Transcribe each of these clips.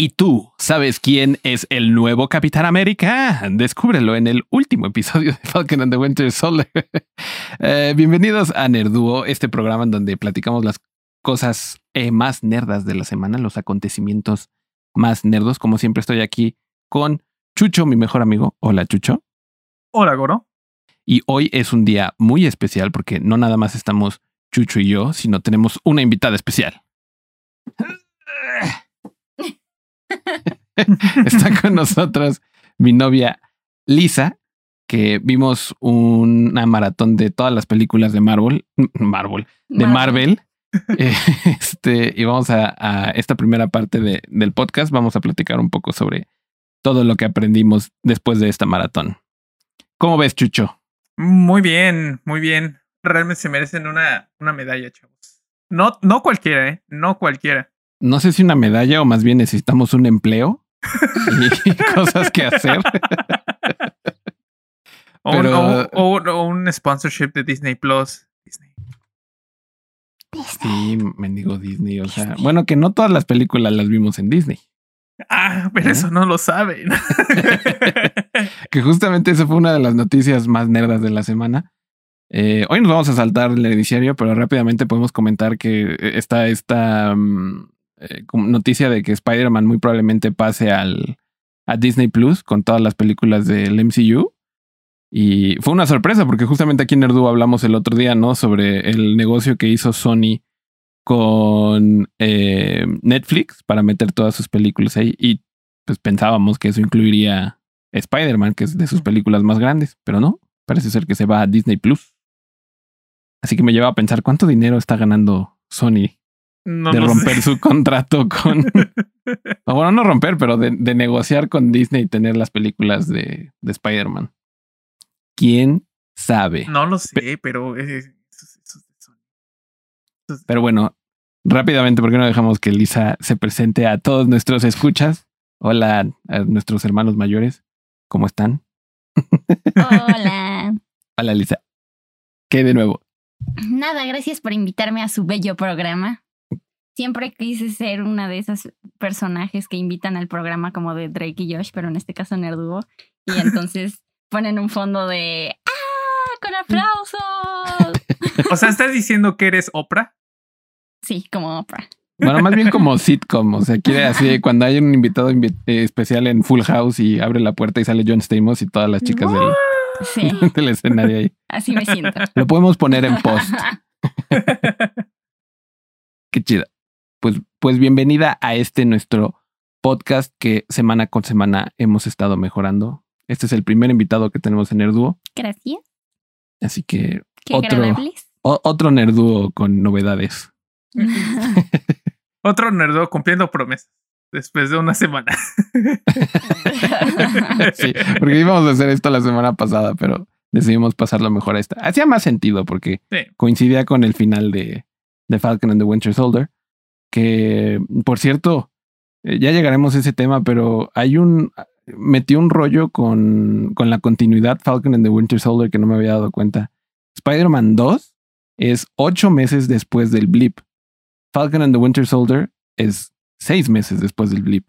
¿Y tú sabes quién es el nuevo Capitán América? Descúbrelo en el último episodio de Falcon and the Winter Soldier. Eh, bienvenidos a Nerduo, este programa en donde platicamos las cosas eh, más nerdas de la semana, los acontecimientos más nerdos. Como siempre estoy aquí con Chucho, mi mejor amigo. Hola, Chucho. Hola, Goro. Y hoy es un día muy especial porque no nada más estamos Chucho y yo, sino tenemos una invitada especial. Está con nosotros mi novia Lisa, que vimos una maratón de todas las películas de Marvel, Marvel, de Marvel. este, y vamos a, a esta primera parte de, del podcast. Vamos a platicar un poco sobre todo lo que aprendimos después de esta maratón. ¿Cómo ves, Chucho? Muy bien, muy bien. Realmente se merecen una, una medalla, chavos. No, no cualquiera, ¿eh? No cualquiera. No sé si una medalla o más bien necesitamos un empleo y cosas que hacer. o, Pero- un, o- o- o un sponsorship de Disney Plus. Disney. Sí, mendigo Disney. O sea, bueno, que no todas las películas las vimos en Disney. Ah, pero ¿Eh? eso no lo saben. Que justamente esa fue una de las noticias más nerdas de la semana. Eh, hoy nos vamos a saltar el noticiario, pero rápidamente podemos comentar que eh, está esta mm, eh, noticia de que Spider-Man muy probablemente pase al a Disney Plus con todas las películas del MCU. Y fue una sorpresa porque justamente aquí en Nerdu hablamos el otro día, ¿no? Sobre el negocio que hizo Sony con eh, Netflix para meter todas sus películas ahí. Y pues pensábamos que eso incluiría Spider-Man, que es de sus películas más grandes, pero no, parece ser que se va a Disney Plus. Así que me lleva a pensar cuánto dinero está ganando Sony No de romper sé. su contrato con. o bueno, no romper, pero de, de negociar con Disney y tener las películas de, de Spider-Man. ¿Quién sabe? No lo sé, pero eh, de- Pero bueno, rápidamente, ¿por qué no dejamos que Lisa se presente a todos nuestros escuchas? Hola a nuestros hermanos mayores. ¿Cómo están? Hola. Hola, Lisa. ¿Qué de nuevo? Nada, gracias por invitarme a su bello programa. Siempre quise ser una de esas personajes que invitan al programa como de Drake y Josh, pero en este caso Nerduo. Y entonces ponen un fondo de ¡Ah! ¡Con aplausos! O sea, ¿estás diciendo que eres Oprah? Sí, como Oprah. Bueno, más bien como sitcom. O sea, quiere así cuando hay un invitado invi- eh, especial en Full House y abre la puerta y sale John Stamos y todas las chicas del, Sí, del escenario ahí. así me siento. Lo podemos poner en post. Qué chida. Pues, pues bienvenida a este nuestro podcast que semana con semana hemos estado mejorando. Este es el primer invitado que tenemos en Nerduo. Gracias. Así que Qué Otro. o- otro Nerduo con novedades. Otro nerdo cumpliendo promesas después de una semana. Sí, porque íbamos a hacer esto la semana pasada, pero decidimos pasarlo mejor a esta. Hacía más sentido porque Sí. coincidía con el final de, de Falcon and the Winter Soldier. Por cierto, eh, ya llegaremos a ese tema, pero hay un. Metió un rollo con, con la continuidad Falcon and the Winter Soldier que no me había dado cuenta. Spider-Man 2 es ocho meses después del blip. Falcon and the Winter Soldier es seis meses después del blip.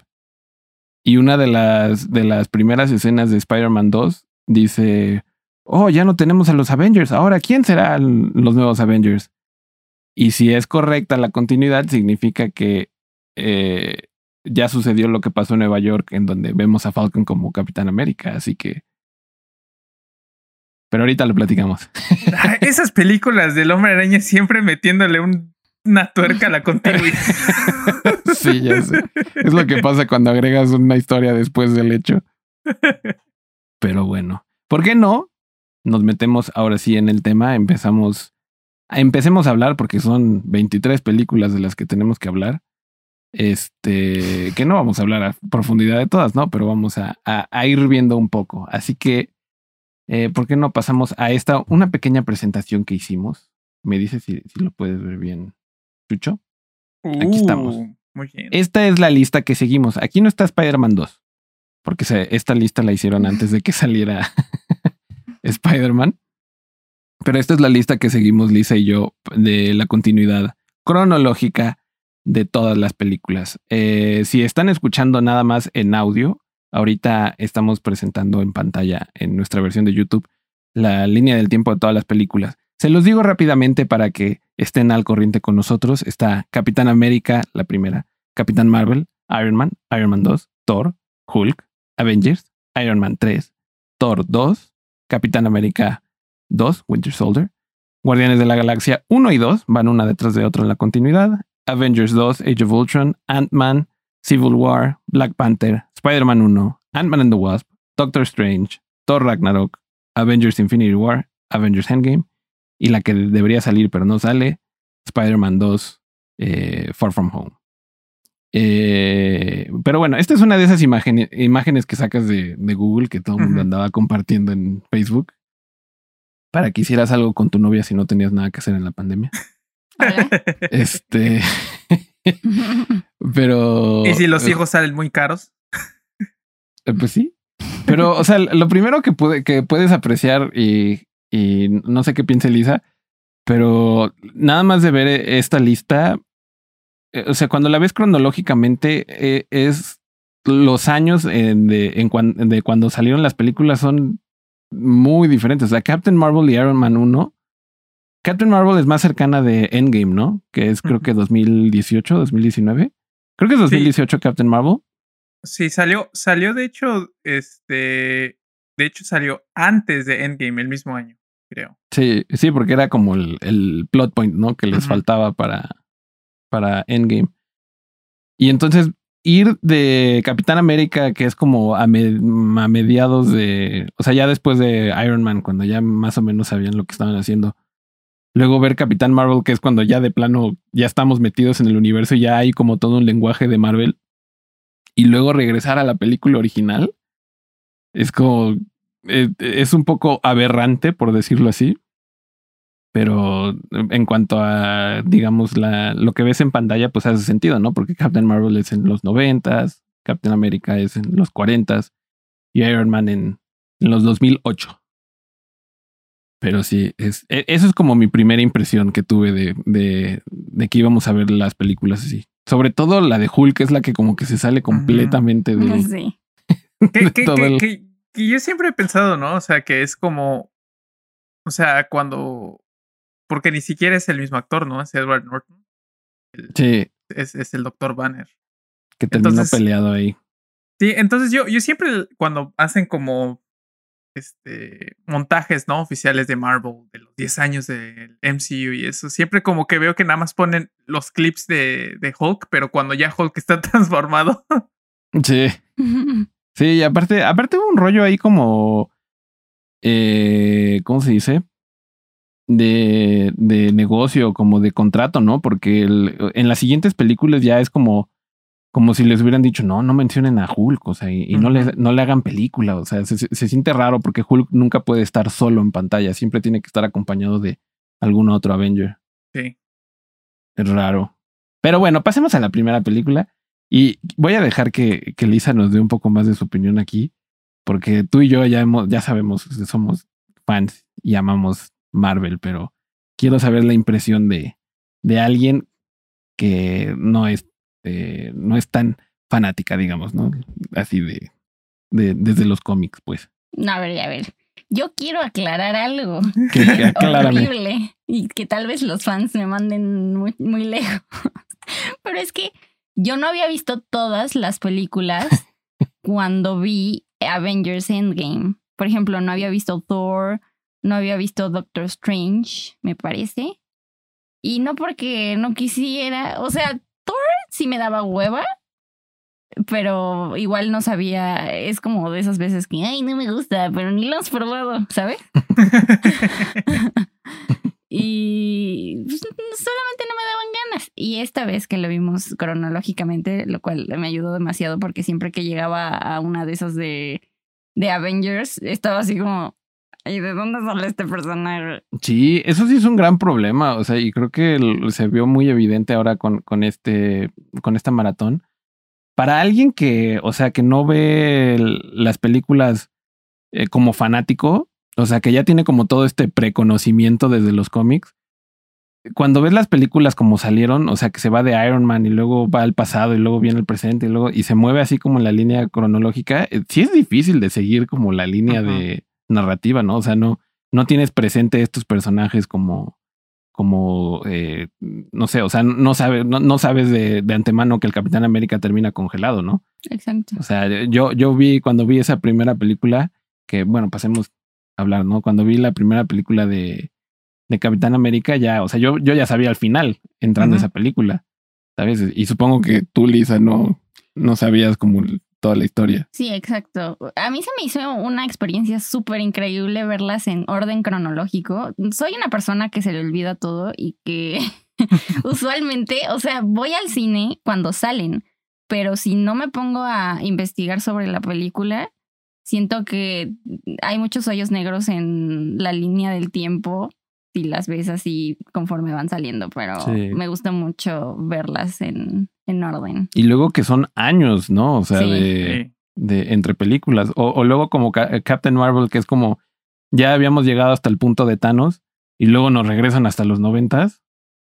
Y una de las, de las primeras escenas de Spider-Man 2 dice, oh, ya no tenemos a los Avengers, ahora ¿quién serán los nuevos Avengers? Y si es correcta la continuidad, significa que eh, ya sucedió lo que pasó en Nueva York, en donde vemos a Falcon como Capitán América, así que... Pero ahorita lo platicamos. Ah, Esas películas del hombre araña siempre metiéndole un- una tuerca a la continuidad. sí, ya sé. Es lo que pasa cuando agregas una historia después del hecho. Pero bueno, ¿por qué no? Nos metemos ahora sí en el tema, empezamos, empecemos a hablar porque son 23 películas de las que tenemos que hablar. Este, que no vamos a hablar a profundidad de todas, ¿no? Pero vamos a, a- a ir viendo un poco. Así que, eh, ¿por qué no pasamos a esta, una pequeña presentación que hicimos? Me dice si, si lo puedes ver bien, Chucho. Aquí estamos. Uh, Muy bien. Esta es la lista que seguimos. Aquí no está Spider-Man 2, porque se- esta lista la hicieron antes de que saliera Spider-Man. Pero esta es la lista que seguimos Lisa y yo de la continuidad cronológica de todas las películas. Eh, si están escuchando nada más en audio, ahorita estamos presentando en pantalla en nuestra versión de YouTube la línea del tiempo de todas las películas. Se los digo rápidamente para que estén al corriente con nosotros. Está Capitán América, la primera, Capitán Marvel, Iron Man, Iron Man 2, Thor, Hulk, Avengers, Iron Man 3, Thor 2, Capitán América 2, Winter Soldier, Guardianes de la Galaxia 1 y 2 van una detrás de otra en la continuidad, Avengers 2, Age of Ultron, Ant-Man, Civil War, Black Panther, Spider-Man 1, Ant-Man and the Wasp, Doctor Strange, Thor Ragnarok, Avengers Infinity War, Avengers Endgame y la que debería salir pero no sale, Spider-Man 2, eh, Far From Home. Eh, pero bueno, esta es una de esas imágenes, imágenes que sacas de, Google que todo el mundo andaba compartiendo en Facebook para que hicieras algo con tu novia si no tenías nada que hacer en la pandemia. este, pero. ¿Y si los eh, hijos salen muy caros? Eh, pues sí. Pero, o sea, lo primero que, puede, que puedes apreciar y, y no sé qué piensa Lisa, pero nada más de ver esta lista, eh, o sea, cuando la ves cronológicamente, eh, es los años de, en de cuando salieron las películas son muy diferentes. O sea, Captain Marvel y Iron Man 1. Captain Marvel es más cercana de Endgame, ¿no? Que es creo que 2018, 2019. Creo que es 2018 Captain Marvel. Sí, salió, salió de hecho, este, de hecho salió antes de Endgame, el mismo año, creo. Sí, sí, porque era como el, el plot point, ¿no? Que les faltaba para, para Endgame. Y entonces ir de Capitán América, que es como a, mediados de, o sea, ya después de Iron Man, cuando ya más o menos sabían lo que estaban haciendo. Luego ver Capitán Marvel, que es cuando ya de plano ya estamos metidos en el universo y ya hay como todo un lenguaje de Marvel. Y luego regresar a la película original. Es como, eh, es un poco aberrante, por decirlo así. Pero en cuanto a, digamos, la, lo que ves en pantalla, pues hace sentido, ¿no? Porque Captain Marvel es en los noventas, Captain America es en los cuarentas y Iron Man en, en los 2008. Pero sí, es, e, eso es como mi primera impresión que tuve de, de, de, que íbamos a ver las películas así. Sobre todo la de Hulk, es la que como que se sale completamente de... Sí. que, yo siempre he pensado, ¿no? O sea, que es como... O sea, cuando porque ni siquiera es el mismo actor, ¿no? Es Edward Norton. sí. Es, es, el Doctor Banner. Que terminó peleado ahí. Sí, entonces yo, yo siempre cuando hacen como este montajes no oficiales de Marvel de los 10 años del MCU y eso, siempre como que veo que nada más ponen los clips de, de Hulk, pero cuando ya Hulk está transformado. Sí. Sí, y aparte, aparte hubo un rollo ahí como eh, ¿cómo se dice? De, de negocio, como de contrato, ¿no? Porque en las siguientes películas ya es como, como si les hubieran dicho, no, no mencionen a Hulk, o sea, y, no, le, no le hagan película, o sea, se, se, siente raro porque Hulk nunca puede estar solo en pantalla, siempre tiene que estar acompañado de algún otro Avenger. Sí. Es raro. Pero bueno, pasemos a la primera película y voy a dejar que, que Lisa nos dé un poco más de su opinión aquí, porque tú y yo ya, hemos, ya sabemos, somos fans y amamos Marvel, pero quiero saber la impresión de, de alguien que no es, eh, no es tan fanática, digamos, ¿no? Así de, de desde los cómics, pues. No, a ver, a ver. Yo quiero aclarar algo que, horrible y que tal vez los fans me manden muy, muy lejos. Pero es que yo no había visto todas las películas cuando vi Avengers Endgame. Por ejemplo, no había visto Thor, no había visto Doctor Strange, me parece. Y no porque no quisiera, o sea, Thor sí me daba hueva, pero igual no sabía, es como de esas veces que, ay, no me gusta, pero ni lo has probado, ¿sabes? y pues, solamente no me daban ganas. Y esta vez que lo vimos cronológicamente, lo cual me ayudó demasiado porque siempre que llegaba a una de esas de, de Avengers, estaba así como, ¿Y de dónde sale este personaje? Sí, eso sí es un gran problema. O sea, y creo que se vio muy evidente ahora con, con este, con esta maratón. Para alguien que, o sea, que no ve las películas eh, como fanático, o sea, que ya tiene como todo este preconocimiento desde los cómics, cuando ves las películas como salieron, o sea, que se va de Iron Man y luego va al pasado y luego viene el presente narrativa, ¿no? O sea, no, no tienes presente estos personajes como, como, eh, no sé, o sea, no sabes, no, no sabes de, de antemano que el Capitán América termina congelado, ¿no? Exacto. O sea, yo, yo vi cuando vi esa primera película, que bueno, pasemos a hablar, ¿no? Cuando vi la primera película de, de Capitán América, ya, o sea, yo, yo ya sabía al final entrando a esa película, ¿sabes? Y supongo que tú, Lisa, no, no sabías como toda la historia. Sí, exacto. A mí se me hizo una experiencia súper increíble verlas en orden cronológico. Soy una persona que se le olvida todo y que usualmente, o sea, voy al cine cuando salen, pero si no me pongo a investigar sobre la película, siento que hay muchos hoyos negros en la línea del tiempo si las ves así conforme van saliendo, pero Sí. me gusta mucho verlas en, en orden. Y luego que son años, ¿no? O sea, Sí. de, de entre películas. O, o luego como Ca- Captain Marvel, que es como ya habíamos llegado hasta el punto de Thanos y luego nos regresan hasta los noventas.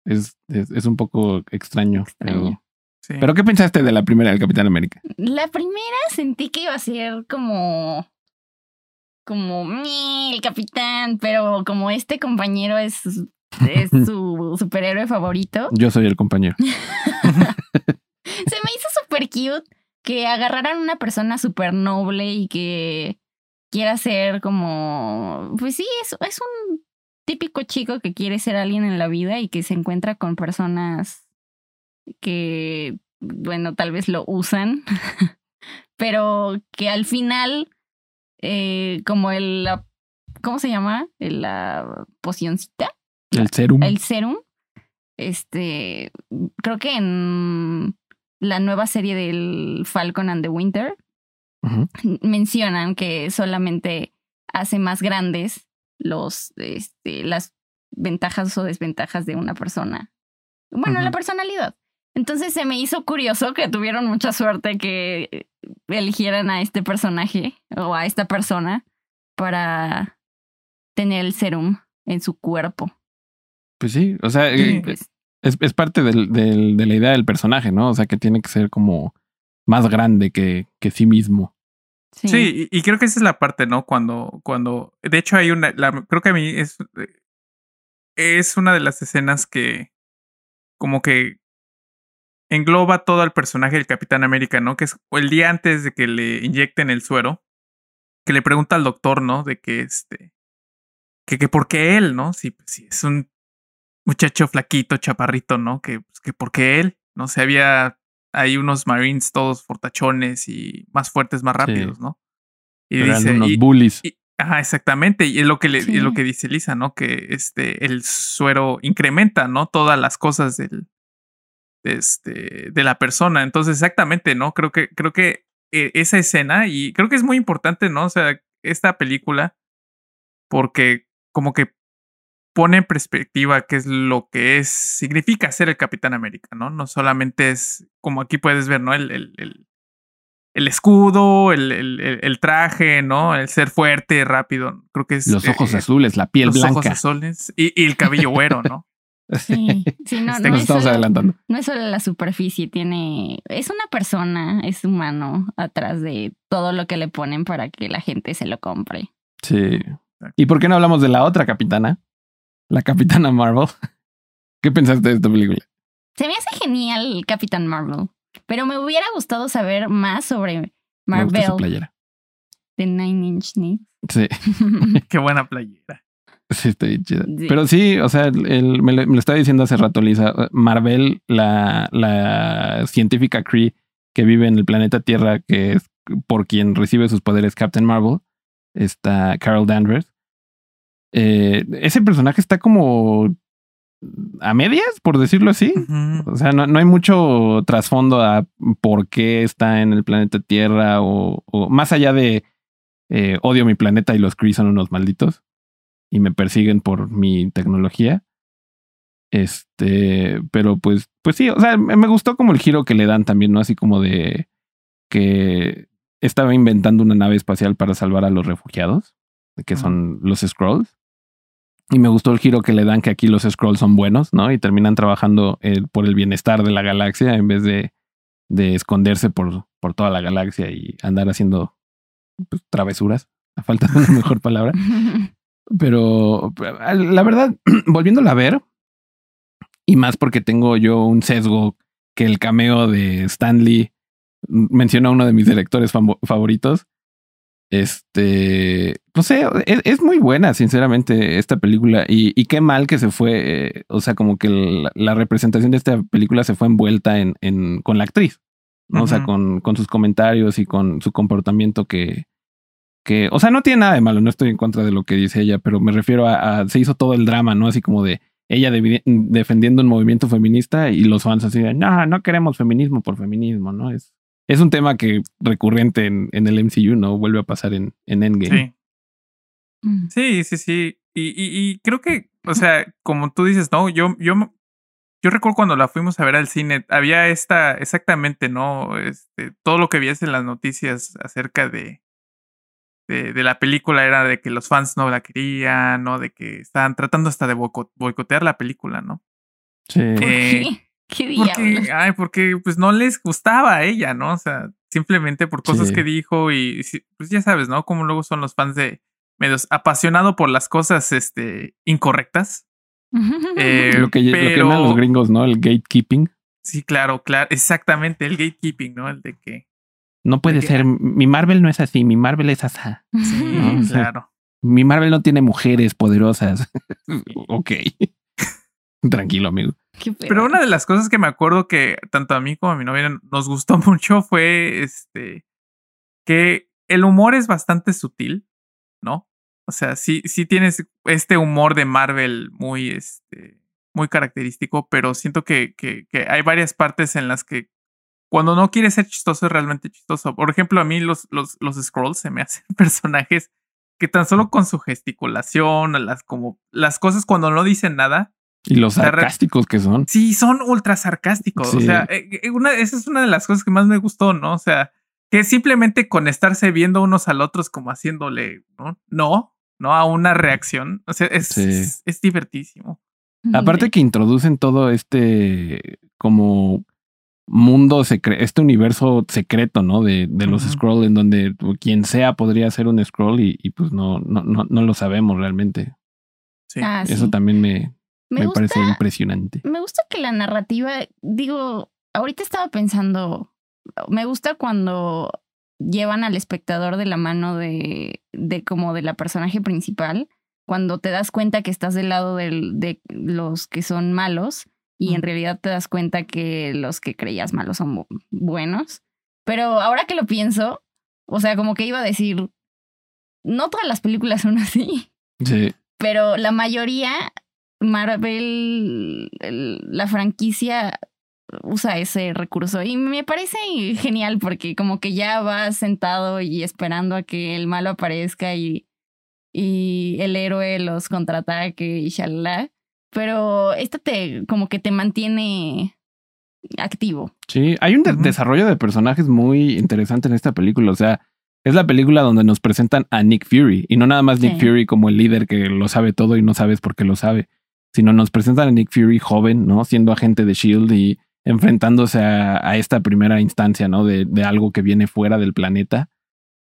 Es, es, es un poco extraño. Extraño. Pero, sí. pero ¿qué pensaste de la primera del Capitán América? La primera sentí que iba a ser como. Como "Meh, el capitán, pero como este compañero es, es su superhéroe favorito, Yo soy el compañero. se me hizo súper cute que agarraran una persona súper noble y que quiera ser como. Pues sí, es, es un típico chico que quiere ser alguien en la vida y que se encuentra con personas que, bueno, tal vez lo usan, pero que al final, eh, como el, la- ¿cómo se llama? El, la pocioncita, El serum. el serum, este, creo que en la nueva serie del Falcon and the Winter mencionan que solamente hace más grandes los, este, las ventajas o desventajas de una persona. Bueno, la personalidad. Entonces se me hizo curioso que tuvieron mucha suerte que eligieran a este personaje o a esta persona para tener el serum en su cuerpo. Pues sí, o sea, eh, pues, es, es parte del, del- de la idea del personaje, ¿no? O sea, que tiene que ser como más grande que, que sí mismo. sí. Sí, y, y creo que esa es la parte, ¿no? Cuando, cuando, de hecho hay una, la- creo que a mí es, es una de las escenas que como que engloba todo al personaje del Capitán América, ¿no? Que es el día antes de que le inyecten el suero, que le pregunta al doctor, ¿no? De que este, que, que por qué él, ¿no? Si, si es un muchacho flaquito, chaparrito, ¿no? Que, pues, que por qué él, ¿no? Se había hay unos Marines todos fortachones y más fuertes, más Sí. rápidos, ¿no? Y Eran dice, unos y- bullies. y- ajá, exactamente, y es lo que le, Sí. es lo que dice Lisa, ¿no? Que este el suero incrementa, ¿no? Todas las cosas del de este de la persona. Entonces, exactamente, ¿no? Creo que creo que eh, esa escena y creo que es muy importante, ¿no? O sea, esta película porque como que pone en perspectiva qué es lo que es, significa ser el Capitán América, ¿no? No solamente es, como aquí puedes ver, ¿no? El, el, el, el escudo, el, el, traje, ¿no? El ser fuerte, rápido. Creo que es. los ojos eh, azules, la piel los ojos blanca. azules y, y el cabello güero, ¿no? Sí, sí, no, Este, no Nos es estamos solo- adelantando. No es solo la superficie, tiene. Es una persona, es humano atrás de todo lo que le ponen para que la gente se lo compre. Sí. ¿Y por qué no hablamos de la otra capitana? La capitana Marvel. ¿Qué pensaste de esta película? Se me hace genial Capitán Marvel, pero me hubiera gustado saber más sobre Me gusta su Marvel playera. de Nine Inch Nails. Sí, Qué buena playera. sí, está bien chida. Sí. Pero sí, o sea, el- me, lo, me lo estaba diciendo hace rato, Lisa. Marvel, la, la científica Cree que vive en el planeta Tierra, que es por quien recibe sus poderes Captain Marvel, está Carol Danvers. Eh, ese personaje está como a medias, por decirlo así. O sea, no, no hay mucho trasfondo a por qué está en el planeta Tierra o, o más allá de eh, odio mi planeta y los Kree son unos malditos y me persiguen por mi tecnología. Este, pero pues, pues sí, o sea, me gustó como el giro que le dan también, ¿no? Así como de que estaba inventando una nave espacial para salvar a los refugiados, que son los Scrolls. Y me gustó el giro que le dan que aquí los Scrolls son buenos, ¿no? Y terminan trabajando eh, por el bienestar de la galaxia en vez de, de esconderse por, por toda la galaxia y andar haciendo pues, travesuras, a falta de una mejor palabra. Pero la verdad, volviéndola a ver, y más porque tengo yo un sesgo que el cameo de Stanley menciona a uno de mis directores favoritos. Este, no sé, es, muy buena, sinceramente, esta película. Y, y, qué mal que se fue, eh, o sea, como que la, representación de esta película se fue envuelta en, en con la actriz, ¿no? O sea, con, con sus comentarios y con su comportamiento que, que, o sea, no tiene nada de malo, no estoy en contra de lo que dice ella, pero me refiero a, se hizo todo el drama, ¿no? Así como de ella defendiendo un movimiento feminista y los fans así de, no, no queremos feminismo por feminismo, ¿no? Es, es un tema que recurrente en, en el MCU, ¿no? Vuelve a pasar en, en Endgame. Sí. Mm. Sí, sí, sí. Y, y, y, creo que, o sea, como tú dices, ¿no? Yo, yo, yo recuerdo cuando la fuimos a ver al cine, había esta, exactamente, ¿no? Este, todo lo que vías en las noticias acerca de, de, la película era de que los fans no la querían, ¿no? De que estaban tratando hasta de boicotear la película, ¿no? Sí. Eh, ¿Qué? porque, ay, porque pues no les gustaba a ella, ¿no? O sea, simplemente por cosas que dijo y pues ya sabes, ¿no? Como luego son los fans de medios apasionado por las cosas este, incorrectas. Eh, lo, que, lo que llaman los gringos, ¿no? El gatekeeping. Sí, claro, claro, exactamente, el gatekeeping, ¿no? El de que no puede ser. Mi Marvel no es así. Mi Marvel es asá. Sí, claro. Mi Marvel no tiene mujeres poderosas. ok. Tranquilo, amigo. Pero una de las cosas que me acuerdo que tanto a mí como a mi novia nos gustó mucho fue este que el humor es bastante sutil, ¿no? O sea, sí, sí tienes este humor de Marvel muy, este, muy característico, pero siento que, que, que hay varias partes en las que cuando no quiere ser chistoso es realmente chistoso. Por ejemplo, a mí los, los, los scrolls se me hacen personajes que tan solo con su gesticulación, las como las cosas cuando no dicen nada. Y los sarcásticos que son. Sí, son ultra sarcásticos. O sea, eh, eh, una, esa es una de las cosas que más me gustó, ¿no? O sea, que simplemente con estarse viendo unos al otros como haciéndole, ¿no? No, no a una reacción. O sea, es, es, es divertísimo. Aparte que introducen todo este como mundo secreto, este universo secreto, ¿no? De, de los scroll en donde quien sea podría ser un scroll y, y pues no, no, no, no, lo sabemos realmente. Sí. Ah, Eso también me, me, parece impresionante. Me gusta que la narrativa, digo, ahorita estaba pensando, me gusta cuando llevan al espectador de la mano de, de como de la personaje principal, cuando te das cuenta que estás del lado del, de los que son malos y en realidad te das cuenta que los que creías malos son buenos. Pero ahora que lo pienso, o sea, como que iba a decir, no todas las películas son así. Sí. Pero la mayoría, Marvel, la franquicia usa ese recurso y me parece genial porque como que ya vas sentado y esperando a que el malo aparezca y, y el héroe los contraataque y shalala pero esta te como que te mantiene activo. Sí, hay un desarrollo de personajes muy interesante en esta película, o sea, es la película donde nos presentan a Nick Fury y no nada más Nick Fury como el líder que lo sabe todo y no sabes por qué lo sabe, sino nos presentan a Nick Fury joven, ¿no? Siendo agente de Shield y enfrentándose a, esta primera instancia, ¿no? De, de, algo que viene fuera del planeta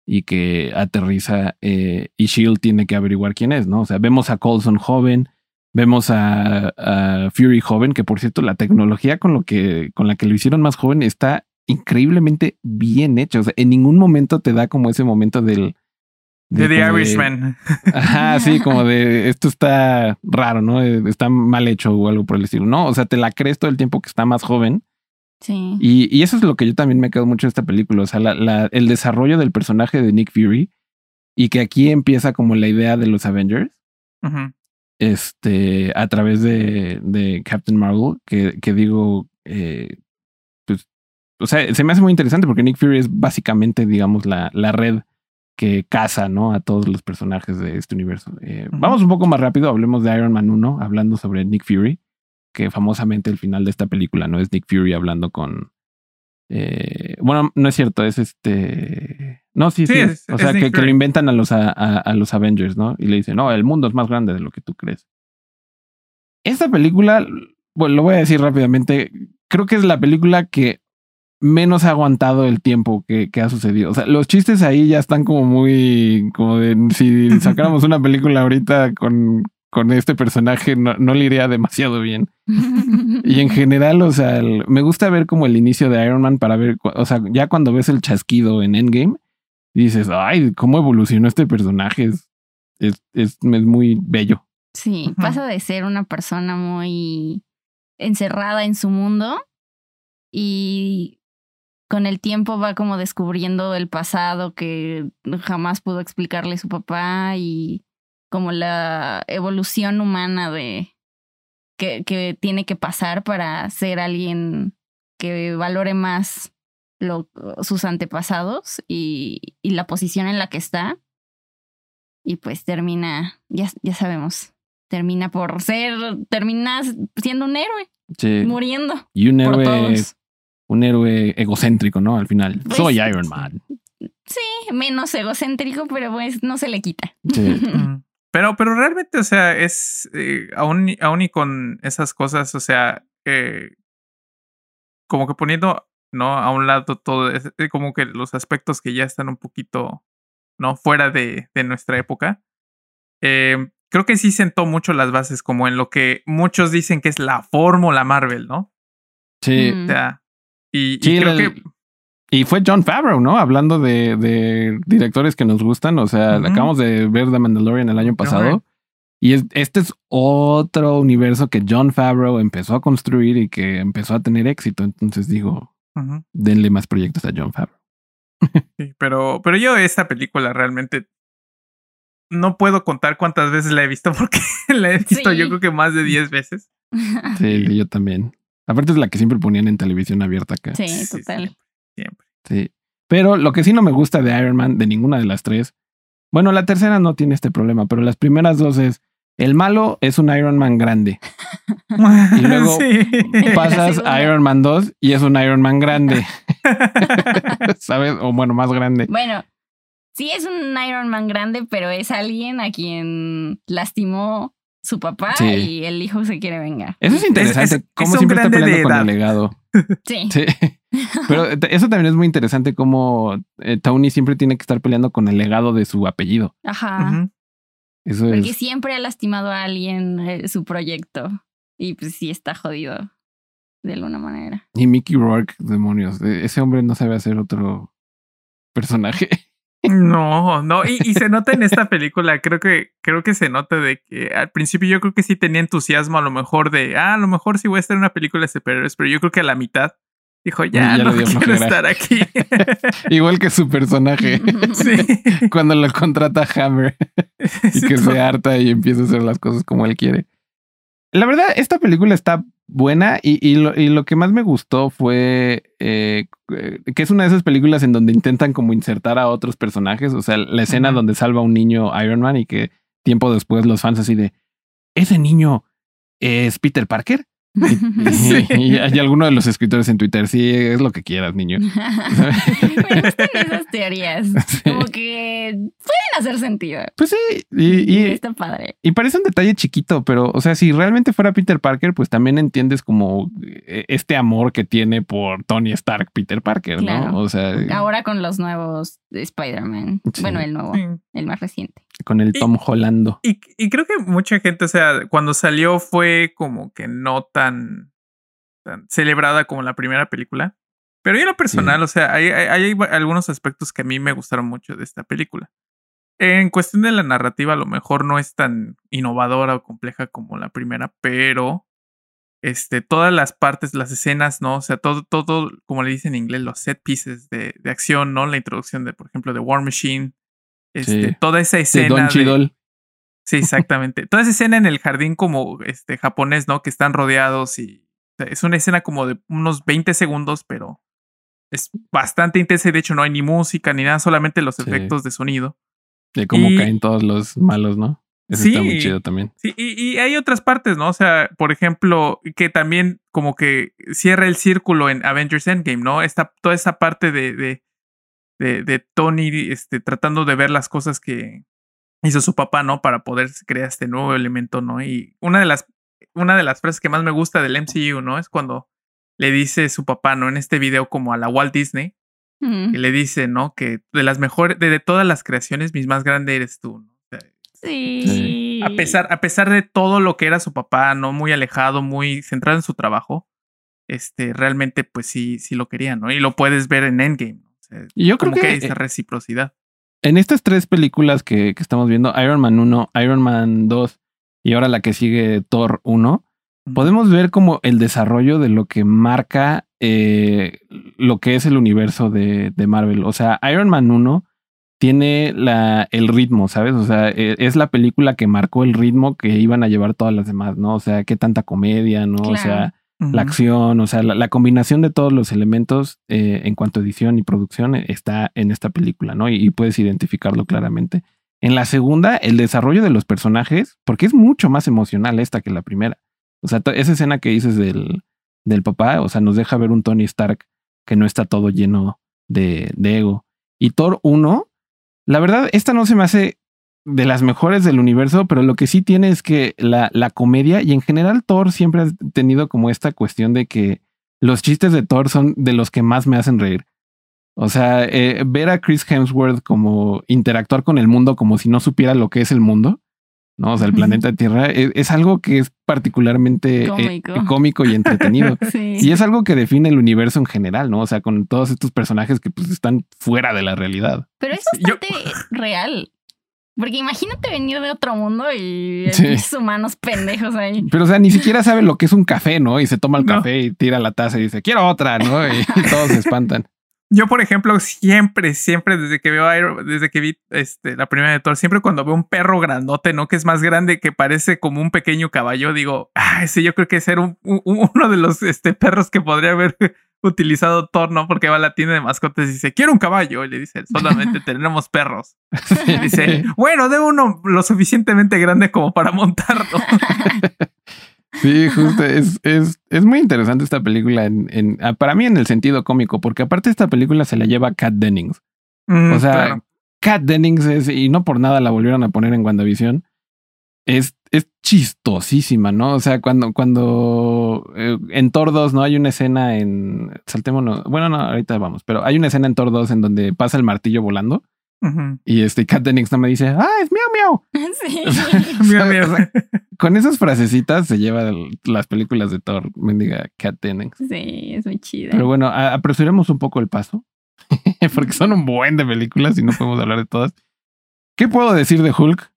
y que aterriza eh, y Shield tiene que averiguar quién es, ¿no? O sea, vemos a Colson joven, Vemos a, Fury joven, que por cierto, la tecnología con lo que, con la que lo hicieron más joven está increíblemente bien hecha. O sea, en ningún momento te da como ese momento del. De, The Irishman. ajá, sí, como de esto está raro, ¿no? Está mal hecho o algo por el estilo. No, o sea, te la crees todo el tiempo que está más joven. Sí. Y, y eso es lo que yo también me quedo mucho de esta película. O sea, la, la, el desarrollo del personaje de Nick Fury y que aquí empieza como la idea de los Avengers. Ajá este, a través de, de Captain Marvel, que, que digo, eh, pues, o sea, se me hace muy interesante porque Nick Fury es básicamente, digamos, la, la red que caza, ¿no? A todos los personajes de este universo. Eh, vamos un poco más rápido, hablemos de Iron Man 1, hablando sobre Nick Fury, que famosamente el final de esta película, ¿no? Es Nick Fury hablando con... Eh, bueno, no es cierto, es este... No, sí, sí. o sea, que, que, lo inventan a los, a, a, los Avengers, ¿no? Y le dicen, no, el mundo es más grande de lo que tú crees. esta película, bueno, lo voy a decir rápidamente, creo que es la película que menos ha aguantado el tiempo que, que, ha sucedido. O sea, los chistes ahí ya están como muy, como de si sacáramos una película ahorita con, con este personaje, no, no, le iría demasiado bien. y en general, o sea, el, me gusta ver como el inicio de Iron Man para ver, o sea, ya cuando ves el chasquido en Endgame, dices, ay, cómo evolucionó este personaje. Es, es, es, es muy bello. Sí, uh -huh. pasa de ser una persona muy encerrada en su mundo y con el tiempo va como descubriendo el pasado que jamás pudo explicarle su papá y como la evolución humana de que, que tiene que pasar para ser alguien que valore más lo, sus antepasados y, y, la posición en la que está. Y pues termina, ya, ya sabemos, termina por ser, termina siendo un héroe, sí. muriendo. Y un héroe un héroe egocéntrico, ¿no? Al final, pues, soy Iron Man. Sí, menos egocéntrico, pero pues no se le quita. Sí. pero, pero realmente, o sea, es eh, aún, aún y con esas cosas, o sea, eh, como que poniendo, ¿no? A un lado todo, es, como que los aspectos que ya están un poquito, ¿no? Fuera de, de nuestra época. Eh, creo que sí sentó mucho las bases, como en lo que muchos dicen que es la fórmula Marvel, ¿no? Sí. O sea, y, sí, y creo el, que. Y fue John Favreau, ¿no? Hablando de, de directores que nos gustan. O sea, uh -huh. acabamos de ver The Mandalorian el año pasado. Uh -huh. Y es, este es otro universo que John Favreau empezó a construir y que empezó a tener éxito. Entonces digo, uh -huh. denle más proyectos a John Favreau. sí, pero, pero yo esta película realmente no puedo contar cuántas veces la he visto porque la he visto sí. yo creo que más de 10 veces. Sí, yo también. Aparte es la que siempre ponían en televisión abierta acá. Sí, total. Sí, siempre. Sí. Pero lo que sí no me gusta de Iron Man, de ninguna de las tres, bueno, la tercera no tiene este problema, pero las primeras dos es, el malo es un Iron Man grande. y luego sí. pasas a Iron Man 2 y es un Iron Man grande. ¿Sabes? O bueno, más grande. Bueno, sí es un Iron Man grande, pero es alguien a quien lastimó su papá sí. y el hijo se quiere vengar. Eso es interesante. Es, es, como siempre está peleando con el legado. Sí. sí. Pero eso también es muy interesante como eh, Tony siempre tiene que estar peleando con el legado de su apellido. Ajá. Uh -huh. Eso Porque es. siempre ha lastimado a alguien eh, su proyecto. Y pues sí está jodido de alguna manera. Y Mickey Rourke, demonios. E, Ese hombre no sabe hacer otro personaje. No, no, y, y, se nota en esta película, creo que, creo que se nota de que al principio yo creo que sí tenía entusiasmo a lo mejor de, ah, a lo mejor sí voy a estar en una película de superhéroes, pero yo creo que a la mitad dijo, ya, ya no quiero estar aquí. Igual que su personaje. sí. Cuando lo contrata Hammer y que se harta y empieza a hacer las cosas como él quiere. La verdad, esta película está buena y, y, lo, y lo, que más me gustó fue eh, que es una de esas películas en donde intentan como insertar a otros personajes, o sea, la escena uh -huh. donde salva a un niño Iron Man y que tiempo después los fans así de, ese niño es Peter Parker. Y, sí. y, hay alguno de los escritores en Twitter, sí, es lo que quieras, niño. Me gustan esas teorías. Sí. Como que pueden hacer sentido. Pues sí, y, y, está padre. Y parece un detalle chiquito, pero, o sea, si realmente fuera Peter Parker, pues también entiendes como este amor que tiene por Tony Stark, Peter Parker, claro. ¿no? O sea, ahora con los nuevos Spider-Man. Sí. Bueno, el nuevo, sí. el más reciente. Con el Tom y, Hollando. Y, y, creo que mucha gente, o sea, cuando salió fue como que no tan, tan celebrada como la primera película. Pero yo en lo personal, sí. o sea, hay, hay, hay, algunos aspectos que a mí me gustaron mucho de esta película. En cuestión de la narrativa, a lo mejor no es tan innovadora o compleja como la primera, pero este, todas las partes, las escenas, ¿no? O sea, todo, todo, como le dicen en inglés, los set pieces de, de acción, ¿no? La introducción de, por ejemplo, de War Machine, este, sí. toda esa escena. De Don Chidol. Sí, exactamente. toda esa escena en el jardín como este japonés, ¿no? Que están rodeados y es una escena como de unos 20 segundos, pero es bastante intensa y de hecho no hay ni música ni nada, solamente los sí. efectos de sonido. De cómo y... caen todos los malos, ¿no? Eso sí, está muy chido también. Sí, y, y, hay otras partes, ¿no? O sea, por ejemplo, que también como que cierra el círculo en Avengers Endgame, ¿no? Esta, toda esa parte de, de, de, de Tony este, tratando de ver las cosas que hizo su papá, ¿no? Para poder crear este nuevo elemento, ¿no? Y una de las una de las frases que más me gusta del MCU, ¿no? Es cuando le dice su papá, ¿no? En este video como a la Walt Disney, Mm. y le dice, ¿no? Que de las mejores, de, de todas las creaciones, mis más grande eres tú, ¿no? O sea, Sí. a pesar, a pesar de todo lo que era su papá, no muy alejado, muy centrado en su trabajo, este, realmente, pues sí, sí lo quería, ¿no? Y lo puedes ver en Endgame. ¿no? O sea, Y yo creo como que, que, hay esa reciprocidad. En estas tres películas que, que estamos viendo, Iron Man 1, Iron Man 2 y ahora la que sigue Thor 1, podemos ver como el desarrollo de lo que marca eh, lo que es el universo de, de Marvel. O sea, Iron Man 1 tiene la, el ritmo, ¿sabes? O sea, eh, es la película que marcó el ritmo que iban a llevar todas las demás, ¿no? O sea, qué tanta comedia, ¿no? O Claro. La acción, o sea, la, combinación de todos los elementos eh, en cuanto a edición y producción eh, está en esta película, ¿no? Y, y puedes identificarlo claramente. En la segunda, el desarrollo de los personajes, porque es mucho más emocional esta que la primera. O sea, esa escena que dices del, del papá, o sea, nos deja ver un Tony Stark que no está todo lleno de, de ego. Y Thor 1, la verdad, esta no se me hace de las mejores del universo, pero lo que sí tiene es que la, la comedia y en general Thor siempre ha tenido como esta cuestión de que los chistes de Thor son de los que más me hacen reír. O sea, eh, ver a Chris Hemsworth como interactuar con el mundo como si no supiera lo que es el mundo, ¿no? O sea, el planeta Tierra es, es algo que es particularmente eh, Cómico. cómico y entretenido. Sí. Y es algo que define el universo en general, ¿no? O sea, con todos estos personajes que pues están fuera de la realidad. Pero es yo- bastante real. Porque imagínate venir de otro mundo y Sí. humanos pendejos ahí. Pero, o sea, ni siquiera sabe lo que es un café, ¿no? Y se toma el No. café y tira la taza y dice, quiero otra, ¿no? Y, todos se espantan. Yo, por ejemplo, siempre, siempre desde que veo Iron, desde que vi este, la primera de Thor, siempre cuando veo un perro grandote, ¿no? Que es más grande, que parece como un pequeño caballo, digo, ah, ese yo creo que es un, un- uno de los este, perros que podría haber utilizado Thor, ¿no? Porque va a la tienda de mascotas y dice, quiero un caballo. Y le dice, solamente tenemos perros. Y dice, bueno, de uno lo suficientemente grande como para montarlo. Sí, justo. Es, es, es muy interesante esta película en, en- ah, para mí en el sentido cómico, porque aparte esta película se la lleva Kat Dennings. Mm, O sea, claro. Kat Dennings es, y no por nada la volvieron a poner en WandaVision, es, es chistosísima, ¿no? O sea, cuando, cuando eh, en Thor 2, ¿no? Hay una escena en. Saltémonos. Bueno, no, ahorita vamos, pero hay una escena en Thor 2 en donde pasa el martillo volando y este Kat Dennings no me dice, ¡ah, es miau miau! Sí. Mira, mira. Con esas frasecitas se lleva el- las películas de Thor, mendiga Kat Dennings. Sí, es muy chida. Pero bueno, a- apresuremos un poco el paso, porque son un buen de películas y no podemos hablar de todas. ¿Qué puedo decir de Hulk?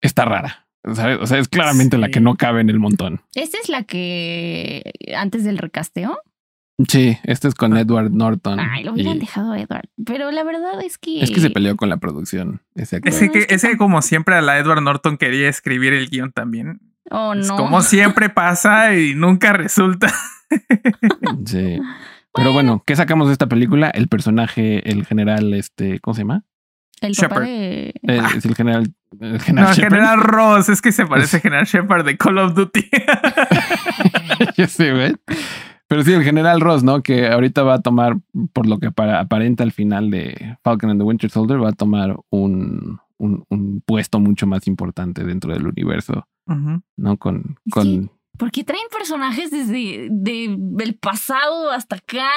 Está rara. ¿sabes? O sea, es claramente la que no cabe en el montón. Esta es la que antes del recasteo. Sí, este es con Edward Norton. Ay, lo hubieran y dejado a Edward. Pero la verdad es que. es que se peleó con la producción. Ese actor. Ese que, es que ese como siempre a la Edward Norton quería escribir el guion también. Oh, Es no. como siempre pasa y nunca resulta. Sí. Pero bueno, ¿qué sacamos de esta película? El personaje, el general, este, ¿cómo se llama? El Shepard. de. Eh, Ah. Es el general. El general No, Shepard. General Ross, es que se parece a General Shepard de Call of Duty. Yo sé, güey. Pero sí, el general Ross, ¿no? Que ahorita va a tomar, por lo que para, aparenta al final de Falcon and the Winter Soldier, va a tomar un, un, un puesto mucho más importante dentro del universo. ¿no? Con, con Sí. Porque traen personajes desde de, del pasado hasta acá.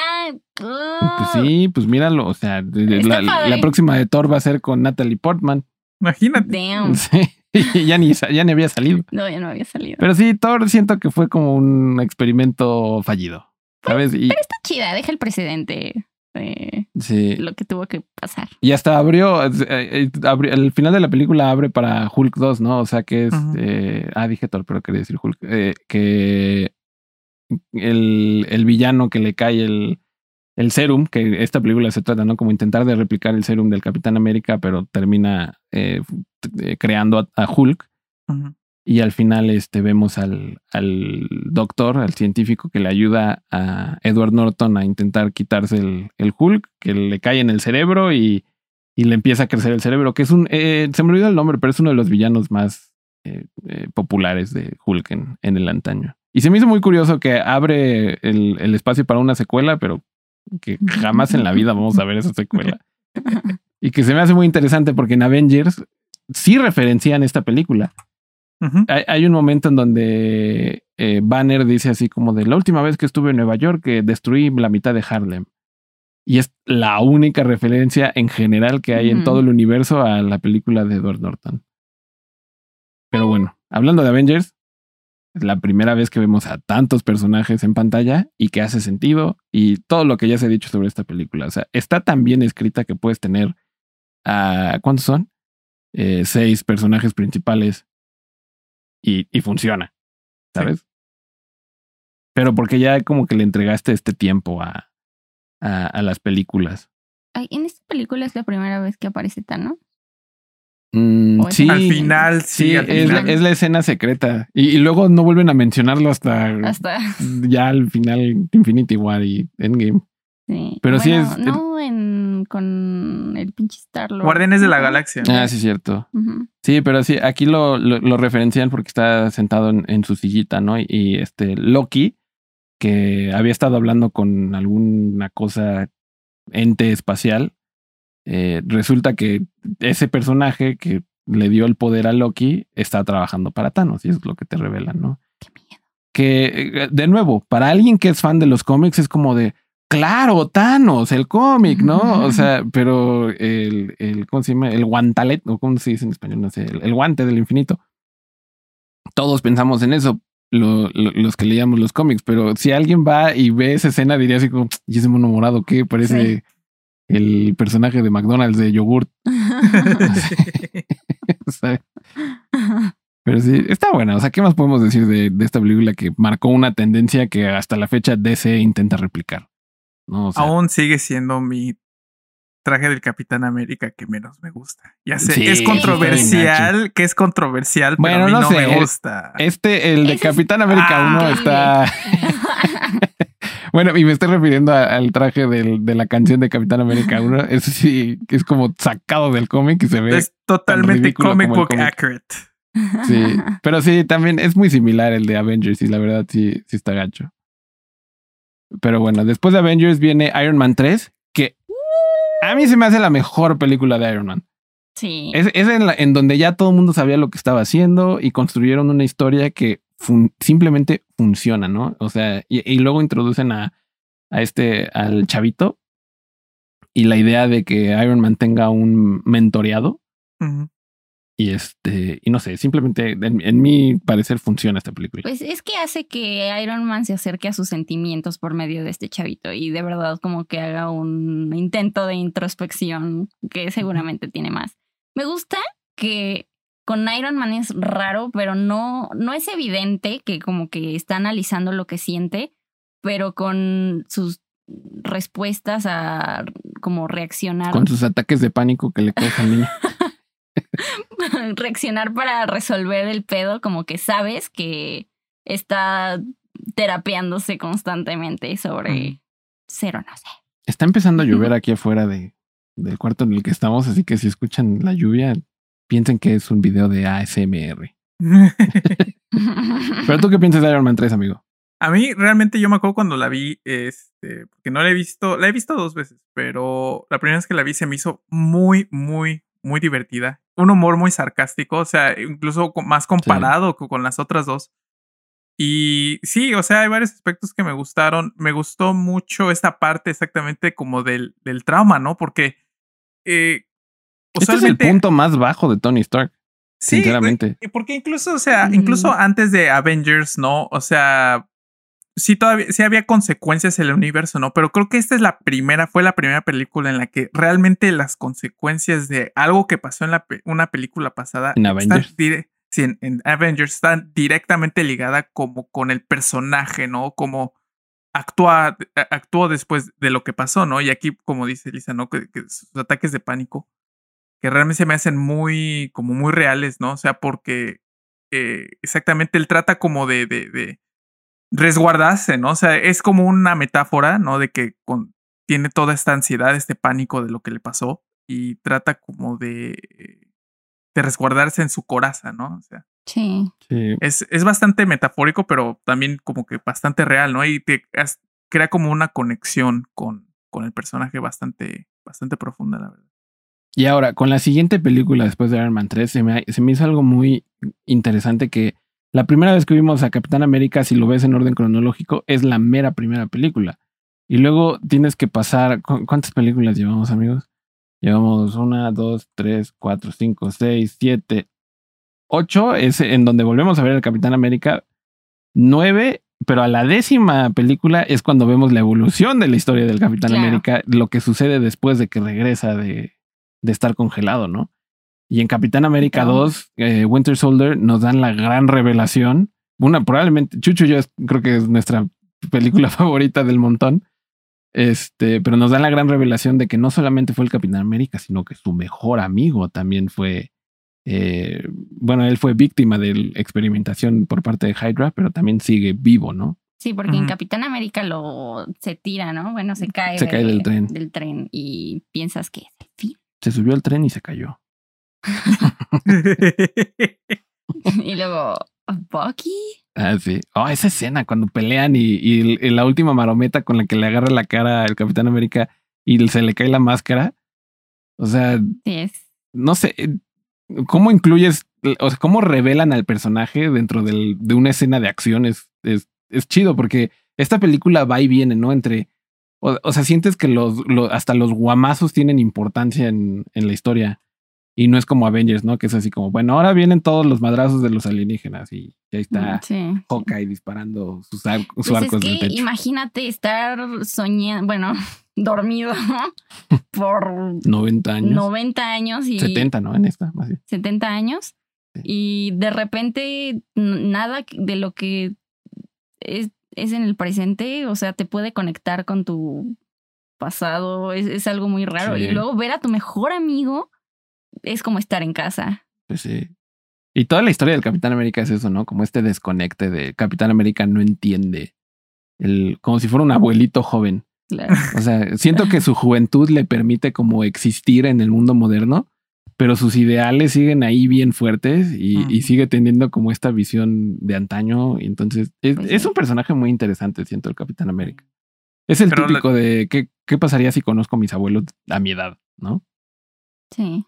pues sí, pues míralo. O sea, de- de- Está la, la próxima de Thor va a ser con Natalie Portman. Imagínate. Damn. Sí, ya ni, ya ni había salido. No, ya no había salido. Pero sí, Thor siento que fue como un experimento fallido. ¿Sabes? Y Está chida, deja el precedente de sí. lo que tuvo que pasar. Y hasta abrió, eh, eh, abrió- el final de la película abre para Hulk 2, ¿no? O sea que es, eh, ah, dije Thor, pero quería decir Hulk, eh, que el, el villano que le cae el, el serum, que esta película se trata, ¿no? Como intentar de replicar el serum del Capitán América, pero termina eh, eh, creando a, a Hulk. Ujú. Y al final este, vemos al, al doctor, al científico que le ayuda a Edward Norton a intentar quitarse el, el Hulk, que le cae en el cerebro y, y le empieza a crecer el cerebro, que es un, eh, se me olvidó el nombre, pero es uno de los villanos más eh, eh, populares de Hulk en, en el antaño. Y se me hizo muy curioso que abre el, el espacio para una secuela, pero que jamás en la vida vamos a ver esa secuela. Y que se me hace muy interesante porque en Avengers sí referencian esta película. Hay, hay un momento en donde eh, Banner dice así como de la última vez que estuve en Nueva York que destruí la mitad de Harlem. Y es la única referencia en general que hay en todo el universo a la película de Edward Norton. Pero bueno, hablando de Avengers, es la primera vez que vemos a tantos personajes en pantalla y que hace sentido y todo lo que ya se ha dicho sobre esta película. O sea, está tan bien escrita que puedes tener a... ¿Cuántos son? Eh, seis personajes principales y, y funciona, ¿sabes? Pero porque ya como que le entregaste este tiempo a, a, a las películas. Ay, en esta película es la primera vez que aparece Thanos. Mm, sí, al final, sí, sí, al es, la, final. es la escena secreta. Y, y luego no vuelven a mencionarlo hasta, Hasta. ya al final Infinity War y Endgame. Sí. Pero sí es- No en, con el pinche Star Lord. Guardianes de la Galaxia. Ah, sí, cierto. Sí, pero sí, aquí lo, lo, lo referencian porque está sentado en, en su sillita, ¿no? Y este Loki, que había estado hablando con alguna cosa ente espacial, eh, resulta que ese personaje que le dio el poder a Loki está trabajando para Thanos, y es lo que te revelan, ¿no? Qué miedo. Que, eh, de nuevo, para alguien que es fan de los cómics es como de, claro, Thanos, el cómic, ¿no? O sea, pero el, el ¿cómo se llama? El guantalet, o cómo se dice en español, no sé, el, el guante del infinito. Todos pensamos en eso, lo- lo- los que leíamos los cómics, pero si alguien va y ve esa escena, diría así como, ¿y ese mono morado qué? Parece Sí. el personaje de McDonald's de yogurt. Pero sí, está buena. O sea, ¿qué más podemos decir de, de esta película que marcó una tendencia que hasta la fecha DC intenta replicar? No, o sea, Aún sigue siendo mi traje del Capitán América que menos me gusta. Ya sé, Sí, es controversial, que es controversial, pero Bueno, a mí no no, sé, me gusta. este, el de Ese es- Capitán América Ah, 1 increíble. está. Bueno, y me estoy refiriendo a- al traje del- de la canción de Capitán América 1. Eso sí, es como sacado del cómic y se ve. es totalmente comic book cómic. accurate. Sí, pero sí, también es muy similar el de Avengers y la verdad sí, sí está gacho. Pero bueno, después de Avengers viene Iron Man 3, que a mí se me hace la mejor película de Iron Man. Sí. Es, es en, la- en donde ya todo el mundo sabía lo que estaba haciendo y construyeron una historia que fun- simplemente funciona, ¿no? O sea, y, y luego introducen a, a este, al chavito y la idea de que Iron Man tenga un mentoreado Ujú. Y este, y no sé, simplemente en, en mi parecer funciona esta película. Pues es que hace que Iron Man se acerque a sus sentimientos por medio de este chavito y de verdad como que haga un intento de introspección que seguramente tiene más. Me gusta que con Iron Man es raro, pero no, no es evidente que como que está analizando lo que siente, pero con sus respuestas a como reaccionar Con sus ataques de pánico que le causa al niño. reaccionar para resolver el pedo, como que sabes que está terapeándose constantemente sobre Mm. cero, no sé. Está empezando a llover aquí afuera de, del cuarto en el que estamos, así que si escuchan la lluvia, piensen que es un video de ASMR. Pero tú qué piensas de Iron Man 3, amigo? A mí realmente yo me acuerdo cuando la vi, este, porque no la he visto, la he visto dos veces, pero la primera vez que la vi se me hizo muy, muy, muy divertida. Un humor muy sarcástico, o sea, incluso más comparado co- con las otras dos. Y sí, o sea, hay varios aspectos que me gustaron. Me gustó mucho esta parte exactamente como del, del trauma, ¿no? Porque eh, Este es el punto más bajo de Tony Stark, Sí, sinceramente. y Porque incluso, o sea, Mm. incluso antes de Avengers, ¿no? O sea, sí todavía, sí había consecuencias en el universo, ¿no? Pero creo que esta es la primera, fue la primera película en la que realmente las consecuencias de algo que pasó en la, pe- una película pasada En Avengers. sí, en, en Avengers están directamente ligada como con el personaje, ¿no? Como actúa, actuó después de lo que pasó, ¿no? Y aquí, como dice Lisa, ¿no? Que, que sus ataques de pánico, que realmente se me hacen muy, como muy reales, ¿no? O sea, porque eh, exactamente él trata como de, de, de resguardarse, ¿no? O sea, es como una metáfora, ¿no? De que con, tiene toda esta ansiedad, este pánico de lo que le pasó y trata como de, de resguardarse en su coraza, ¿no? O sea, Sí. Sí. es, es bastante metafórico, pero también como que bastante real, ¿no? Y te has- crea como una conexión con, con el personaje bastante, bastante profunda, la verdad. Y ahora, con la siguiente película después de Iron Man 3, se me, se me hizo algo muy interesante que la primera vez que vimos a Capitán América, si lo ves en orden cronológico, es la mera primera película. Y luego tienes que pasar. ¿Cuántas películas llevamos, amigos? Llevamos una, dos, tres, cuatro, cinco, seis, siete, ocho. Es en donde volvemos a ver al Capitán América. Nueve, pero a la décima película es cuando vemos la evolución de la historia del Capitán América, lo que sucede después de que regresa de, de estar congelado, ¿no? Y en Capitán América 2, eh, Winter Soldier, nos dan la gran revelación. Una, probablemente, Chucho, yo creo que es nuestra película favorita del montón. Este, pero nos dan la gran revelación de que no solamente fue el Capitán América, sino que su mejor amigo también fue. Eh, bueno, él fue víctima de la experimentación por parte de Hydra, pero también sigue vivo, ¿no? Sí, porque en Capitán América lo se tira, ¿no? Bueno, se cae, se cae del tren. Del tren y piensas que es el fin. Se subió al tren y se cayó. y luego, Bucky. Ah, sí. Oh, esa escena cuando pelean y, la última marometa con la que le agarra la cara al Capitán América y se le cae la máscara. O sea, no sé, eh, ¿cómo incluyes, o sea, cómo revelan al personaje dentro del, de una escena de acción? Es, es, chido porque esta película va y viene, ¿no? Entre, o, sea, sientes que los, hasta los guamazos tienen importancia en, en la historia. Y no es como Avengers, ¿no? Que es así como, bueno, ahora vienen todos los madrazos de los alienígenas y ahí está mm, sí, Hawkeye disparando sus, pues arcos es techo. Imagínate estar soñando, bueno, dormido por 90 años. 90 años y 70, ¿no? En esta, más bien. 70 años. Y de repente nada de lo que es, es, en el presente, o sea, te puede conectar con tu pasado, es, es algo muy raro. Y luego ver a tu mejor amigo es como estar en casa. Pues sí. Y toda la historia del Capitán América es eso, ¿no? Como este desconecte de Capitán América no entiende. El, como si fuera un abuelito joven. Claro. O sea, siento que su juventud le permite como existir en el mundo moderno, pero sus ideales siguen ahí bien fuertes y, sigue teniendo como esta visión de antaño. Y entonces es, pues un personaje muy interesante, siento, el Capitán América. Es el típico de ¿qué, qué pasaría si conozco a mis abuelos a mi edad, ¿no? Sí.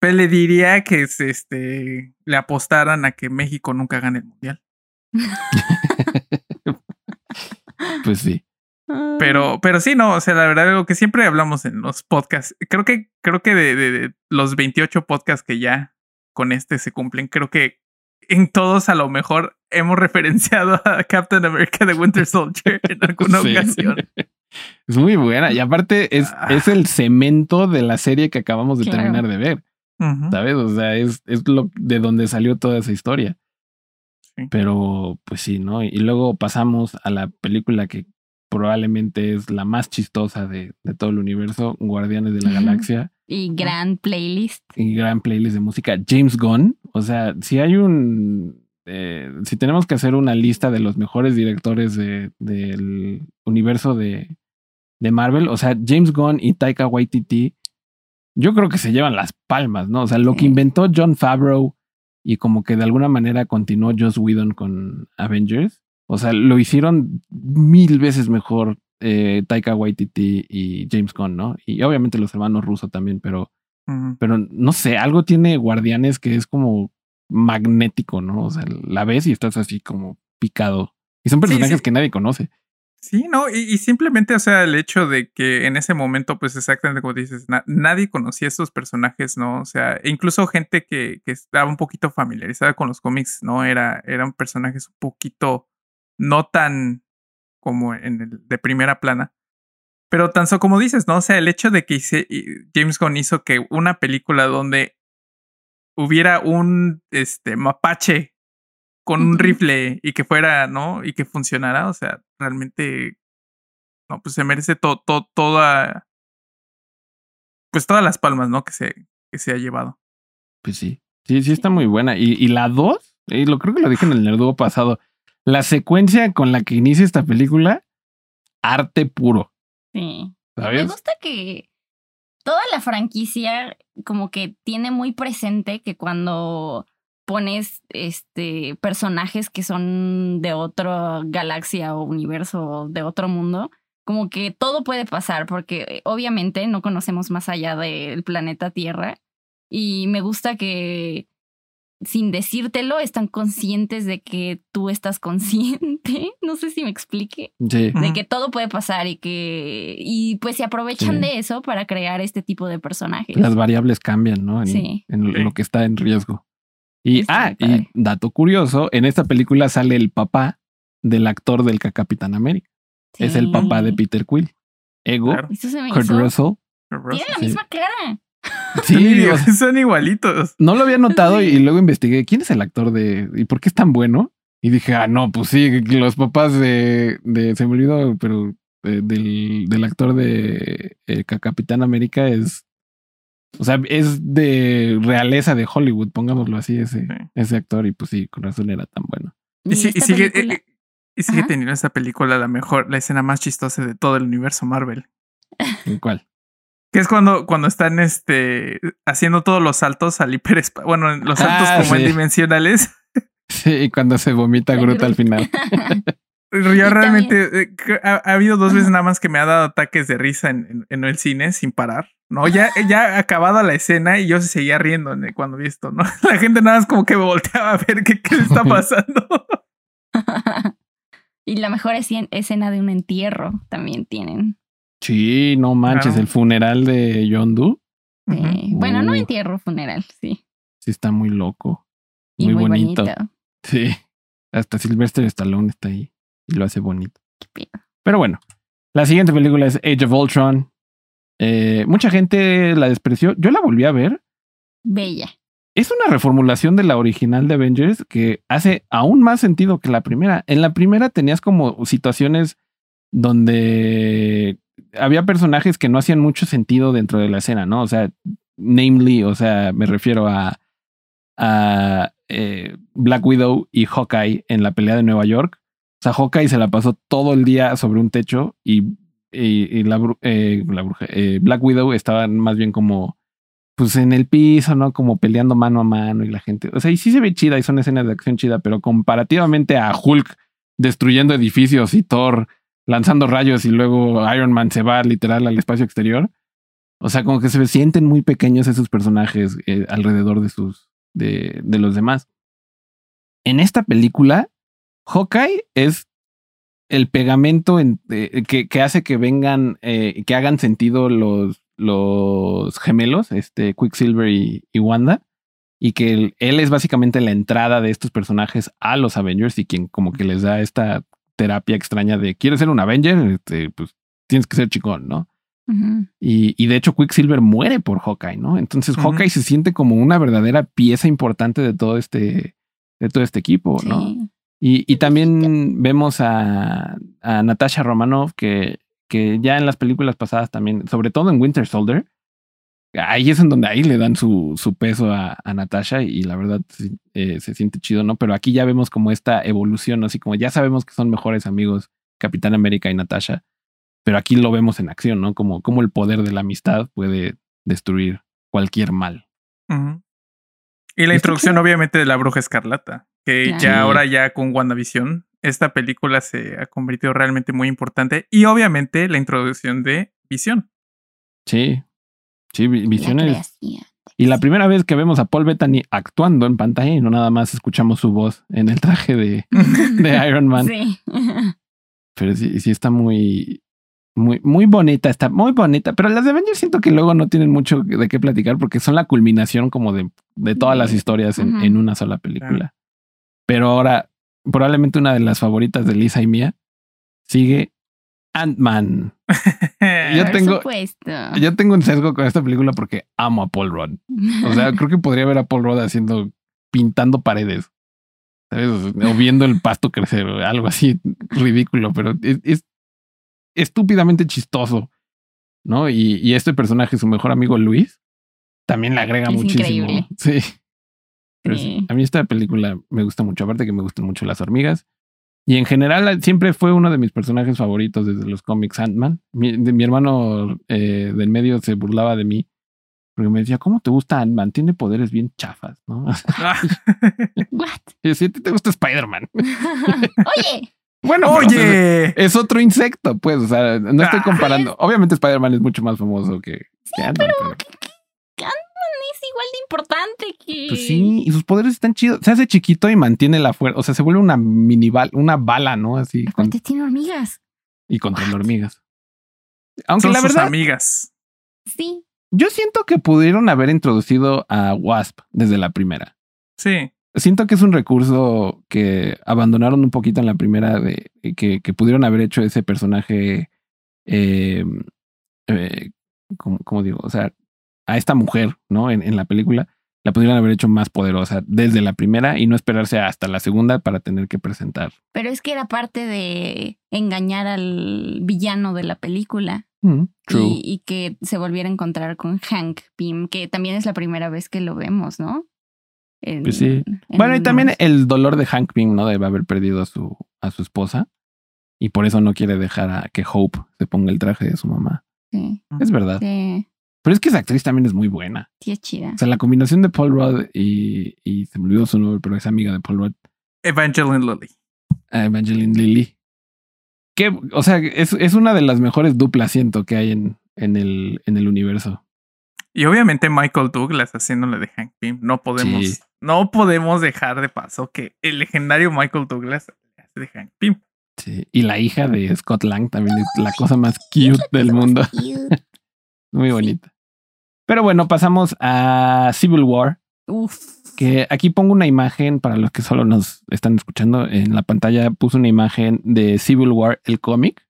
Pues le diría que este, le apostaran a que México nunca gane el mundial. pues sí. Pero, pero sí, no, o sea, la verdad, lo que siempre hablamos en los podcasts, creo que, creo que de, de, los 28 podcasts que ya con este se cumplen, creo que en todos a lo mejor hemos referenciado a Captain America de Winter Soldier en alguna ocasión. Es muy buena. Y aparte es, es el cemento de la serie que acabamos de terminar de ver. ¿Sabes? O sea, es, es lo de donde salió toda esa historia. Pero, pues sí, ¿no? Y luego pasamos a la película que probablemente es la más chistosa de, de todo el universo, Guardianes de la Galaxia. Y gran playlist. Y gran playlist de música. James Gunn. O sea, si hay un. Eh, si tenemos que hacer una lista de los mejores directores de, del universo de, de Marvel, o sea, James Gunn y Taika Waititi yo creo que se llevan las palmas, ¿no? O sea, lo que inventó John Favreau y como que de alguna manera continuó Joss Whedon con Avengers, o sea, lo hicieron mil veces mejor eh, Taika Waititi y James Gunn, ¿no? Y obviamente los hermanos rusos también, pero, pero no sé, algo tiene Guardianes que es como magnético, ¿no? O sea, la ves y estás así como picado. Y son personajes que nadie conoce. Sí, no, y, simplemente, o sea, el hecho de que en ese momento, pues exactamente como dices, nadie conocía estos personajes, ¿no? O sea, incluso gente que, que, estaba un poquito familiarizada con los cómics, ¿no? Era, eran personajes un poquito no tan como en el de primera plana. Pero tan solo como dices, ¿no? O sea, el hecho de que hice, James Gunn hizo que una película donde hubiera un este mapache con un rifle y que fuera, ¿no? Y que funcionara, o sea, realmente, no, pues se merece todo, toda, pues todas las palmas, ¿no? Que se, que se ha llevado. Pues sí, sí, sí está muy buena. Y, y la dos, y lo creo que lo dije en el nerduo pasado, la secuencia con la que inicia esta película, arte puro. Sí. ¿Sabes? Me gusta que toda la franquicia como que tiene muy presente que cuando pones este personajes que son de otra galaxia o universo o de otro mundo, como que todo puede pasar, porque obviamente no conocemos más allá del planeta Tierra. Y me gusta que sin decírtelo están conscientes de que tú estás consciente. No sé si me explique. Sí. De que todo puede pasar y que. Y pues se aprovechan Sí. de eso para crear este tipo de personajes. Las variables cambian, ¿no? En, Sí. en lo que está en riesgo. Y, ah, y dato curioso, en esta película sale el papá del actor del Capitán América. Es el papá de Peter Quill. Ego, Claro. Eso se me Kurt. Russell. Tiene la Sí. misma cara. Sí, o sea, son igualitos. no lo había notado Sí. y luego investigué quién es el actor de y por qué es tan bueno. Y dije, ah, no, pues sí, los papás de, de se me olvidó, pero eh, del, del actor de eh, Ca- Capitán América es, o sea, es de realeza de Hollywood, pongámoslo así, ese, Sí. ese actor. Y pues sí, con razón era tan bueno. Y, sí- y sigue, eh, y sigue teniendo esta película la mejor, la escena más chistosa de todo el universo Marvel. ¿En cuál? Que es cuando, cuando están este haciendo todos los saltos al hiperespacio. Bueno, los saltos Ah, como sí. en dimensionales. Sí, y cuando se vomita Groot al final. Yo realmente eh, ha, ha habido dos veces nada más que me ha dado ataques de risa en, en- en el cine sin parar. No, ya, ya acabada la escena y yo se seguía riendo en- cuando vi esto, ¿no? La gente nada más como que me volteaba a ver qué, qué le está pasando. y la mejor escen- escena de un entierro también tienen. Sí, no manches, Claro. el funeral de Yondu. Eh, Ujú. Bueno, no entierro, funeral, sí. Sí, está muy loco. Y Muy muy, bonito. bonito. Sí. Hasta Sylvester Stallone está ahí y lo hace bonito. Qué. Pero bueno, la siguiente película es Age of Ultron. Eh, mucha gente la despreció. Yo la volví a ver. Bella. Es una reformulación de la original de Avengers que hace aún más sentido que la primera. En la primera tenías como situaciones donde había personajes que no hacían mucho sentido dentro de la escena, ¿no? O sea, namely, o sea, me refiero a, a eh, Black Widow y Hawkeye en la pelea de Nueva York. O sea, Hawkeye se la pasó todo el día sobre un techo y, y- la, eh, bruja, eh, Black Widow estaba más bien como pues en el piso, ¿no? Como peleando mano a mano y la gente. O sea, y sí se ve chida y son escenas de acción chida, pero comparativamente a Hulk destruyendo edificios y Thor lanzando rayos y luego Iron Man se va literal al espacio exterior. O sea, como que se sienten muy pequeños esos personajes eh, alrededor de sus de, de los demás. En esta película, Hawkeye es el pegamento en- eh, que, que hace que vengan, eh, que hagan sentido los, los gemelos, este Quicksilver y, y Wanda, y que él, él es básicamente la entrada de estos personajes a los Avengers y quien como que les da esta terapia extraña de quieres ser un Avenger, este, pues tienes que ser chicón, ¿no? Y, y de hecho Quicksilver muere por Hawkeye, ¿no? Entonces. Hawkeye se siente como una verdadera pieza importante de todo este, de todo este equipo, ¿no? Y, y también vemos a, a Natasha Romanoff, que, que ya en las películas pasadas también, sobre todo en Winter Soldier, ahí es en donde ahí le dan su, su peso a, a Natasha y la verdad eh, se siente chido, ¿no? Pero aquí ya vemos como esta evolución, así como ya sabemos que son mejores amigos Capitán América y Natasha, pero aquí lo vemos en acción, ¿no? Como, como el poder de la amistad puede destruir cualquier mal. Ujú. Y la introducción, obviamente, de la bruja escarlata, que Claro. ya ahora ya con WandaVision, esta película se ha convertido realmente muy importante. Y obviamente la introducción de Visión. Sí, sí, vi- La visiones. creación. Y la primera vez que vemos a Paul Bettany actuando en pantalla y no nada más escuchamos su voz en el traje de, de Iron Man. Sí. Pero sí, sí está muy, muy, muy bonita, está muy bonita. Pero las de Avengers siento que luego no tienen mucho de qué platicar porque son la culminación como de, de todas las historias en, en una sola película. Pero ahora, probablemente una de las favoritas de Lisa y mía sigue Ant-Man. Yo Por tengo- supuesto. Yo tengo un sesgo con esta película porque amo a Paul Rudd. O sea, creo que podría ver a Paul Rudd haciendo, pintando paredes. ¿Sabes? O viendo el pasto crecer o algo así ridículo, pero es, es estúpidamente chistoso. ¿No? Y, y este personaje, su mejor amigo Luis, también le agrega Es muchísimo. increíble. Sí. Pero sí. A mí esta película me gusta mucho, aparte que me gustan mucho las hormigas. Y en general siempre fue uno de mis personajes favoritos desde los cómics Ant-Man. Mi, de- mi hermano eh, del medio se burlaba de mí porque me decía, ¿cómo te gusta Ant-Man? Tiene poderes bien chafas, ¿no? Ah. Y decía, "¿A ti te gusta Spider-Man? Oye, Bueno, pero, Oye, es otro insecto, pues. O sea, no estoy Ah. comparando. Obviamente, Spider-Man es mucho más famoso que, que Ant-Man, pero- Es igual de importante que. Pues sí, y sus poderes están chidos. Se hace chiquito y mantiene la fuerza. O sea, se vuelve una mini bala, una bala, ¿no? Así con- Aparte tiene hormigas. y contra hormigas. Aunque son la sus amigas. Sí. yo siento que pudieron haber introducido a Wasp desde la primera. Sí. Siento que es un recurso que abandonaron un poquito en la primera, de que, que pudieron haber hecho ese personaje, eh, eh, ¿cómo, cómo digo? O sea, a esta mujer, ¿no? En, en la película, la pudieron haber hecho más poderosa desde la primera y no esperarse hasta la segunda para tener que presentar. Pero es que era parte de engañar al villano de la película. Mm, True. Y, y que se volviera a encontrar con Hank Pym, que también es la primera vez que lo vemos, ¿no? En- Pues sí. en Bueno, y también el dolor de Hank Pym, ¿no? Debe haber perdido a su, a su esposa. Y por eso no quiere dejar a que Hope se ponga el traje de su mamá. Sí, Es verdad. sí, Pero es que esa actriz también es muy buena. sí es chida. O sea, la combinación de Paul Rudd y, y se me olvidó su nombre, pero es amiga de Paul Rudd, Evangeline Lilly. eh, Evangeline Lilly. Que, o sea, es, es una de las mejores duplas, siento, que hay en, en, el, en el universo. Y obviamente Michael Douglas haciéndole de Hank Pym. No podemos, Sí. no podemos dejar de paso que el legendario Michael Douglas hace de Hank Pym. Sí. Y la hija de Scott Lang también es la cosa más cute del mundo. Muy bonita. Pero bueno, pasamos a Civil War. Uf. Que aquí pongo una imagen para los que solo nos están escuchando. En la pantalla puse una imagen de Civil War, el cómic,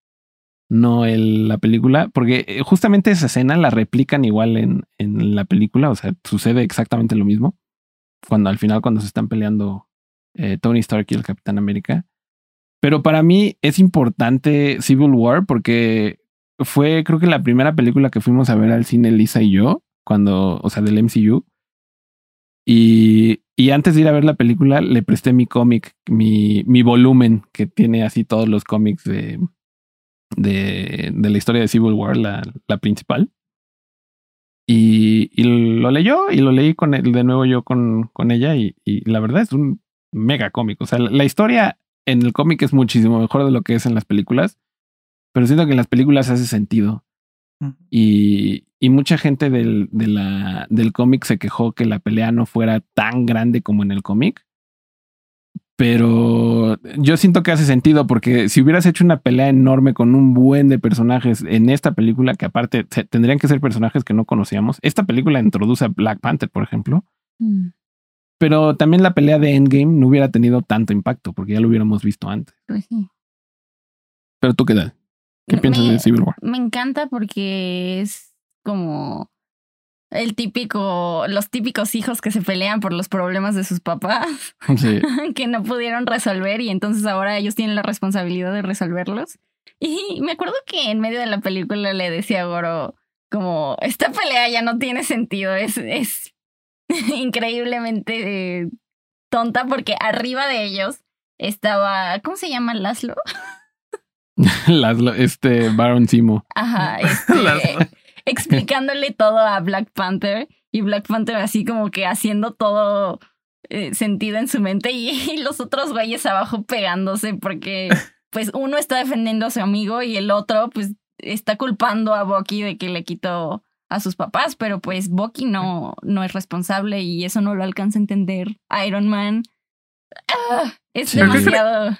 no el- la película, porque eh, justamente esa escena la replican igual en, en la película. O sea, sucede exactamente lo mismo. Cuando al final, cuando se están peleando eh, Tony Stark y el Capitán América. Pero para mí es importante Civil War porque fue, creo que la primera película que fuimos a ver al cine Lisa y yo, cuando, o sea, del MCU. Y, y antes de ir a ver la película, le presté mi cómic, mi, mi volumen, que tiene así todos los cómics de, de, de la historia de Civil War, la, la principal. Y, y lo leyó y lo leí con él, de nuevo yo con, con ella y, y la verdad es un mega cómic. O sea, la, la historia en el cómic es muchísimo mejor de lo que es en las películas, pero siento que en las películas hace sentido. Y, y mucha gente del, de la, del cómic se quejó que la pelea no fuera tan grande como en el cómic. Pero yo siento que hace sentido porque si hubieras hecho una pelea enorme con un buen de personajes en esta película, que aparte tendrían que ser personajes que no conocíamos, esta película introduce a Black Panther, por ejemplo, Mm, pero también la pelea de Endgame no hubiera tenido tanto impacto porque ya lo hubiéramos visto antes. Pues sí. Pero tú qué tal? ¿Qué Me- piensas de Civil War? Me encanta porque es como el típico, los típicos hijos que se pelean por los problemas de sus papás Sí. que no pudieron resolver y entonces ahora ellos tienen la responsabilidad de resolverlos. Y me acuerdo que en medio de la película le decía a Goro como esta pelea ya no tiene sentido, es, es increíblemente eh, tonta porque arriba de ellos estaba, ¿cómo se llama Laszlo? Laszlo, este Baron Simo. Ajá, este, Laszlo. explicándole todo a Black Panther y Black Panther así como que haciendo todo eh, sentido en su mente y, y los otros güeyes abajo pegándose porque pues uno está defendiendo a su amigo y el otro pues está culpando a Bucky de que le quitó a sus papás, pero pues Bucky no, no es responsable y eso no lo alcanza a entender Iron Man. Ah, es Sí. demasiado...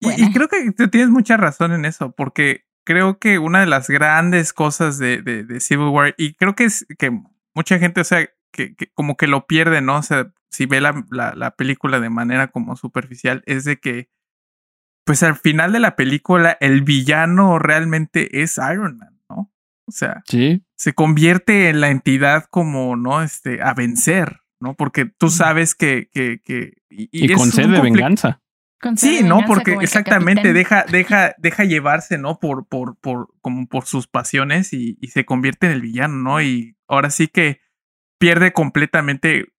Y, y creo que tú tienes mucha razón en eso, porque creo que una de las grandes cosas de, de, de Civil War, y creo que es que mucha gente, o sea, que, que como que lo pierde, ¿no? O sea, si ve la, la, la película de manera como superficial, es de que, pues al final de la película, el villano realmente es Iron Man, ¿no? O sea, Sí, se convierte en la entidad como, ¿no? Este, a vencer, ¿no? Porque tú sabes que, que, que y, y, es con un sed de conflicto- venganza. Sí, no, porque exactamente deja, deja, deja llevarse, ¿no? Por, por, por, como por sus pasiones y, y se convierte en el villano, ¿no? Y ahora sí que pierde completamente,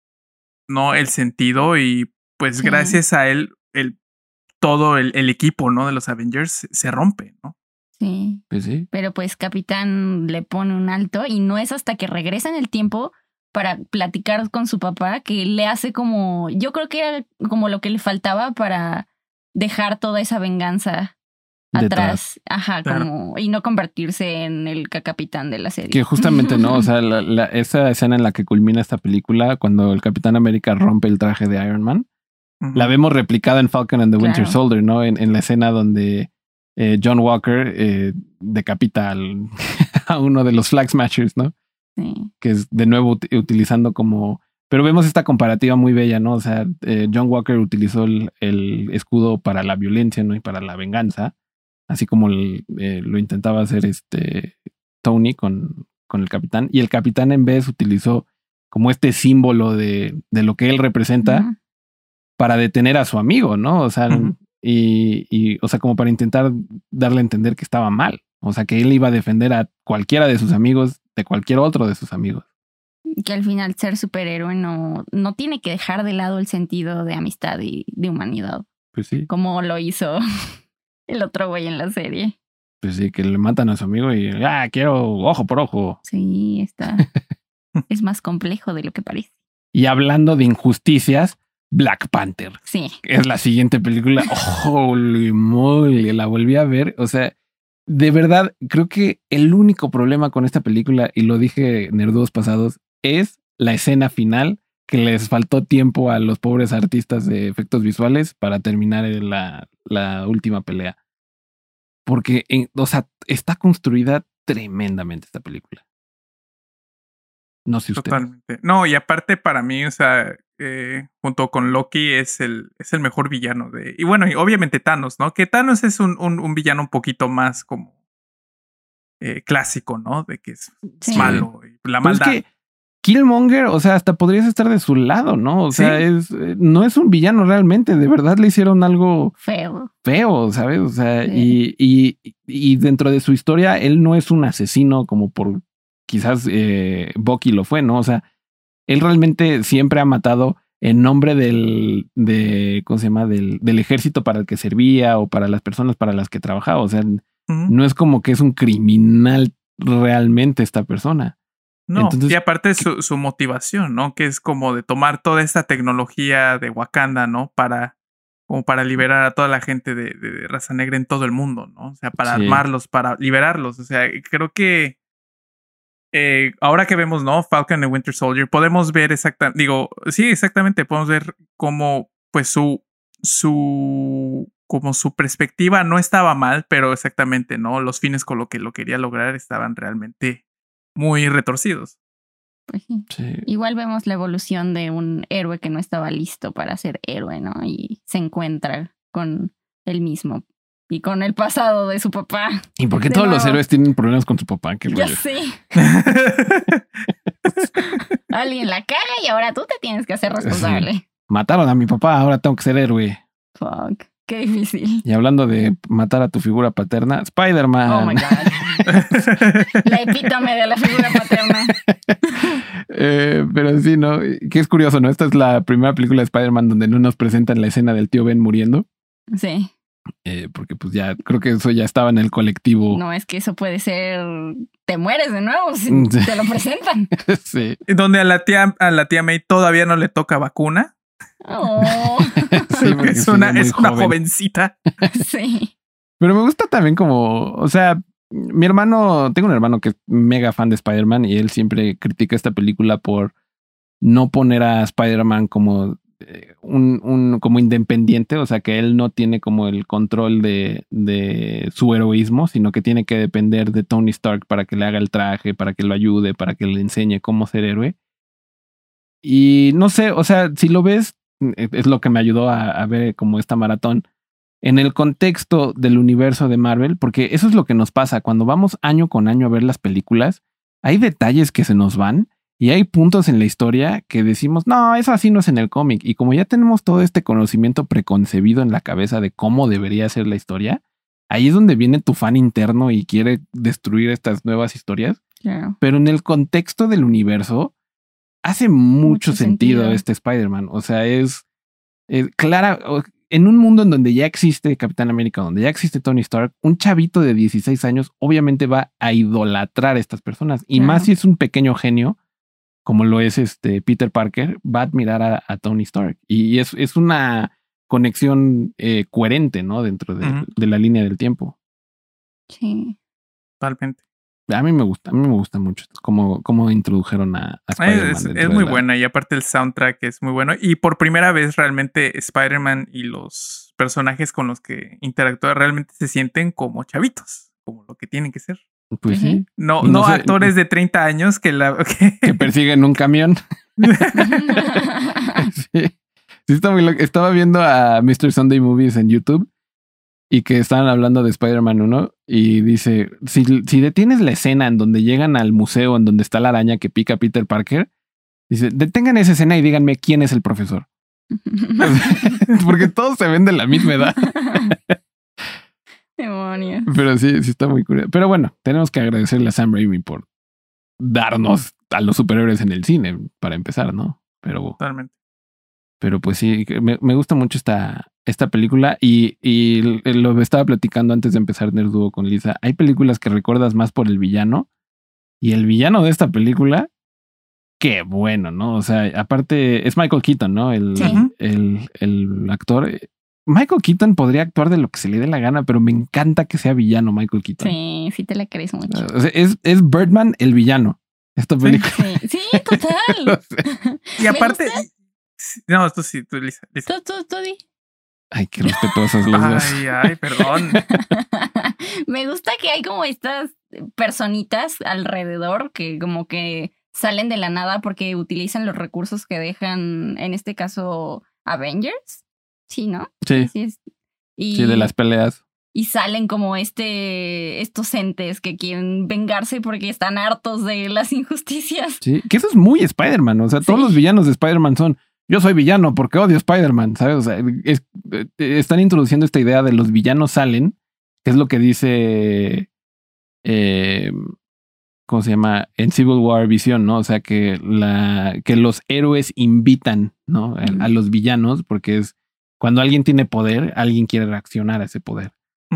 ¿no? El sentido y pues Sí. gracias a él, el, todo el, el equipo, ¿no? De los Avengers se, se rompe, ¿no? Sí. Pues sí. Pero pues Capitán le pone un alto y no es hasta que regresa en el tiempo para platicar con su papá que le hace como, yo creo que era como lo que le faltaba para dejar toda esa venganza atrás, ajá, como y no convertirse en el capitán de la serie. Que justamente no, o sea, la, esa escena en la que culmina esta película, cuando el Capitán América rompe el traje de Iron Man, la vemos replicada en Falcon and the Winter Soldier, ¿no? En, la escena donde eh, John Walker eh, decapita a uno de los Flag Smashers, ¿no? Sí. Que es de nuevo utilizando como pero vemos esta comparativa muy bella, ¿no? O sea, eh, John Walker utilizó el, escudo para la violencia, ¿no? Y para la venganza, así como eh, lo intentaba hacer este Tony con, con el capitán. Y el capitán en vez utilizó como este símbolo de, de lo que él representa para detener a su amigo, ¿no? O sea, y, y, o sea, como para intentar darle a entender que estaba mal. O sea, que él iba a defender a cualquiera de sus amigos de cualquier otro de sus amigos que al final ser superhéroe no, no tiene que dejar de lado el sentido de amistad y de humanidad. Pues sí. Como lo hizo el otro güey en la serie. Pues sí, que le matan a su amigo y, ah, quiero ojo por ojo. Sí, está. es más complejo de lo que parece. Y hablando de injusticias, Black Panther. Sí. Es la siguiente película. Holy moly, la volví a ver. O sea, de verdad, creo que el único problema con esta película, y lo dije nerdos pasados, es la escena final que les faltó tiempo a los pobres artistas de efectos visuales para terminar la, la última pelea. Porque, o sea, está construida tremendamente esta película. No sé usted. Totalmente. No, y aparte para mí, o sea, eh, junto con Loki es el, es el mejor villano de... Y bueno, y obviamente Thanos, ¿no? Que Thanos es un, un, villano un poquito más como eh, clásico, ¿no? De que es malo. Y la maldad. Killmonger, o sea, hasta podrías estar de su lado, ¿no? O sea, es, eh, no es un villano realmente, de verdad le hicieron algo feo. Feo, ¿sabes? O sea, y, y, y, dentro de su historia, él no es un asesino como por quizás eh, Bucky lo fue, ¿no? O sea, él realmente siempre ha matado en nombre del, de, ¿cómo se llama? Del, del ejército para el que servía o para las personas para las que trabajaba. O sea, no es como que es un criminal realmente esta persona. No, y aparte su, su, motivación, ¿no? Que es como de tomar toda esta tecnología de Wakanda, ¿no? Para, como para liberar a toda la gente de, de, raza negra en todo el mundo, ¿no? O sea, para armarlos, para liberarlos. O sea, creo que eh, ahora que vemos, ¿no? Falcon y Winter Soldier, podemos ver exactamente, digo, sí, exactamente, podemos ver cómo, pues, su, su, como su perspectiva no estaba mal, pero exactamente, ¿no? Los fines con lo que lo quería lograr estaban realmente muy retorcidos. Pues sí. Igual vemos la evolución de un héroe que no estaba listo para ser héroe, ¿no? Y se encuentra con él mismo y con el pasado de su papá. ¿Y por qué todos los héroes tienen problemas con su papá? ¿Qué ya sé. Alguien la caga y ahora tú te tienes que hacer responsable. Mataron a mi papá, ahora tengo que ser héroe. Fuck. Qué difícil. Y hablando de matar a tu figura paterna, Spider-Man. Oh my God. la epítome de la figura paterna. Eh, pero sí, ¿no? Que es curioso, ¿no? Esta es la primera película de Spider-Man donde no nos presentan la escena del tío Ben muriendo. Sí. Eh, porque pues ya creo que eso ya estaba en el colectivo. No, es que eso puede ser te mueres de nuevo si te lo presentan. sí. Donde a la tía a la tía May todavía no le toca vacuna. Oh. es una, es una jovencita. sí. Pero me gusta también como, o sea, mi hermano, tengo un hermano que es mega fan de Spider-Man y él siempre critica esta película por no poner a Spider-Man como un, un, como independiente, o sea que él no tiene como el control de, su heroísmo, sino que tiene que depender de Tony Stark para que le haga el traje, para que lo ayude, para que le enseñe cómo ser héroe. Y no sé, o sea, si lo ves, e, es lo que me ayudó a, ver como esta maratón en el contexto del universo de Marvel, porque eso es lo que nos pasa cuando vamos año con año a ver las películas, hay detalles que se nos van y hay puntos en la historia que decimos, no, eso así no es en el cómic. Y como ya tenemos todo este conocimiento preconcebido en la cabeza de cómo debería ser la historia, ahí es donde viene tu fan interno y quiere destruir estas nuevas historias. Pero en el contexto del universo, hace mucho, sentido, este Spider-Man. O sea, es, clara. En un mundo en donde ya existe Capitán América, donde ya existe Tony Stark, un chavito de 16 años obviamente va a idolatrar a estas personas. Y más si es un pequeño genio, como lo es este Peter Parker, va a admirar a, Tony Stark. Y es, es una conexión eh, coherente, ¿no? Dentro de, la línea del tiempo. Sí. Totalmente. A mí me gusta, a mí me gusta mucho cómo, cómo introdujeron a, a Spider-Man. Es, es muy la- buena y aparte el soundtrack es muy bueno. Y por primera vez realmente Spider-Man y los personajes con los que interactúa realmente se sienten como chavitos, como lo que tienen que ser. Pues sí, No, no no sé- actores de 30 años que la... que- que persiguen un camión. sí. Sí, está muy loco. Estaba viendo a Mr. Sunday Movies en YouTube y que estaban hablando de Spider-Man 1 y dice, si, si detienes la escena en donde llegan al museo en donde está la araña que pica a Peter Parker, dice, detengan esa escena y díganme quién es el profesor. Porque todos se ven de la misma edad. Demonios. Pero sí, sí está muy curioso. Pero bueno, tenemos que agradecerle a Sam Raimi por darnos a los superhéroes en el cine, para empezar, ¿no? Pero Totalmente. Pero pues sí, me, me gusta mucho esta, esta película y, y lo estaba platicando antes de empezar Nerduo con Lisa. Hay películas que recuerdas más por el villano y el villano de esta película, qué bueno, ¿no? O sea, aparte es Michael Keaton, ¿no? El, Sí. el, el actor. Michael Keaton podría actuar de lo que se le dé la gana, pero me encanta que sea villano Michael Keaton. Sí, sí te la crees mucho. O sea, es, es Birdman el villano. Esta película. Sí, sí, total. Y ¿Me aparte... No, tú sí, tú, Lisa. Lisa. Tú, tú, tú di. Ay, qué respetuosos los dos. Ay, ay, perdón. Me gusta que hay como estas personitas alrededor que como que salen de la nada porque utilizan los recursos que dejan, en este caso, Avengers. Sí, ¿no? Sí, Sí, es- y, sí, de las peleas. y salen como este, estos entes que quieren vengarse porque están hartos de las injusticias. Sí, que eso es muy Spider-Man. O sea, todos Sí. los villanos de Spider-Man son yo soy villano porque odio Spider-Man, ¿sabes? O sea, es- eh, están introduciendo esta idea de los villanos salen, que es lo que dice. eh, ¿Cómo se llama? En Civil War Visión, ¿no? O sea, que, la, que los héroes invitan, ¿no? A, a los villanos, porque es cuando alguien tiene poder, alguien quiere reaccionar a ese poder.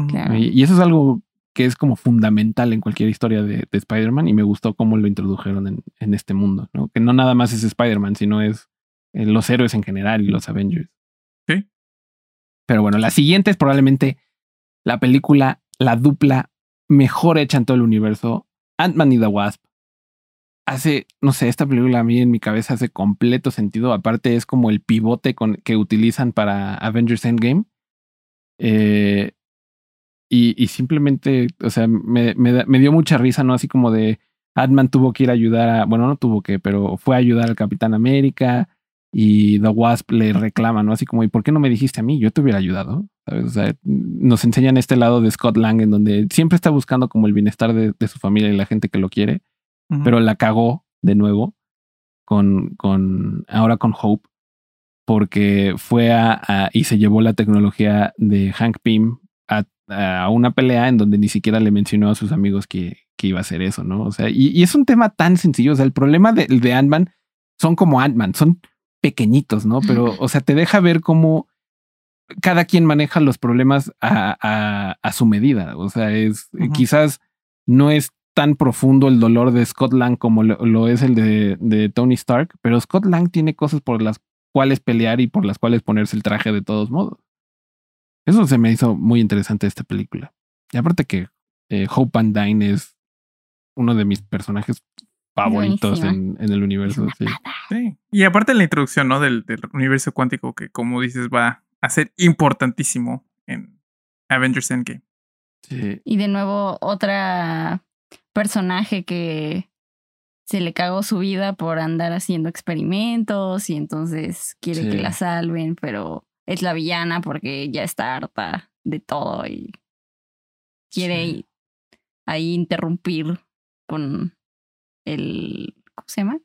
Claro. Y, y eso es algo que es como fundamental en cualquier historia de, de Spider-Man y me gustó cómo lo introdujeron en, en este mundo, ¿no? Que no nada más es Spider-Man, sino es eh, los héroes en general y los Avengers. Sí. Pero bueno, la siguiente es probablemente la película, la dupla mejor hecha en todo el universo, Ant-Man y the Wasp. Hace, no sé, esta película a mí en mi cabeza hace completo sentido. Aparte es como el pivote con, que utilizan para Avengers Endgame. Eh, y, y simplemente, o sea, me, me, dio mucha risa, ¿no? Así como de Ant-Man tuvo que ir a ayudar a, bueno, no tuvo que, pero fue a ayudar al Capitán América y The Wasp le reclama, ¿no? Así como, ¿y por qué no me dijiste a mí? Yo te hubiera ayudado, ¿sabes? O sea, nos enseñan este lado de Scott Lang en donde siempre está buscando como el bienestar de, de su familia y la gente que lo quiere, Pero la cagó de nuevo con, con ahora con Hope, porque fue a, a- y se llevó la tecnología de Hank Pym a, a una pelea en donde ni siquiera le mencionó a sus amigos que, que iba a hacer eso, ¿no? O sea, y, y es un tema tan sencillo. O sea, el problema de, de Ant-Man son como Ant-Man, son pequeñitos, ¿no? Pero, o sea, te deja ver cómo cada quien maneja los problemas a, a, a su medida. O sea, es quizás no es tan profundo el dolor de Scott Lang como lo, lo es el de, de Tony Stark, pero Scott Lang tiene cosas por las cuales pelear y por las cuales ponerse el traje de todos modos. Eso se me hizo muy interesante esta película. Y aparte que eh, Hope Van Dyne es uno de mis personajes favoritos en, en el universo. Sí. Sí. Y aparte la introducción, ¿no? Del, del universo cuántico que, como dices, va a ser importantísimo en Avengers Endgame. Sí. Y de nuevo, otra personaje que se le cagó su vida por andar haciendo experimentos y entonces quiere Sí. que la salven, pero es la villana porque ya está harta de todo y quiere Sí. ahí interrumpir con el... ¿Cómo se llama?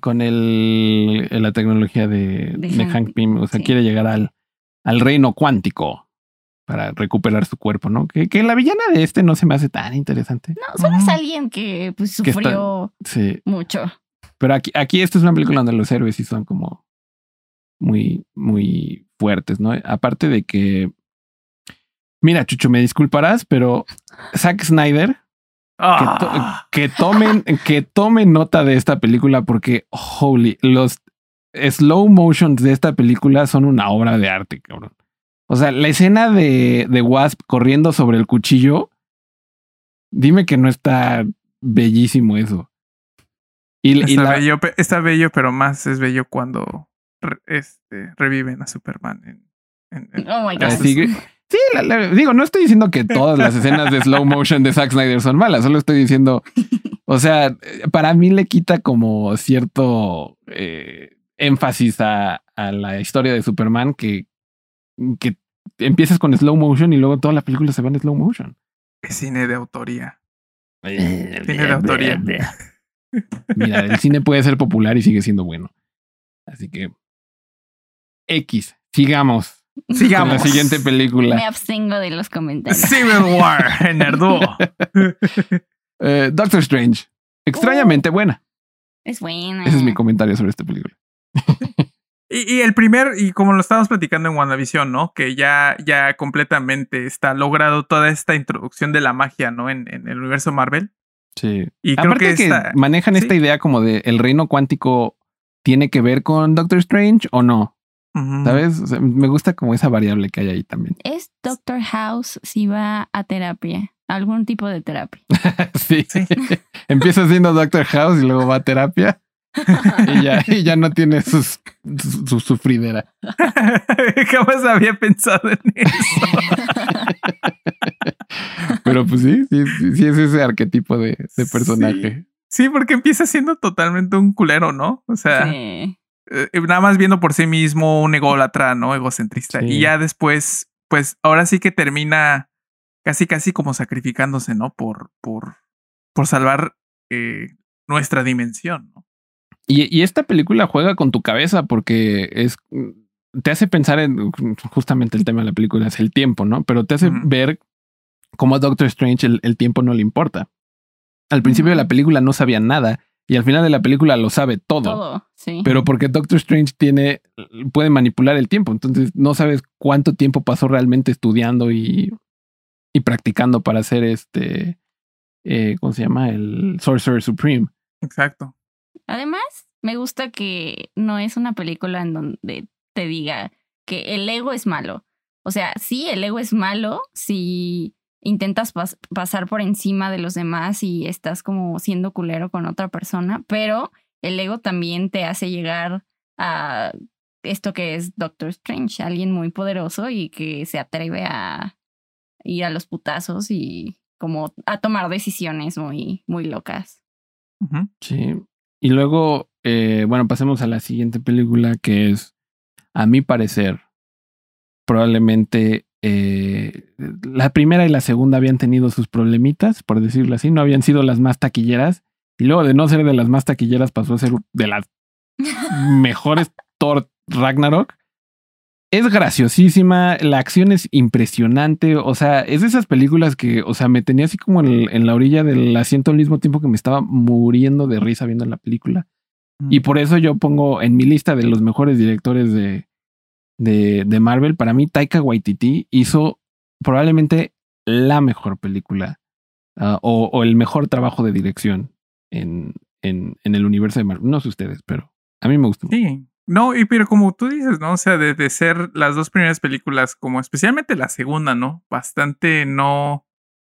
Con el, la tecnología de, De de Hank Hank Pym, o sea, sí. quiere llegar al, al reino cuántico para recuperar su cuerpo, ¿no? Que, que la villana de este no se me hace tan interesante. No, solo es alguien que pues Que está- sufrió Sí, mucho. pero aquí, aquí esta es una película donde los héroes sí son como muy, muy fuertes, ¿no? Aparte de que, mira, Chucho, me disculparás, pero Zack Snyder que, to- Ah, que tomen, que tomen nota de esta película porque holy, los slow motions de esta película son una obra de arte, cabrón. O sea, la escena de, de Wasp corriendo sobre el cuchillo, dime que no está bellísimo eso. Y, está, y la... bello, está bello, pero más es bello cuando re, este, reviven a Superman en, en, en oh my God. Así, Sí, la, la, digo, no estoy diciendo que todas las escenas de slow motion de Zack Snyder son malas, solo estoy diciendo, o sea, para mí le quita como cierto eh, énfasis a, a, la historia de Superman que, que empiezas con slow motion y luego toda la película se va en slow motion. Es cine de autoría. cine de autoría. Mira, el cine puede ser popular y sigue siendo bueno. Así que X, sigamos. Sigamos. Con la siguiente película. Me abstengo de los comentarios. Civil War en eh, Doctor Strange. Extrañamente uh, buena. Es buena. Ese es mi comentario sobre esta película. Y, y, el primer, y como lo estábamos platicando en WandaVision, ¿no? Que ya, ya completamente está logrado toda esta introducción de la magia, ¿no? En, en el universo Marvel. Sí. Y Aparte que, que esta, manejan ¿sí? esta idea como de el reino cuántico tiene que ver con Doctor Strange o no. Uh -huh. ¿Sabes? O sea, me gusta como esa variable que hay ahí también. Es Doctor House si va a terapia, algún tipo de terapia. sí. sí. Empieza siendo Doctor House y luego va a terapia. y, ya, y ya no tiene sus, su, su sufridera. Jamás había pensado en eso. Pero pues sí, sí, sí, sí, es ese arquetipo de, de personaje. Sí. sí. porque empieza siendo totalmente un culero, ¿no? O sea, sí. eh, nada más viendo por sí mismo, un ególatra, ¿no? Egocentrista. Sí. Y ya después, pues ahora sí que termina casi, casi como sacrificándose, ¿no? Por, por, por salvar eh, nuestra dimensión, ¿no? Y, y, esta película juega con tu cabeza porque es te hace pensar en justamente el tema de la película es el tiempo, ¿no? Pero te hace ver cómo a Doctor Strange el, el, tiempo no le importa. Al principio de la película no sabía nada y al final de la película lo sabe todo. Todo, sí. Pero porque Doctor Strange tiene puede manipular el tiempo, entonces no sabes cuánto tiempo pasó realmente estudiando y, y practicando para hacer este eh, ¿cómo se llama? El Sorcerer Supreme. Exacto. Además, me gusta que no es una película en donde te diga que el ego es malo. O sea, sí, el ego es malo si intentas pas pasar por encima de los demás y estás como siendo culero con otra persona, pero el ego también te hace llegar a esto que es Doctor Strange, alguien muy poderoso y que se atreve a ir a los putazos y como a tomar decisiones muy, muy locas. Sí. Y luego, eh, bueno, pasemos a la siguiente película que es, a mi parecer, probablemente eh, la primera y la segunda habían tenido sus problemitas, por decirlo así, no habían sido las más taquilleras. Y luego de no ser de las más taquilleras pasó a ser de las mejores Thor Ragnarok. Es graciosísima, la acción es impresionante, o sea, es de esas películas que, o sea, me tenía así como en, en la orilla del asiento al mismo tiempo que me estaba muriendo de risa viendo la película. Mm. Y por eso yo pongo en mi lista de los mejores directores de, de, de Marvel, para mí Taika Waititi hizo probablemente la mejor película uh, o, o, el mejor trabajo de dirección en, en, en, el universo de Marvel. No sé ustedes, pero a mí me gustó. Sí, no, y pero como tú dices, ¿no? O sea, de, de, ser las dos primeras películas, como especialmente la segunda, ¿no? Bastante no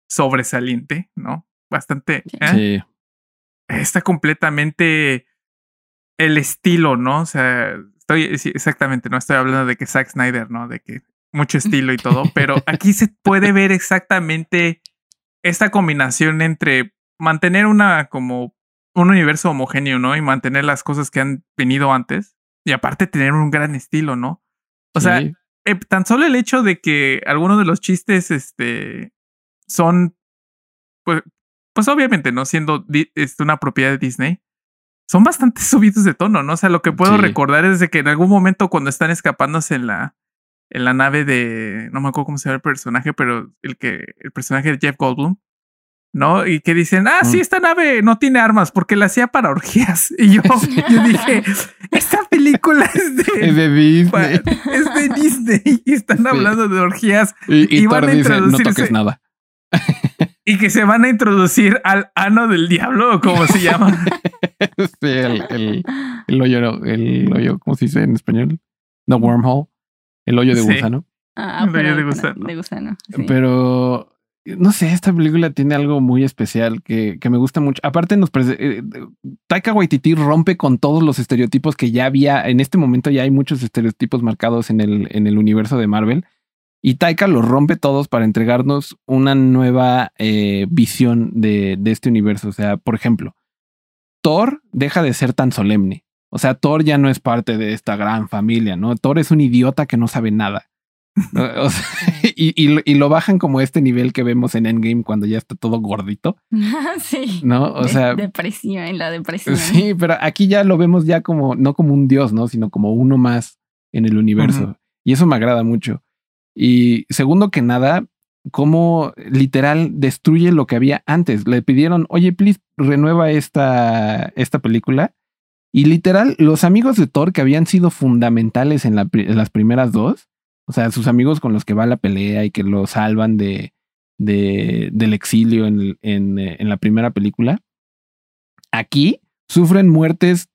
sobresaliente, ¿no? Bastante. ¿eh? Sí. Está completamente el estilo, ¿no? O sea, estoy sí, exactamente, no estoy hablando de que Zack Snyder, ¿no? De que mucho estilo y todo, pero aquí se puede ver exactamente esta combinación entre mantener una como un universo homogéneo, ¿no? Y mantener las cosas que han venido antes y aparte tener un gran estilo, ¿no? O sí. sea, eh, tan solo el hecho de que algunos de los chistes este, son, pues, pues obviamente, ¿no? Siendo este, una propiedad de Disney, son bastante subidos de tono, ¿no? O sea, lo que puedo sí. recordar es de que en algún momento cuando están escapándose en la, en la nave de, no me acuerdo cómo se llama el personaje, pero el que, el personaje de Jeff Goldblum, ¿no? Y que dicen, ah, sí, esta nave no tiene armas porque la hacía para orgías. Y yo, yo dije, esta película es de, es de Disney. Es de Disney y están sí. hablando de orgías. Y, y, y van a dice, no toques nada. Y, que se van a introducir al ano del diablo, o como se llama. sí, el, el, el hoyo, el hoyo, ¿cómo se dice en español? The wormhole, el hoyo de Sí. gusano. Ah, El hoyo de de gusano. De gusano. sí. Pero no sé, esta película tiene algo muy especial que, que me gusta mucho. Aparte, nos prese- eh, Taika Waititi rompe con todos los estereotipos que ya había. En este momento ya hay muchos estereotipos marcados en el, en el universo de Marvel. Y Taika los rompe todos para entregarnos una nueva eh, visión de, de este universo. O sea, por ejemplo, Thor deja de ser tan solemne. O sea, Thor ya no es parte de esta gran familia, ¿no? Thor es un idiota que no sabe nada. ¿No? O sea, y, y lo- y lo bajan como este nivel que vemos en Endgame cuando ya está todo gordito, sí. ¿no? O De- sea, depresión, en la depresión. sí, pero aquí ya lo vemos ya como, no como un dios, ¿no? Sino como uno más en el universo. Y eso me agrada mucho. Y segundo que nada, cómo literal destruye lo que había antes. Le pidieron, oye, please, renueva esta, esta película. Y literal, los amigos de Thor que habían sido fundamentales en, la pri- en las primeras dos, o sea, sus amigos con los que va a la pelea y que lo salvan de, de, del exilio en, en, eh, en la primera película, aquí sufren muertes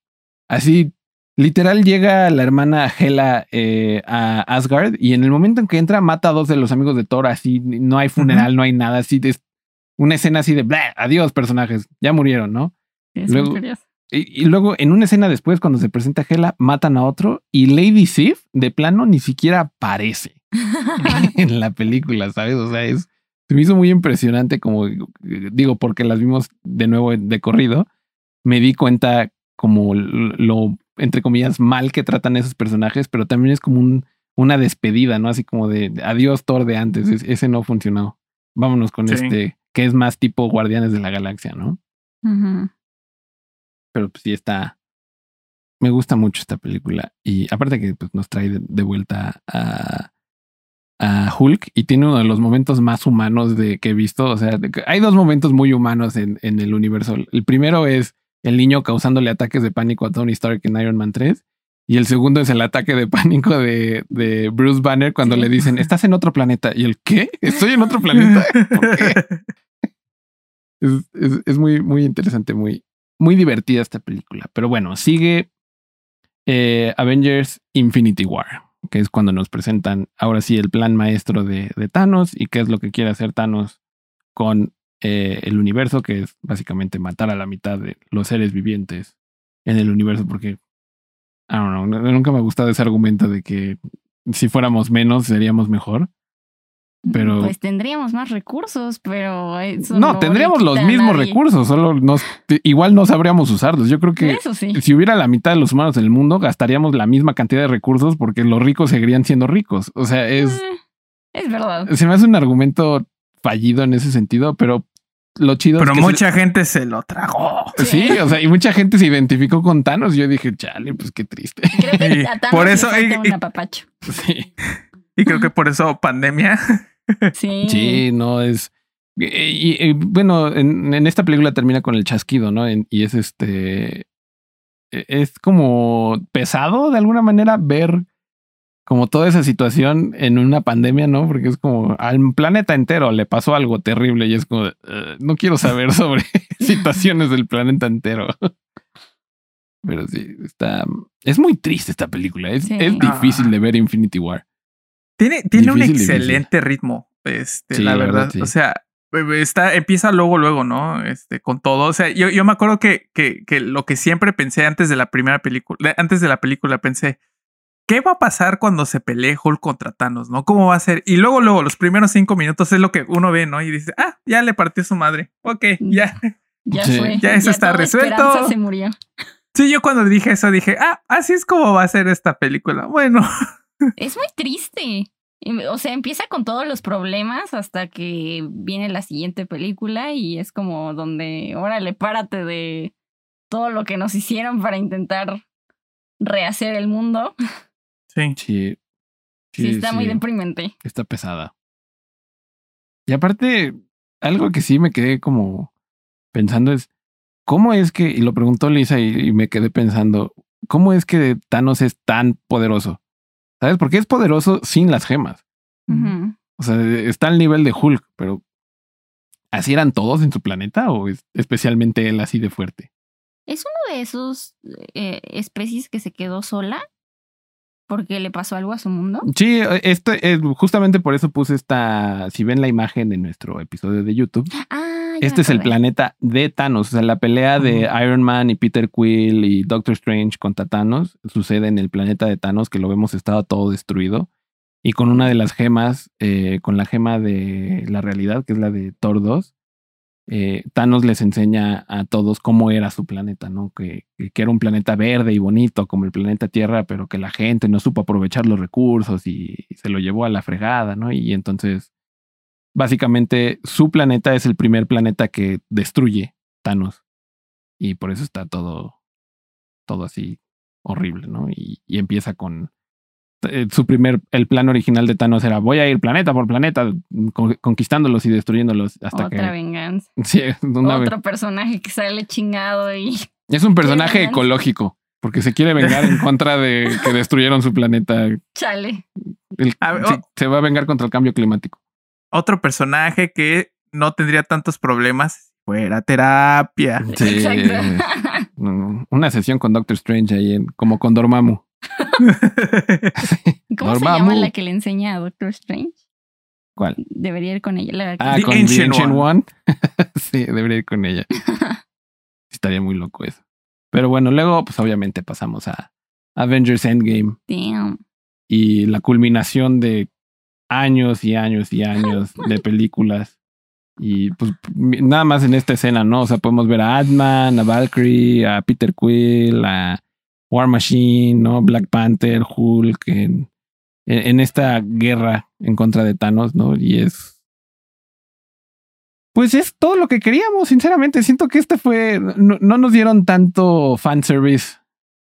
así. Literal llega la hermana Hela eh, a Asgard y en el momento en que entra mata a dos de los amigos de Thor, así no hay funeral, no hay nada, así es una escena así de "Blah, adiós personajes, ya murieron, ¿no? Sí, es muy curioso. Y, y luego en una escena después cuando se presenta Hela matan a otro y Lady Sif de plano ni siquiera aparece en la película, ¿sabes? O sea, es se me hizo muy impresionante como digo porque las vimos de nuevo de corrido, me di cuenta como lo entre comillas mal que tratan a esos personajes, pero también es como un, una despedida, ¿no? Así como de adiós Thor de antes, es- ese no funcionó. Vámonos con Sí. este que es más tipo Guardianes de la Galaxia, ¿no? Ujú. Pero pues sí está. Me gusta mucho esta película. Y aparte que pues, nos trae de, de vuelta a, a Hulk y tiene uno de los momentos más humanos de que he visto. O sea, de hay dos momentos muy humanos en, en el universo. El primero es el niño causándole ataques de pánico a Tony Stark en Iron Man 3. Y el segundo es el ataque de pánico de, de Bruce Banner cuando Sí. le dicen, estás en otro planeta. ¿Y el qué? ¿Estoy en otro planeta? ¿Por qué? Es, es- es muy, muy interesante, muy, muy divertida esta película. Pero bueno, sigue eh, Avengers Infinity War, que es cuando nos presentan ahora sí el plan maestro de, Thanos y qué es lo que quiere hacer Thanos con eh, el universo, que es básicamente matar a la mitad de los seres vivientes en el universo, porque I don't know, no- nunca me ha gustado ese argumento de que si fuéramos menos seríamos mejor. Pero- Pues tendríamos más recursos, pero eso No, tendríamos los mismos nadie. recursos, solo nos, igual no sabríamos usarlos. Yo creo que Eso sí. si hubiera la mitad de los humanos en el mundo, gastaríamos la misma cantidad de recursos porque los ricos seguirían siendo ricos. O sea, es, Eh, es verdad. se me hace un argumento fallido en ese sentido, pero lo chido Pero es que se- mucha gente se lo tragó. Sí, o sea, y mucha gente se identificó con Thanos. Yo dije, chale, pues qué triste. Creo que Y a Thanos por le eso- falta y- un apapacho. Sí, Y creo que por eso pandemia. Sí. sí, no es. Y, bueno, en, en esta película termina con el chasquido, ¿no? En- y es este. e- Es como pesado de alguna manera ver como toda esa situación en una pandemia, ¿no? Porque es como al planeta entero le pasó algo terrible y es como, "Eh, no quiero saber sobre situaciones del planeta entero. Pero sí, está... Es muy triste esta película. Es, Sí. es difícil de ver Infinity War. Tiene, tiene un difícil. excelente ritmo. Este, Sí, la la verdad. sí. O sea, eh, está, empieza luego, luego, ¿no? Este, con todo. O sea, yo, yo me acuerdo que, que, que lo que siempre pensé antes de la primera película, antes de la película, pensé, ¿qué va a pasar cuando se pelee Hulk contra Thanos, no? ¿Cómo va a ser? Y luego, luego, los primeros cinco minutos es lo que uno ve, ¿no? Y dice, ah, ya le partió su madre. Ok, ya. Ya Sí. fue. Ya eso está resuelto. se murió. Sí, yo cuando dije eso dije, ah, así es como va a ser esta película. Bueno, Es muy triste. Y, O sea, empieza con todos los problemas hasta que viene la siguiente película y es como donde, órale, párate de todo lo que nos hicieron para intentar rehacer el mundo. sí. Sí. Sí, está muy deprimente. está pesada. Y aparte, algo que sí me quedé como pensando es, ¿cómo es que, y lo preguntó Lisa y, y me quedé pensando, ¿cómo es que Thanos es tan poderoso? ¿Sabes? Porque es poderoso sin las gemas. Ujú. O sea, está al nivel de Hulk, pero ¿Así eran todos en su planeta o es especialmente él así de fuerte? ¿Es uno de esos eh, especies que se quedó sola? porque le pasó algo a su mundo. Sí, este, eh, justamente por eso puse esta, si ven la imagen en nuestro episodio de YouTube, ah, este es el planeta de Thanos, o sea, la pelea de Iron Man y Peter Quill y Doctor Strange contra Thanos sucede en el planeta de Thanos, que lo vemos estaba todo destruido, y con una de las gemas, eh, con la gema de la realidad, que es la de Thor 2, eh, Thanos les enseña a todos cómo era su planeta, ¿no? Que, que, era un planeta verde y bonito como el planeta Tierra, pero que la gente no supo aprovechar los recursos y, se lo llevó a la fregada, ¿no? Y entonces, básicamente, su planeta es el primer planeta que destruye Thanos. Y por eso está todo, todo así horrible, ¿no? y empieza con eh, su primer, el plan original de Thanos era voy a ir planeta por planeta conquistándolos y destruyéndolos hasta Otra venganza. Sí, Otro personaje que sale chingado y... Es un personaje ecológico porque se quiere vengar en contra de que destruyeron su planeta. Chale. se va a vengar contra el cambio climático. Otro personaje que no tendría tantos problemas fuera terapia. Sí. Una sesión con Doctor Strange ahí en, como con Dormammu. ¿Cómo se llama la que le enseña a Doctor Strange? ¿Cuál? Debería ir con ella. ah, con Ancient, One. sí, debería ir con ella. Estaría muy loco eso. Pero bueno, luego, pues obviamente pasamos a Avengers Endgame. Damn. Y la culminación de años y años y años de películas. Y pues nada más en esta escena, ¿no? O sea, podemos ver a Ant-Man, a Valkyrie, a Peter Quill, a War Machine, ¿no? Black Panther, Hulk, en, en, esta guerra en contra de Thanos, ¿no? Y es. Pues es todo lo que queríamos, sinceramente. Siento que este fue. No, nos dieron tanto fanservice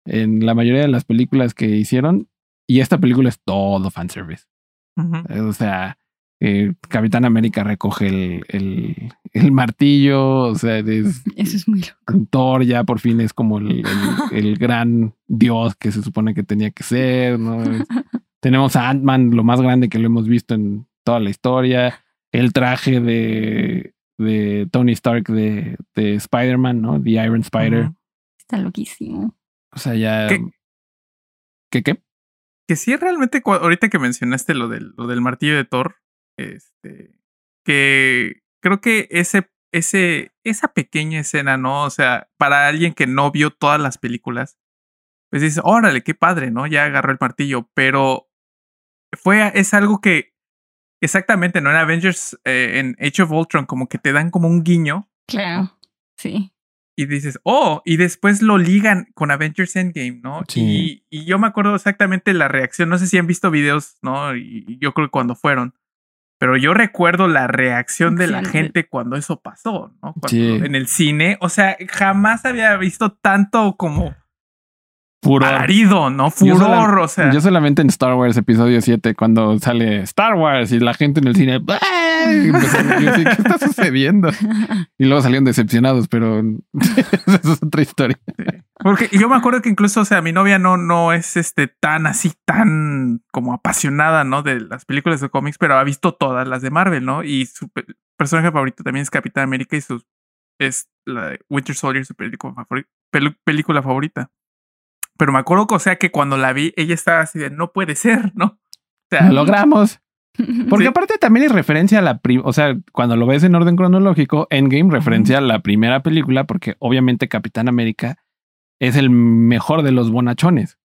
en la mayoría de las películas que hicieron. Y esta película es todo fanservice. O sea, eh, Capitán América recoge el, el, el martillo, o sea, es, eso es muy loco. Thor ya por fin es como el, el gran dios que se supone que tenía que ser, ¿no? Tenemos a Ant-Man, lo más grande que lo hemos visto en toda la historia, el traje de, de Tony Stark de, de Spider-Man, ¿no? The Iron Spider. Está loquísimo. O sea, ya... ¿Qué qué? Que sí, realmente, ahorita que mencionaste lo del, lo del martillo de Thor, este, que creo que ese, ese, esa pequeña escena, ¿no? O sea, para alguien que no vio todas las películas, pues dice, órale, qué padre, ¿no? Ya agarró el martillo, pero fue, es algo que exactamente, ¿no? En Avengers, eh, en Age of Ultron, como que te dan como un guiño. Claro, sí. Y dices, oh, y después lo ligan con Avengers Endgame, ¿no? Sí. Y, y, yo me acuerdo exactamente la reacción, no sé si han visto videos, ¿no? y yo creo que cuando fueron, pero yo recuerdo la reacción de la gente cuando eso pasó, ¿no? En el cine, o sea, jamás había visto tanto como Furor. ¿no? Furor, o sea. Yo solamente en Star Wars episodio 7, cuando sale Star Wars y la gente en el cine, ¿qué está sucediendo? Y luego salieron decepcionados, pero eso es otra historia. Porque yo me acuerdo que incluso, o sea, mi novia no, no es este tan así, tan como apasionada, ¿no? De las películas de cómics, pero ha visto todas las de Marvel, ¿no? Y su personaje favorito también es Capitán América y su es la de Winter Soldier, su película, película favorita. Pero me acuerdo que, o sea, que cuando la vi, ella estaba así de, no puede ser, ¿no? O sea, lo logramos. Porque aparte también es referencia a la, o sea, cuando lo ves en orden cronológico, Endgame referencia a la primera película, porque obviamente Capitán América es el mejor de los bonachones.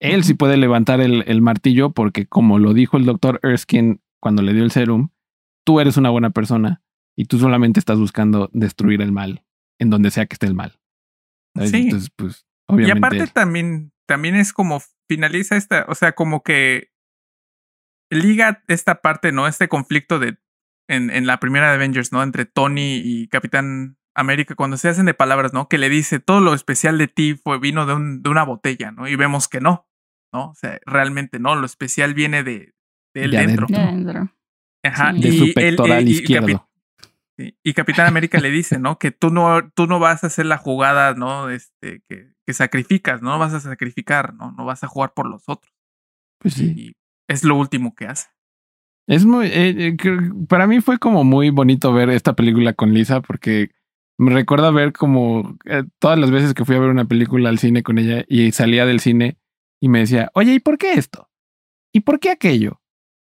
Él sí puede levantar el, el, martillo porque como lo dijo el doctor Erskine cuando le dio el serum, tú eres una buena persona y tú solamente estás buscando destruir el mal en donde sea que esté el mal. Sí. Entonces, pues, obviamente. Y aparte también, también es como finaliza esta, o sea, como que liga esta parte, ¿no? Este conflicto de en, en la primera de Avengers, ¿no? Entre Tony y Capitán América, cuando se hacen de palabras, ¿no? Que le dice, todo lo especial de ti fue, vino de, un, de una botella, ¿no? Y vemos que no, ¿no? O sea, realmente no, lo especial viene de, de él dentro. Ajá. De su pectoral izquierdo. Y, Capitán América le dice, ¿no? Que tú no, tú no vas a hacer la jugada, ¿no? Este, que, que sacrificas, ¿no? Vas a sacrificar, ¿no? No vas a jugar por los otros. Pues sí. Y es lo último que hace. Es muy, eh, eh, para mí fue como muy bonito ver esta película con Lisa porque me recuerda ver como eh, todas las veces que fui a ver una película al cine con ella y salía del cine y me decía, oye, ¿y por qué esto? ¿Y por qué aquello?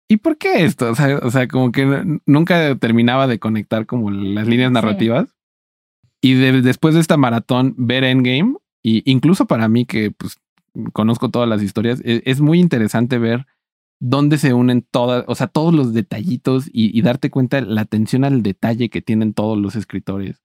¿Y por qué esto? O sea, o sea como que nunca terminaba de conectar como las líneas narrativas. Y después de esta maratón, ver Endgame, y incluso para mí que pues conozco todas las historias, es, es muy interesante ver dónde se unen todas, o sea, todos los detallitos y, darte cuenta la atención al detalle que tienen todos los escritores.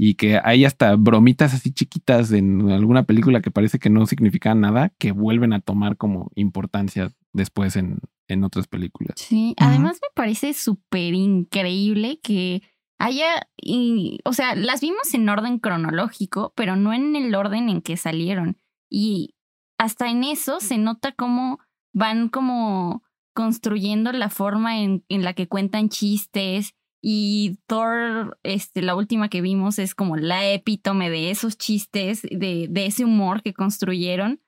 Y que hay hasta bromitas así chiquitas en alguna película que parece que no significan nada, que vuelven a tomar como importancia después en, en otras películas. Sí, además me parece súper increíble que haya, y, o sea, las vimos en orden cronológico, pero no en el orden en que salieron. Y hasta en eso se nota como van como construyendo la forma en, en la que cuentan chistes. Y Thor, este, la última que vimos es como la epítome de esos chistes, de, de ese humor que construyeron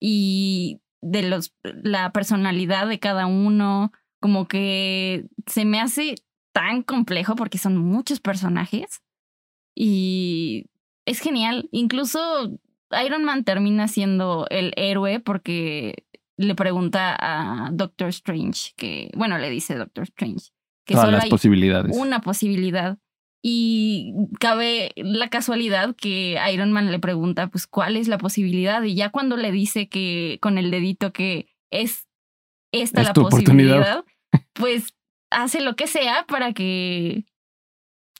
y de los, la personalidad de cada uno, como que se me hace tan complejo porque son muchos personajes y es genial. Incluso Iron Man termina siendo el héroe porque le pregunta a Doctor Strange, que, bueno, le dice Doctor Strange, que Todas las posibilidades. una posibilidad. Y cabe la casualidad que Iron Man le pregunta, pues, ¿cuál es la posibilidad? Y ya cuando le dice que con el dedito que es esta la posibilidad, pues hace lo que sea para que...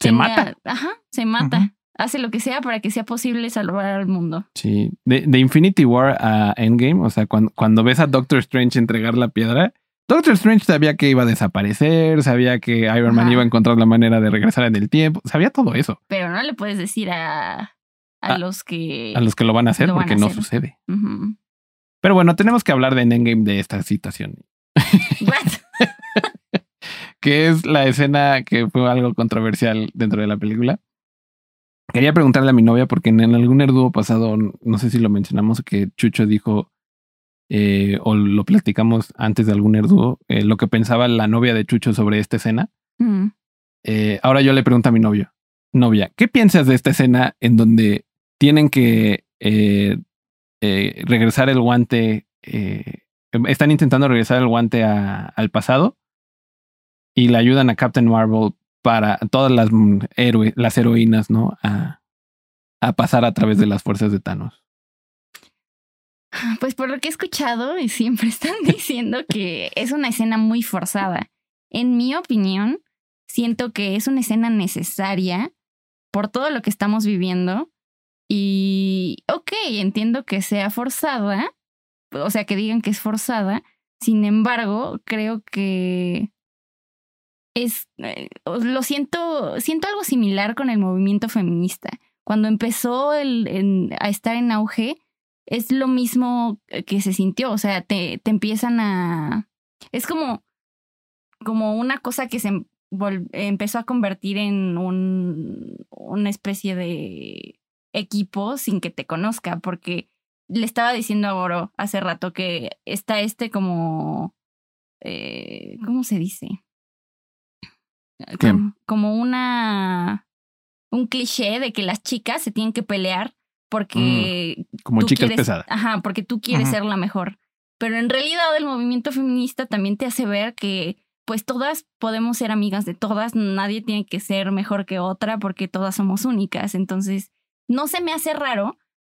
Se mata. Ajá, se mata hace lo que sea para que sea posible salvar al mundo. Sí, de, Infinity War a Endgame, o sea, cuando, cuando ves a Doctor Strange entregar la piedra, Doctor Strange sabía que iba a desaparecer, sabía que Iron Man iba a encontrar la manera de regresar en el tiempo, sabía todo eso. Pero no le puedes decir a, a, los que... A los que lo van a hacer porque no sucede. Pero bueno, tenemos que hablar de Endgame de esta situación. Que es la escena que fue algo controversial dentro de la película. Quería preguntarle a mi novia, porque en algún erduo pasado, no sé si lo mencionamos, que Chucho dijo, eh, o lo platicamos antes de algún erduo, eh, lo que pensaba la novia de Chucho sobre esta escena. Mm. Eh, ahora yo le pregunto a mi novio, novia, ¿qué piensas de esta escena en donde tienen que regresar el guante? están intentando regresar el guante al pasado y le ayudan a Captain Marvel para todas las héroes, las heroínas, ¿no? A, a pasar a través de las fuerzas de Thanos. Pues por lo que he escuchado, y siempre están diciendo que es una escena muy forzada. En mi opinión, siento que es una escena necesaria por todo lo que estamos viviendo. Y, ok, entiendo que sea forzada, o sea, que digan que es forzada. Sin embargo, creo que es, eh, lo siento, siento algo similar con el movimiento feminista. Cuando empezó el, a estar en auge, es lo mismo que se sintió, o sea, te, te empiezan a... Es como, como una cosa que se empezó a convertir en un, una especie de equipo sin que te conozca, porque le estaba diciendo a Goro hace rato que está este como... Eh, ¿Cómo se dice? Como, una un cliché de que las chicas se tienen que pelear porque mm, como chicas pesadas. Ajá, porque tú quieres ser la mejor. Pero en realidad el movimiento feminista también te hace ver que pues todas podemos ser amigas de todas, nadie tiene que ser mejor que otra porque todas somos únicas. Entonces, no se me hace raro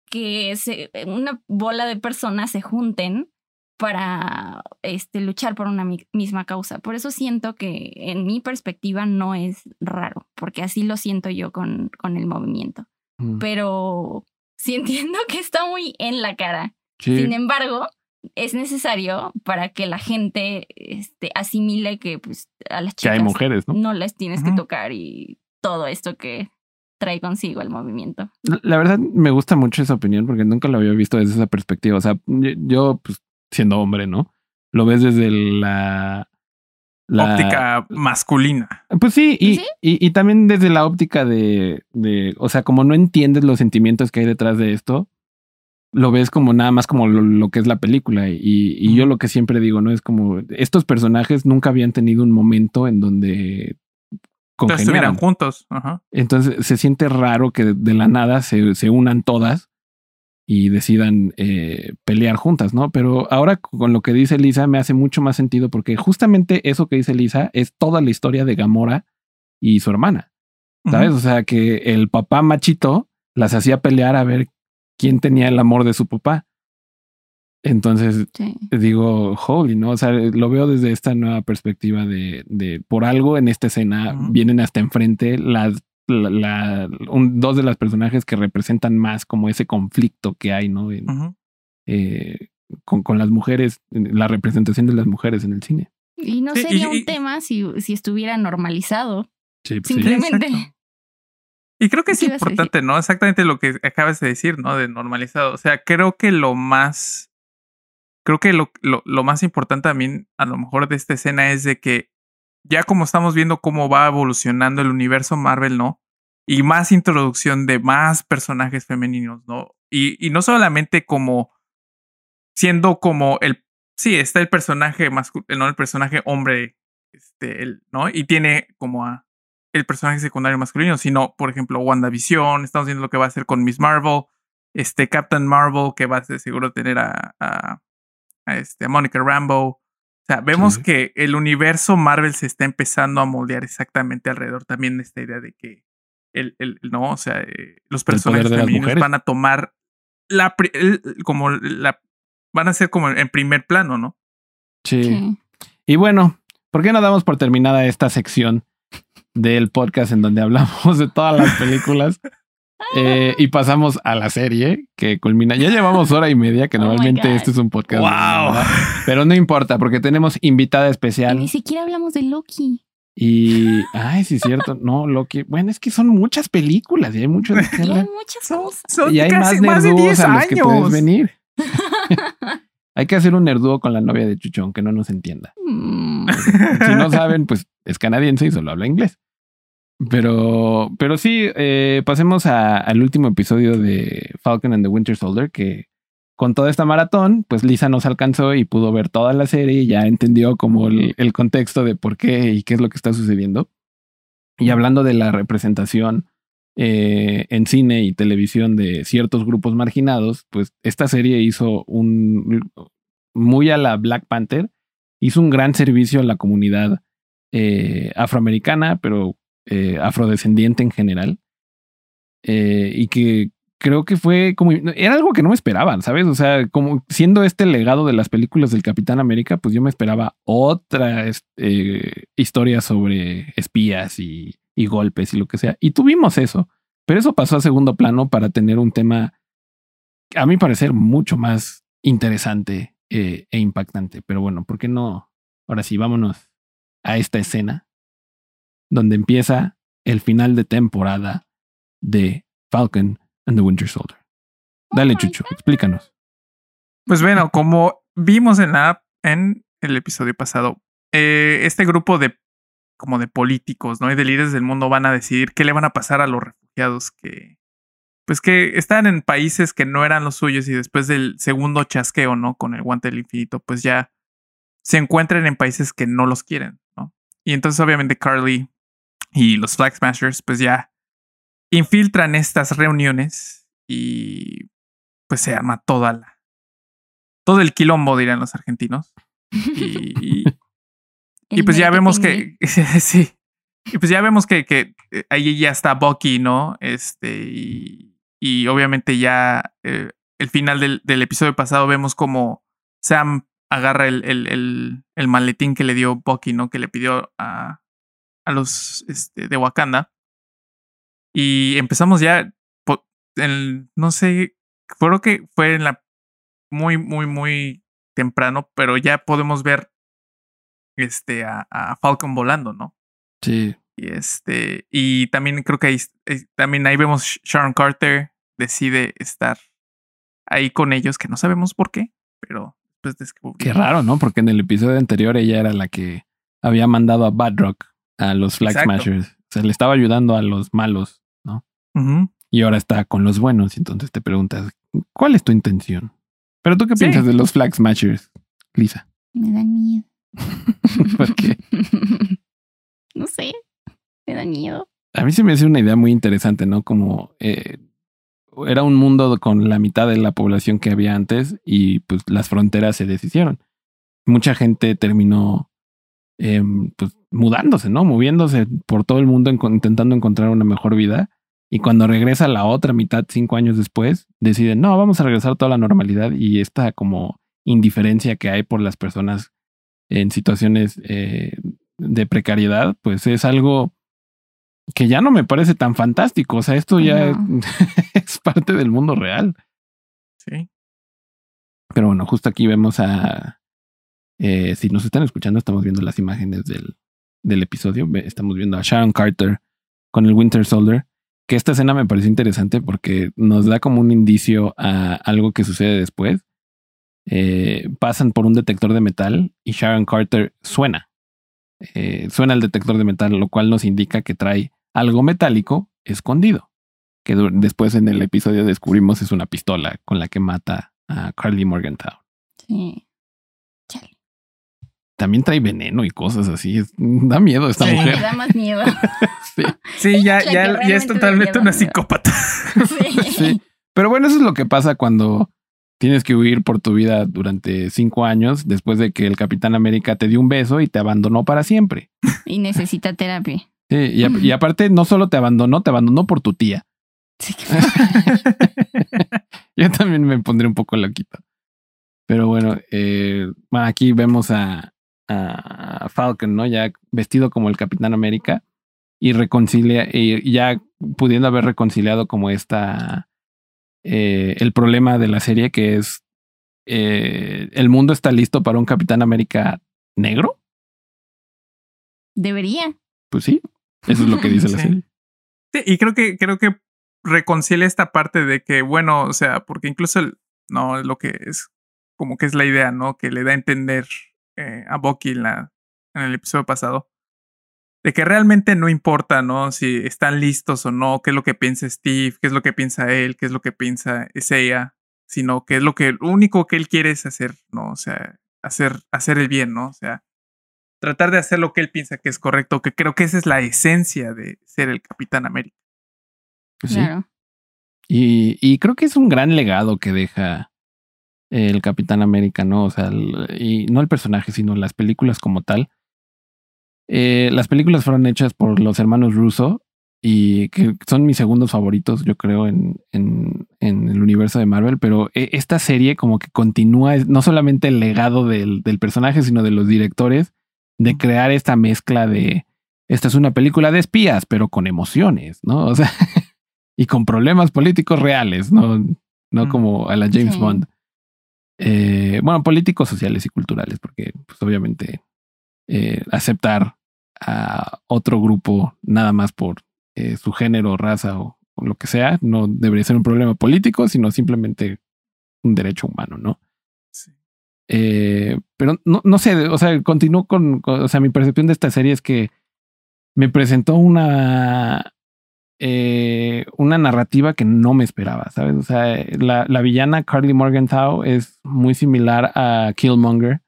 que se, una bola de personas se junten para este, luchar por una misma causa. Por eso siento que en mi perspectiva no es raro, porque así lo siento yo con, con el movimiento. Mm. Pero sí entiendo que está muy en la cara. Sin embargo, es necesario para que la gente este, asimile que pues, a las chicas hay mujeres, ¿no? no les tienes que tocar y todo esto que trae consigo el movimiento. La verdad me gusta mucho esa opinión porque nunca lo había visto desde esa perspectiva. O sea, yo pues siendo hombre, ¿no? Lo ves desde la, la óptica masculina. Pues sí, y, Y, también desde la óptica de, de, o sea, como no entiendes los sentimientos que hay detrás de esto, lo ves como nada más como lo, que es la película. Y, y yo lo que siempre digo, ¿no? Es como estos personajes nunca habían tenido un momento en donde estuvieran juntos. Entonces se siente raro que de la nada se, se unan todas y decidan eh, pelear juntas, ¿no? Pero ahora con lo que dice Lisa me hace mucho más sentido porque justamente eso que dice Lisa es toda la historia de Gamora y su hermana. ¿Sabes? O sea, que el papá machito las hacía pelear a ver quién tenía el amor de su papá. Entonces digo, holy, ¿no? O sea, lo veo desde esta nueva perspectiva de, de por algo en esta escena vienen hasta enfrente las la, dos de las personajes que representan más como ese conflicto que hay, ¿no? Eh, con, con, las mujeres, la representación de las mujeres en el cine. Y no sería un tema si, si estuviera normalizado. Sí, pues Simplemente. y creo que es importante, ¿no? Exactamente lo que acabas de decir, ¿no? De normalizado. O sea, creo que lo más. Creo que lo, lo, lo más importante también, a lo mejor, de esta escena es de que ya como estamos viendo cómo va evolucionando el universo Marvel, ¿no? Y más introducción de más personajes femeninos, ¿no? Y, y no solamente como siendo como el, sí, está el personaje masculino, no el personaje hombre, este, el, ¿no? Y tiene como a el personaje secundario masculino, sino, por ejemplo, WandaVision, estamos viendo lo que va a hacer con Miss Marvel, este Captain Marvel, que va a ser seguro tener a, este, a Monica Rambo, o sea, vemos que el universo Marvel se está empezando a moldear exactamente alrededor también de esta idea de que el, el no, o sea, eh, los personajes femeninos van a tomar la como la van a ser como en primer plano, ¿no? Sí. Y bueno, ¿por qué no damos por terminada esta sección del podcast en donde hablamos de todas las películas? Eh, y pasamos a la serie que culmina. Ya llevamos hora y media, que oh normalmente este es un podcast. Wow. Pero no importa, porque tenemos invitada especial. ni siquiera hablamos de Loki. Y, ay, sí, es cierto. No, Loki. Bueno, es que son muchas películas y hay muchos. Y hay muchas cosas. y hay más, más de 10 a los que puedes venir. hay que hacer un nerdúo con la novia de Chuchón que no nos entienda. Mm. si no saben, pues es canadiense y solo habla inglés. Pero, pero sí, eh, pasemos al último episodio de Falcon and the Winter Soldier, que con toda esta maratón, pues Lisa nos alcanzó y pudo ver toda la serie y ya entendió como el, contexto de por qué y qué es lo que está sucediendo. Y hablando de la representación eh, en cine y televisión de ciertos grupos marginados, pues esta serie hizo un, muy a la Black Panther, hizo un gran servicio a la comunidad eh, afroamericana, pero eh, afrodescendiente en general. Eh, y que creo que fue como. Era algo que no me esperaban, ¿sabes? O sea, como siendo este legado de las películas del Capitán América, pues yo me esperaba otra eh, historia sobre espías y, golpes y lo que sea. Y tuvimos eso. Pero eso pasó a segundo plano para tener un tema, a mi parecer, mucho más interesante e impactante. Pero bueno, ¿por qué no? Ahora sí, vámonos a esta escena donde empieza el final de temporada de Falcon and the Winter Soldier. Dale, oh Chucho, explícanos. Pues bueno, como vimos en la en el episodio pasado, eh, este grupo de como de políticos, ¿no? Y de líderes del mundo van a decidir qué le van a pasar a los refugiados que pues que están en países que no eran los suyos y después del segundo chasqueo, ¿no? Con el guante del infinito, pues ya se encuentran en países que no los quieren, ¿no? Y entonces obviamente Carly y los Flag Smashers pues ya infiltran estas reuniones y pues se arma toda la todo el quilombo dirán los argentinos. Y, y, pues ya vemos que sí y pues ya vemos que, que eh, ahí ya está Bucky no este y, y obviamente ya eh, el final del, del, episodio pasado vemos como Sam agarra el, el, el, el maletín que le dio Bucky no que le pidió a a los este, de Wakanda. Y empezamos ya, en, no sé, creo que fue en la muy, muy, muy temprano, pero ya podemos ver este a, Falcon volando, ¿no? Sí. Y este, y también creo que ahí, eh, también ahí vemos Sharon Carter decide estar ahí con ellos, que no sabemos por qué, pero pues descubrimos. Qué raro, ¿no? Porque en el episodio anterior ella era la que había mandado a Badrock a los Flag Smashers. Se le estaba ayudando a los malos, ¿no? Y y ahora está con los buenos. Y entonces te preguntas, ¿cuál es tu intención? Pero tú qué Sí. piensas de los Flag Smashers, Lisa? Me dan miedo. ¿Por qué? no sé. Me da miedo. A mí se me hace una idea muy interesante, ¿no? Como eh, era un mundo con la mitad de la población que había antes y pues las fronteras se deshicieron. Mucha gente terminó em, pues mudándose, ¿no? Moviéndose por todo el mundo en- intentando encontrar una mejor vida. Y cuando regresa la otra mitad, cinco años después, deciden, no, vamos a regresar a toda la normalidad y esta como indiferencia que hay por las personas en situaciones eh, de precariedad, pues es algo que ya no me parece tan fantástico. O sea, esto ya No. es parte del mundo real. Sí. Pero bueno, justo aquí vemos a. eh, si nos están escuchando, estamos viendo las imágenes del, del episodio. Estamos viendo a Sharon Carter con el Winter Soldier. Que esta escena me pareció interesante porque nos da como un indicio a algo que sucede después. Eh, pasan por un detector de metal y Sharon Carter suena. Eh, suena el detector de metal, lo cual nos indica que trae algo metálico escondido. Que después en el episodio descubrimos es una pistola con la que mata a Carly Morgenthau. Sí. También trae veneno y cosas así. Da miedo esta Sí. Me mujer. da más miedo. Sí. Sí, ya, ya, ya es totalmente una psicópata. Sí. Sí. Pero bueno, eso es lo que pasa cuando tienes que huir por tu vida durante cinco años después de que el Capitán América te dio un beso y te abandonó para siempre. Y necesita terapia. Sí, y, a- y aparte, no solo te abandonó, te abandonó por tu tía. Sí, que- Yo también me pondré un poco loquito. Pero bueno, eh, bueno, aquí vemos a, a Falcon, ¿no? Ya vestido como el Capitán América y reconcilia, y ya pudiendo haber reconciliado como esta, eh, el problema de la serie que es, eh, el mundo está listo para un Capitán América negro. Debería. Pues sí, eso es lo que dice la serie. Sí, y creo que, creo que reconcilia esta parte de que, bueno, o sea, porque incluso el- no es lo que es, como que es la idea, ¿no? Que le da a entender eh, a Bucky en, la, en el episodio pasado. De que realmente no importa, ¿no? Si están listos o no, qué es lo que piensa Steve, qué es lo que piensa él, qué es lo que piensa ella, sino que es lo que, lo único que él quiere es hacer, ¿no? O sea, hacer, hacer el bien, ¿no? O sea, tratar de hacer lo que él piensa que es correcto, que creo que esa es la esencia de ser el Capitán América. Pues sí. Claro. Y, y creo que es un gran legado que deja el Capitán América, ¿no? O sea, el- y no el personaje, sino las películas como tal. Eh, las películas fueron hechas por los hermanos Russo y que son mis segundos favoritos, yo creo, en, en, en el universo de Marvel, pero e- esta serie como que continúa no solamente el legado del, del personaje, sino de los directores, de crear esta mezcla de, esta es una película de espías, pero con emociones, ¿no? O sea, y con problemas políticos reales, no, no Mm. como a la James Sí. Bond. Eh, bueno, políticos, sociales y culturales, porque pues obviamente eh, aceptar a otro grupo nada más por eh, su género, raza o, o lo que sea, no debería ser un problema político, sino simplemente un derecho humano, ¿no? Sí. Pero no, no sé, o sea, continúo con, con- o sea, mi percepción de esta serie es que me presentó una, eh, una narrativa que no me esperaba, ¿sabes? O sea, la, la villana Carly Morgenthau es muy similar a Killmonger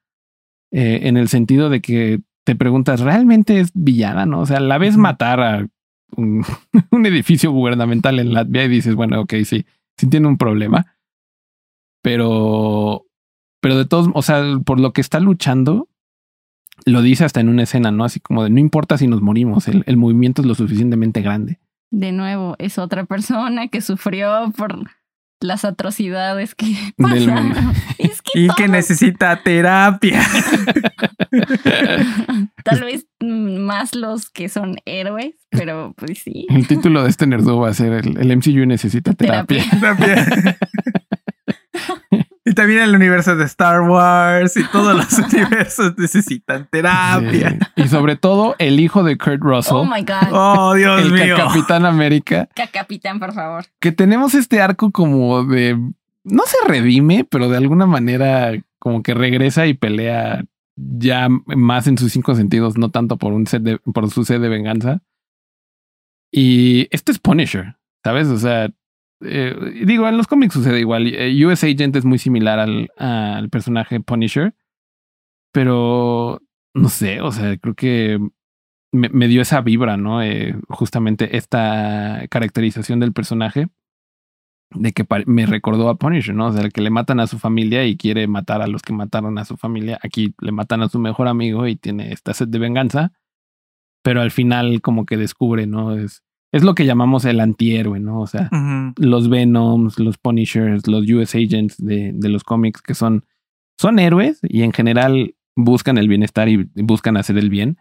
eh, en el sentido de que te preguntas, ¿realmente es villana? ¿No? O sea, la ves matar a un, un edificio gubernamental en Latvia y dices, bueno, ok, sí, sí tiene un problema. Pero, pero de todos, o sea, por lo que está luchando, lo dice hasta en una escena, ¿no? Así como de no importa si nos morimos, el, el movimiento es lo suficientemente grande. De nuevo, es otra persona que sufrió por las atrocidades que pasaron. mundo. Es que Y que necesita terapia. Tal vez más los que son héroes, pero pues sí. El título de este nerdo va a ser el, el MCU necesita terapia. Terapia. Y también el universo de Star Wars y todos los universos necesitan terapia. Sí. Y sobre todo el hijo de Kurt Russell, Oh my God. Oh, Dios el mío. Capitán América, Ca- Capitán, por favor. que tenemos este arco como de no se redime, pero de alguna manera como que regresa y pelea ya más en sus cinco sentidos, no tanto por un set de, por su sed de venganza. Y este es Punisher, ¿sabes? O sea, eh, digo, en los cómics sucede igual. Eh, US Agent es muy similar al, al personaje Punisher, pero no sé, o sea, creo que me, me dio esa vibra, ¿no? Eh, justamente esta caracterización del personaje de que me recordó a Punisher, ¿no? O sea, que le matan a su familia y quiere matar a los que mataron a su familia. Aquí le matan a su mejor amigo y tiene esta sed de venganza, pero al final como que descubre, ¿no? Es, es lo que llamamos el antihéroe, ¿no? O sea, los Venoms, los Punishers, los US Agents de, de los cómics que son, son héroes y en general buscan el bienestar y buscan hacer el bien,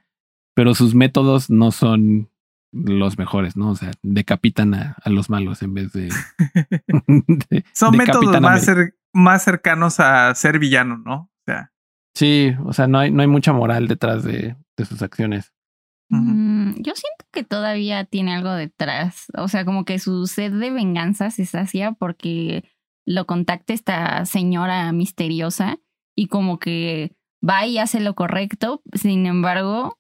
pero sus métodos no son los mejores, ¿no? O sea, decapitan a, los malos en vez de... son métodos más, más cercanos a ser villano, ¿no? O sea. Sí, o sea, no hay, no hay mucha moral detrás de, de sus acciones. Mm, yo siento que todavía tiene algo detrás. O sea, como que su sed de venganza se sacia porque lo contacta esta señora misteriosa y como que va y hace lo correcto. Sin embargo,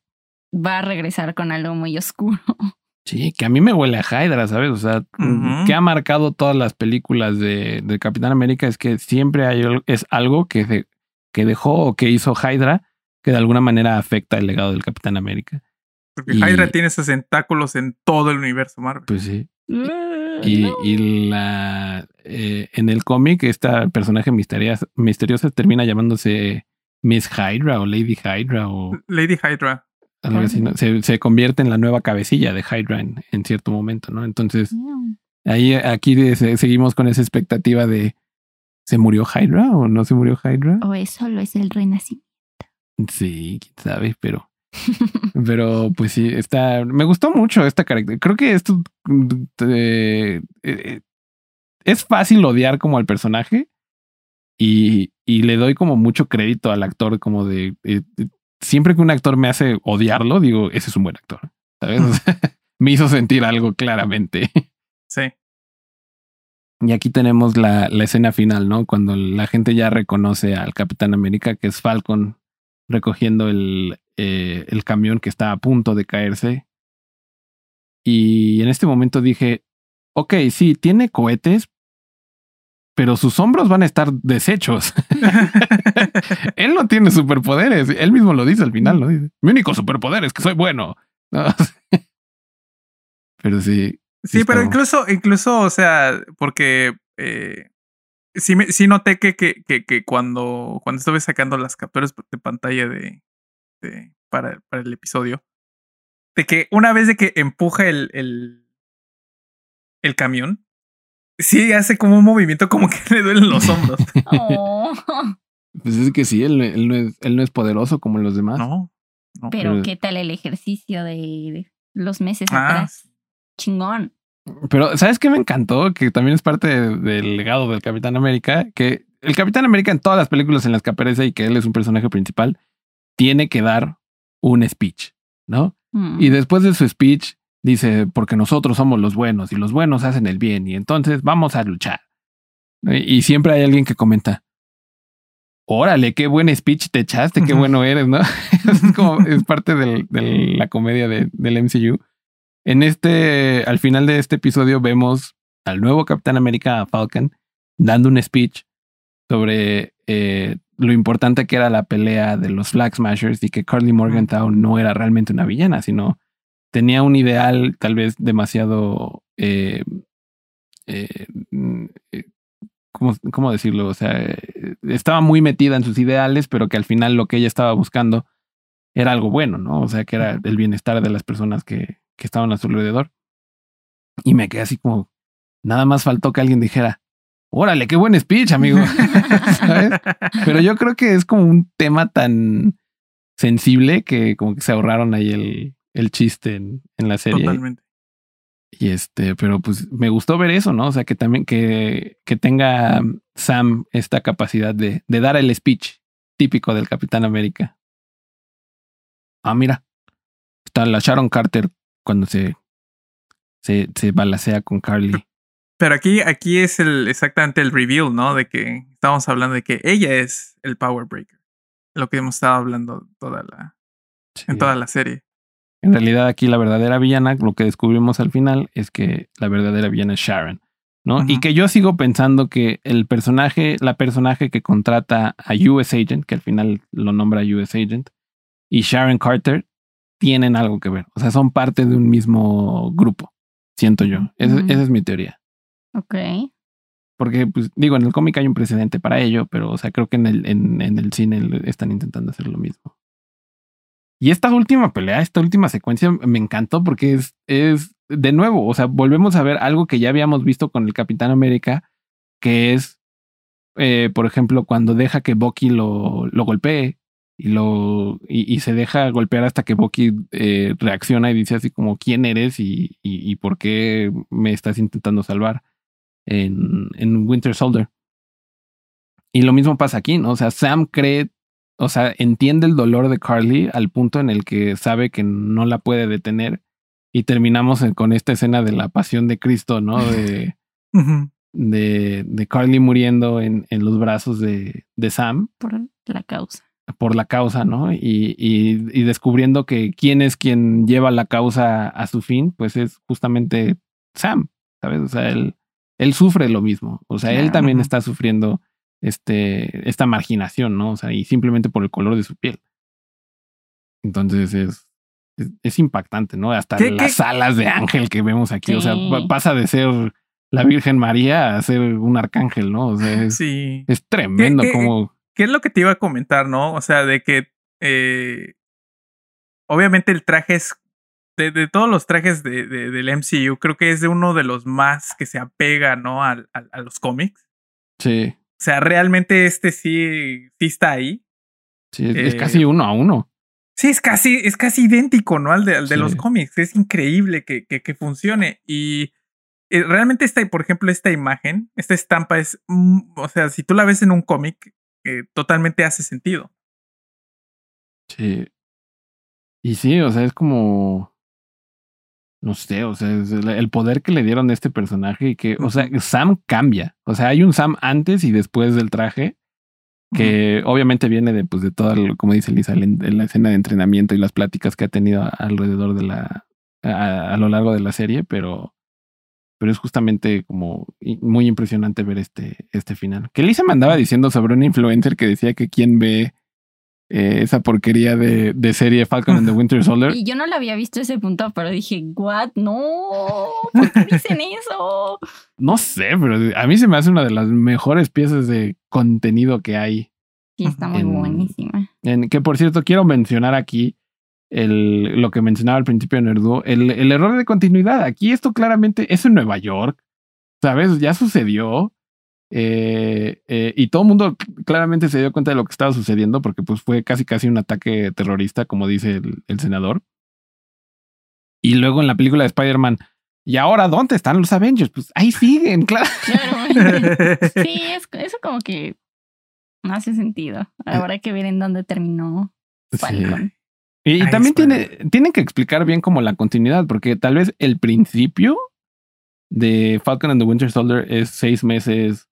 va a regresar con algo muy oscuro. Sí, que a mí me huele a Hydra, ¿sabes? O sea, que ha marcado todas las películas de, de, Capitán América es que siempre hay, es algo que, que dejó o que hizo Hydra que de alguna manera afecta el legado del Capitán América. Porque Hydra tiene esos tentáculos en todo el universo Marvel. Pues sí. Y, y la eh, en el cómic, esta personaje misteriosa, misteriosa termina llamándose Miss Hydra o Lady Hydra o. Lady Hydra. Algo así, ¿no? se, se, convierte en la nueva cabecilla de Hydra en, en cierto momento, ¿no? Entonces, ahí aquí seguimos con esa expectativa de ¿se murió Hydra o no se murió Hydra? O es solo es el renacimiento. Sí, quién sabe, pero pero pues sí, está. Me gustó mucho esta carácter. Creo que esto eh, eh, es fácil odiar como al personaje. Y, y, le doy como mucho crédito al actor, como de, eh, siempre que un actor me hace odiarlo, digo, ese es un buen actor. ¿Sabes? me hizo sentir algo claramente. Sí. Y aquí tenemos la, la escena final, ¿no? Cuando la gente ya reconoce al Capitán América, que es Falcon, recogiendo el, eh, el camión que está a punto de caerse. Y en este momento dije, ok, sí, tiene cohetes, pero sus hombros van a estar deshechos. él no tiene superpoderes. Él mismo lo dice al final, ¿no? Dice, mi único superpoder es que soy bueno. pero sí. Sí, pero incluso, incluso, o sea, porque eh, sí, me, sí noté que, que, que, que, cuando, cuando estuve sacando las capturas de pantalla de, este, para, para el episodio. De que una vez de que empuja el, el, el camión, sí hace como un movimiento como que le duelen los hombros. Oh. Pues es que sí, él, él, no es, él no es poderoso como los demás. No. pero, ¿qué tal el ejercicio de, los meses ah, atrás? Chingón. Pero, ¿sabes qué me encantó? Que también es parte del legado del Capitán América, que el Capitán América en todas las películas en las que aparece y que él es un personaje principal, tiene que dar un speech, ¿no? Y mm. después de su speech dice, porque nosotros somos los buenos y los buenos hacen el bien y entonces vamos a luchar. Y siempre hay alguien que comenta, órale, qué buen speech te echaste, qué bueno eres, ¿no? es como, es parte de la comedia de, del MCU. En este, al final de este episodio vemos al nuevo Capitán América Falcon dando un speech sobre eh, lo importante que era la pelea de los Flag Smashers y que Carly Morgenthau no era realmente una villana, sino tenía un ideal tal vez demasiado... Eh, eh, ¿cómo, ¿cómo, decirlo? O sea, estaba muy metida en sus ideales, pero que al final lo que ella estaba buscando era algo bueno, ¿no? O sea, que era el bienestar de las personas que, que estaban a su alrededor. Y me quedé así como, nada más faltó que alguien dijera, órale, qué buen speech, amigo. Pero yo creo que es como un tema tan sensible que como que se ahorraron ahí el, el chiste en, en la serie. Totalmente. Y este, pero pues me gustó ver eso, ¿no? O sea, que también que, que tenga Sam esta capacidad de, de dar el speech típico del Capitán América. Ah, mira, está la Sharon Carter cuando se, se, se balacea con Carly. Pero aquí, aquí es el exactamente el reveal, ¿no? De que estamos hablando de que ella es el Power Breaker. Lo que hemos estado hablando toda la, en toda la serie. En realidad, aquí la verdadera villana, lo que descubrimos al final es que la verdadera villana es Sharon. ¿no? Y que yo sigo pensando que el personaje, la personaje que contrata a US Agent, que al final lo nombra US Agent, y Sharon Carter tienen algo que ver. O sea, son parte de un mismo grupo, siento yo. Ujú. esa es mi teoría. Ok. Porque, pues, digo, en el cómic hay un precedente para ello, pero, o sea, creo que en el, en, el cine están intentando hacer lo mismo. Y esta última pelea, esta última secuencia me encantó porque es, es de nuevo, o sea, volvemos a ver algo que ya habíamos visto con el Capitán América, que es, eh, por ejemplo, cuando deja que Bucky lo, lo golpee y, lo, y, se deja golpear hasta que Bucky eh, reacciona y dice así como, ¿quién eres y, y por qué me estás intentando salvar? En, en Winter Soldier. Y lo mismo pasa aquí, ¿no? O sea, Sam cree, o sea, entiende el dolor de Carly al punto en el que sabe que no la puede detener. Y terminamos con esta escena de la pasión de Cristo, ¿no? De, de Carly muriendo en, en los brazos de, de Sam Por la causa. por la causa, ¿no? Y, y, y descubriendo que quién es quien lleva la causa a su fin, pues es justamente Sam, ¿sabes? O sea, él, él sufre lo mismo. O sea, él también está sufriendo este, esta marginación, ¿no? O sea, y simplemente por el color de su piel. Entonces es, es, es impactante, ¿no? Hasta ¿Qué- las qué? alas de ángel que vemos aquí. O sea, pasa de ser la Virgen María a ser un arcángel, ¿no? O sea, es, Sí. es tremendo ¿Qué- qué- como... ¿Qué es lo que te iba a comentar, no? O sea, de que eh, obviamente el traje es de, de todos los trajes de, de- del MCU, creo que es de uno de los más que se apega, ¿no? Al- al- a los cómics. Sí, O sea, realmente este sí, sí está ahí. sí, es, es Eh, casi uno a uno. Sí, es casi, es casi idéntico, ¿no? Al de, al de Sí. los cómics. Es increíble que, que, que funcione. Y eh, realmente esta, por ejemplo, esta imagen, esta estampa es, mm, o sea, si tú la ves en un cómic, eh, totalmente hace sentido. Sí. Y sí, o sea, es como. No sé, o sea, es el, poder que le dieron a este personaje y que, o sea. Sam cambia. O sea, hay un Sam antes y después del traje que obviamente viene de, pues, de todo, el- como dice Lisa, la, la escena de entrenamiento y las pláticas que ha tenido alrededor de la. A, a lo largo de la serie, pero. Pero es justamente como muy impresionante ver este, este final. Que Lisa me andaba diciendo sobre un influencer que decía que quien ve eh, esa porquería de, de serie Falcon and the Winter Soldier. Y yo no lo había visto ese punto, pero dije, ¿what? No, ¿por qué dicen eso? No sé, pero a mí se me hace una de las mejores piezas de contenido que hay. Sí, está muy En- buenísima. En, que por cierto, quiero mencionar aquí el, lo que mencionaba al principio de Nerdo, el, el error de continuidad. Aquí esto claramente es en Nueva York, ¿sabes? Ya sucedió. Eh, eh, y todo el mundo claramente se dio cuenta de lo que estaba sucediendo porque pues fue casi casi un ataque terrorista, como dice el, el senador. Y luego en la película de Spider-Man, ¿y ahora dónde están los Avengers? Pues ahí siguen, claro. Claro. Sí, es, eso como que no hace sentido. Habrá que ver en dónde terminó Falcon. Y, y también tiene, tienen que explicar bien como la continuidad, porque tal vez el principio de Falcon and the Winter Soldier es seis meses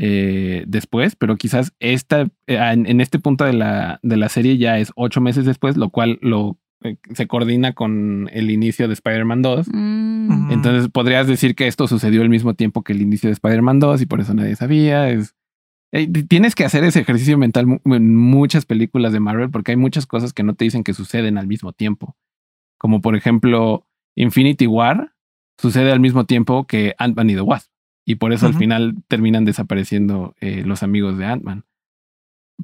eh, después, pero quizás esta, eh, en, en este punto de la, de la serie ya es ocho meses después, lo cual lo eh, se coordina con el inicio de Spider-Man 2. Mm. Entonces podrías decir que esto sucedió al mismo tiempo que el inicio de Spider-Man 2 y por eso nadie sabía. Es, eh, tienes que hacer ese ejercicio mental mu- en muchas películas de Marvel porque hay muchas cosas que no te dicen que suceden al mismo tiempo. Como por ejemplo, Infinity War sucede al mismo tiempo que Ant-Man y the Wasp. Y por eso al final terminan desapareciendo eh, los amigos de Ant-Man.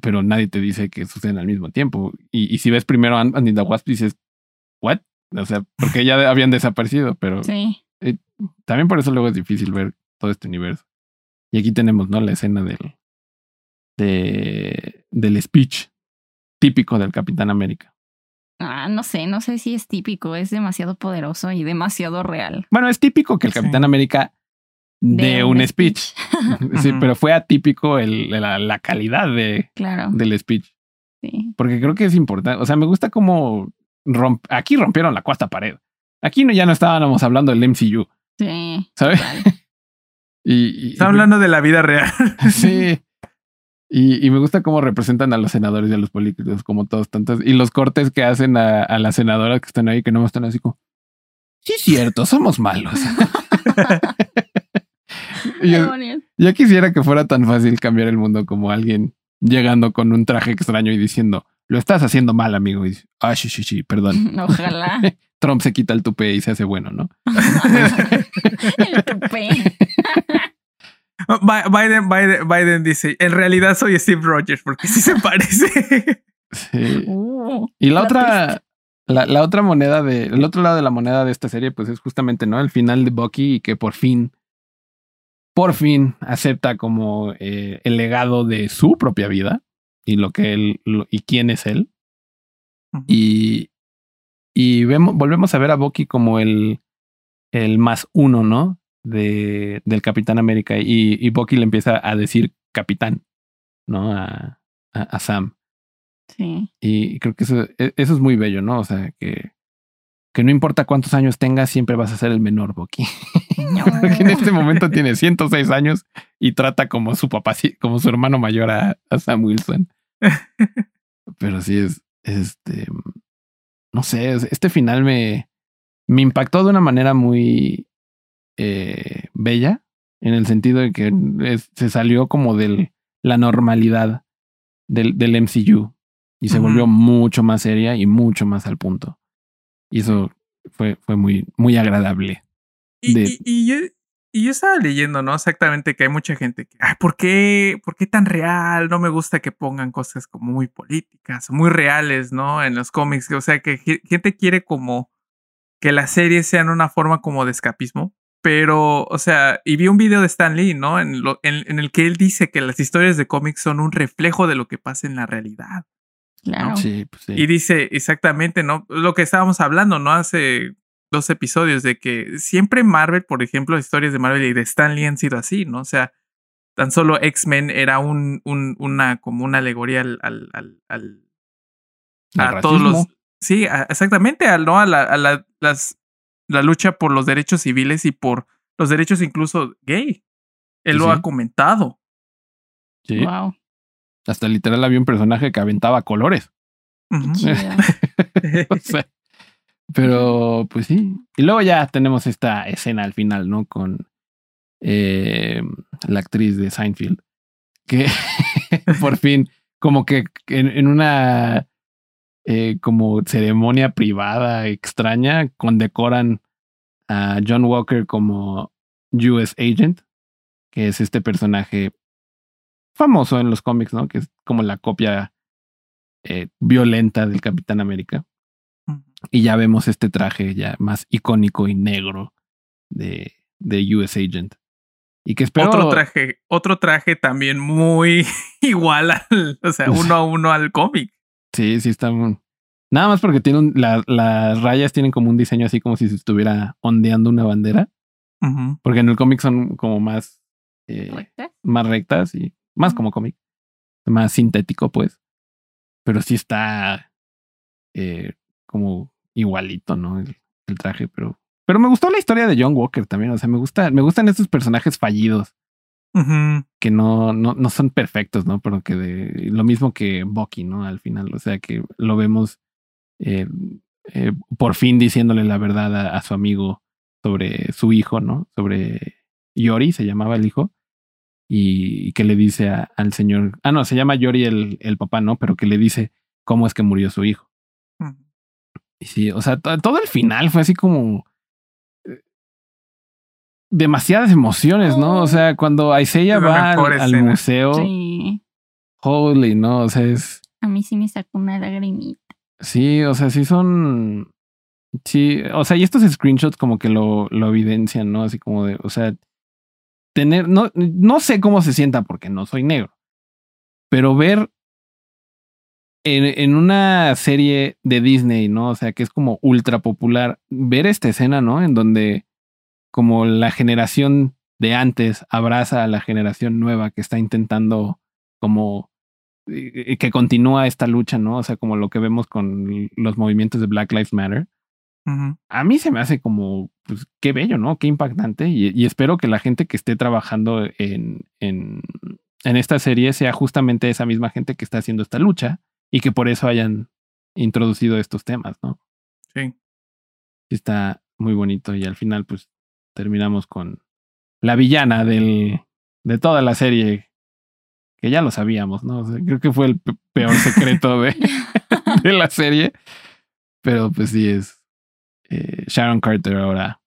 Pero nadie te dice que suceden al mismo tiempo. Y, y si ves primero Ant-Man y the Wasp, dices, ¿what? O sea, porque ya habían desaparecido, pero sí. también por eso luego es difícil ver todo este universo. Y aquí tenemos, ¿no? La escena del, de, del speech típico del Capitán América. Ah, no sé, no sé si es típico, es demasiado poderoso y demasiado real. Bueno, es típico que el Sí. Capitán Dé un speech. sí, pero fue atípico el, la, la calidad de, claro, del speech. sí. Porque creo que es importante. O sea, me gusta cómo romp- aquí rompieron la cuarta pared. Aquí no, ya no estábamos hablando del MCU, Sí. ¿sabes? y- Está hablando de la vida real. Sí. Y, y me gusta cómo representan a los senadores y a los políticos, como todos tantos. Y los cortes que hacen a, a las senadoras que están ahí, que no están así como. Sí, cierto, somos malos. Yo- quisiera que fuera tan fácil cambiar el mundo como alguien llegando con un traje extraño y diciendo, lo estás haciendo mal, amigo. Y dice, ah, sí, sí, sí, perdón. Ojalá. Trump se quita el tupé y se hace bueno, ¿no? El tupé. Bi- Biden, Biden, Biden dice, en realidad soy Steve Rogers, porque sí se parece. Sí. Uh, Y la La otra, la, la otra moneda de, el otro lado de la moneda de esta serie, pues es justamente, ¿no? El final de Bucky y que por fin, por fin acepta como eh, el legado de su propia vida y lo que él, lo- y quién es él. Y, y vemos, volvemos a ver a Bucky como el, el más uno, ¿no? De, del Capitán América. Y, y Bucky le empieza a decir capitán, ¿no? A, a, a Sam. sí. Y creo que eso, e- eso es muy bello, ¿no? O sea, que, que no importa cuántos años tengas, siempre vas a ser el menor. No. Porque en este momento tiene 106 años y trata como su papá, como su hermano mayor a, a Sam Wilson. Pero sí es, este, no sé, es- este final me, me impactó de una manera muy eh, bella, en el sentido de que es- se salió como de la normalidad del, del MCU y se volvió mucho más seria y mucho más al punto. Y eso fue, fue muy, muy agradable. Y, de- y- y yo, y yo estaba leyendo, ¿no? Exactamente que hay mucha gente que, ay, ¿por qué, ¿por qué tan real? No me gusta que pongan cosas como muy políticas, muy reales, ¿no? En los cómics. O sea, que ge- gente quiere como que las series sean una forma como de escapismo. Pero, o sea, y vi un video de Stan Lee, ¿no? En, lo, en, en el que él dice que las historias de cómics son un reflejo de lo que pasa en la realidad. Claro. Sí, pues sí. Y dice exactamente, ¿no? Lo que estábamos hablando, ¿no? Hace dos episodios de que siempre Marvel, por ejemplo, historias de Marvel y de Stan Lee han sido así, ¿no? O sea, tan solo X-Men era un, un, una, como una alegoría al, al, al, a todos los. Sí, a- exactamente, al, ¿no? A la, a la, las, la lucha por los derechos civiles y por los derechos incluso gay. Él Sí, lo sí. ha comentado. Sí. Wow. Hasta literal había un personaje que aventaba colores. O sea, pero pues sí. Y luego ya tenemos esta escena al final, ¿no? Con eh, la actriz de Seinfeld. Que por fin, como que en, en una eh, como ceremonia privada extraña, condecoran a John Walker como US Agent, que es este personaje famoso en los cómics, ¿no? Que es como la copia eh, violenta del Capitán América. Y ya vemos este traje ya más icónico y negro de, de US Agent. Y que espero. Otro traje, otro traje también muy igual al, o sea, uno a uno al cómic. Sí, sí, está. muy- Nada más porque tiene un- la- las rayas tienen como un diseño así como si se estuviera ondeando una bandera. Porque en el cómic son como más, eh, ¿Rectas? más rectas y más como cómic. Más sintético, pues. Pero sí está eh, como igualito, ¿no? El, el traje, pero. Pero me gustó la historia de John Walker también. O sea, me gusta, me gustan estos personajes fallidos que no, no, no son perfectos, ¿no? Pero que de lo mismo que Bucky, ¿no? Al final, o sea, que lo vemos eh, eh, por fin diciéndole la verdad a, a su amigo sobre su hijo, ¿no? Sobre Yori, se llamaba el hijo, y, y que le dice a- al señor, ah, no, se llama Yori el, el papá, ¿no? Pero que le dice cómo es que murió su hijo. Y sí, o sea, to- todo el final fue así como eh, demasiadas emociones, ¿no? O sea, cuando Isaiah Es la va al, al museo, Sí. holy, ¿no? O sea, es, A mí sí me sacó una lagrimita. sí, o sea, sí son, sí, o sea, y estos screenshots como que lo, lo evidencian, ¿no? Así como de, o sea, tener, no, no sé cómo se sienta porque no soy negro, pero ver en, en una serie de Disney, ¿no? O sea, que es como ultra popular, ver esta escena, ¿no? En donde como la generación de antes abraza a la generación nueva que está intentando como eh, que continúa esta lucha, ¿no? O sea, como lo que vemos con los movimientos de Black Lives Matter. A mí se me hace como, pues, qué bello, ¿no? Qué impactante. Y, y espero que la gente que esté trabajando en, en, en esta serie sea justamente esa misma gente que está haciendo esta lucha y que por eso hayan introducido estos temas, ¿no? Sí. Está muy bonito y al final, pues, terminamos con la villana del, de toda la serie, que ya lo sabíamos, ¿no? O sea, creo que fue el pe- peor secreto de, de la serie, pero pues sí es eh, Sharon Carter ahora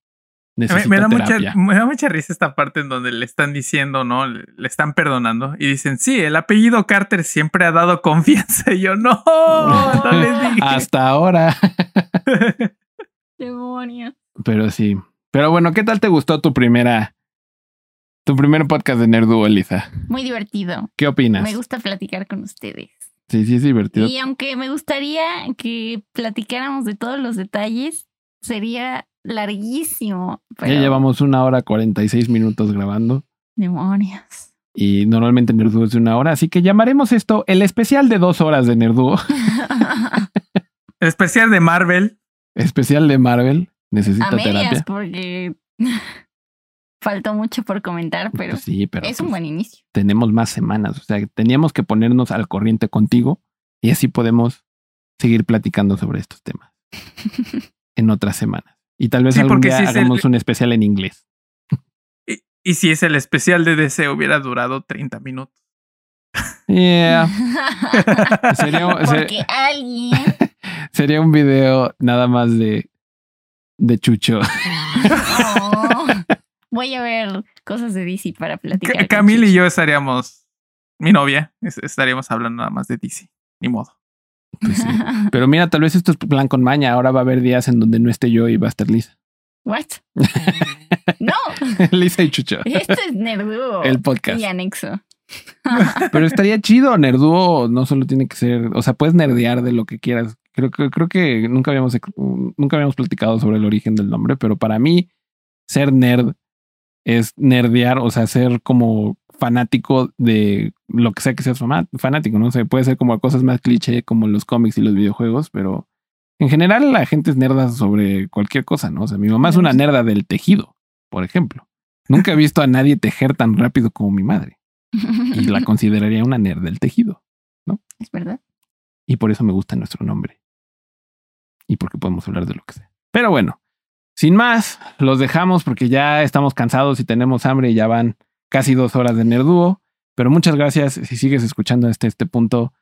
Me, necesita me da mucha, terapia. me da mucha risa esta parte en donde le están diciendo, ¿no? Le, le están perdonando y dicen, sí, el apellido Carter siempre ha dado confianza. Y yo, no, no les dije. Hasta ahora. Demonios. Pero sí. Pero bueno, ¿qué tal te gustó tu primera, tu primer podcast de Nerduo, Elisa? Muy divertido. ¿Qué opinas? Me gusta platicar con ustedes. Sí, sí, es divertido. Y aunque me gustaría que platicáramos de todos los detalles, sería larguísimo. Pero... Ya llevamos una hora 46 minutos grabando Demonios. y normalmente Nerduo es de una hora, así que llamaremos esto el especial de dos horas de Nerduo, El especial de Marvel. especial de Marvel. Necesita A medias, terapia. porque faltó mucho por comentar, pero Pues sí, pero es un pues, buen inicio. tenemos más semanas, o sea, teníamos que ponernos al corriente contigo y así podemos seguir platicando sobre estos temas en otras semanas. Y tal vez Sí, algún día sí es el- hagamos un especial en inglés. Y, y si es el especial de DC, hubiera durado 30 minutos. Yeah. Sería, ser- porque alguien sería un video nada más de, de Chucho. Oh, voy a ver cosas de DC para platicar. Ca- con Camila y yo estaríamos, mi novia, es- estaríamos hablando nada más de DC. Ni modo. Pues sí. Pero mira, tal vez esto es plan con maña. Ahora va a haber días en donde no esté yo y va a estar Lisa. What? No, Lisa y Chucho. esto es Nerduo. El podcast. Y anexo. Pero estaría chido, Nerduo no solo tiene que ser, o sea, puedes nerdear de lo que quieras. Creo que creo que nunca habíamos nunca habíamos platicado sobre el origen del nombre, pero para mí ser nerd es nerdear, o sea, ser como fanático de lo que sea que seas fanático, no sé, puede ser como cosas más cliché como los cómics y los videojuegos, pero en general la gente es nerda sobre cualquier cosa, ¿no? O sea, mi mamá es una nerda del tejido, por ejemplo. Nunca he visto a nadie tejer tan rápido como mi madre y la consideraría una nerd del tejido. Es verdad. Y por eso me gusta nuestro nombre. Y porque podemos hablar de lo que sea. Pero bueno, sin más, los dejamos porque ya estamos cansados y tenemos hambre y ya van casi dos horas de Nerduo. Pero muchas gracias. Si sigues escuchando hasta este punto,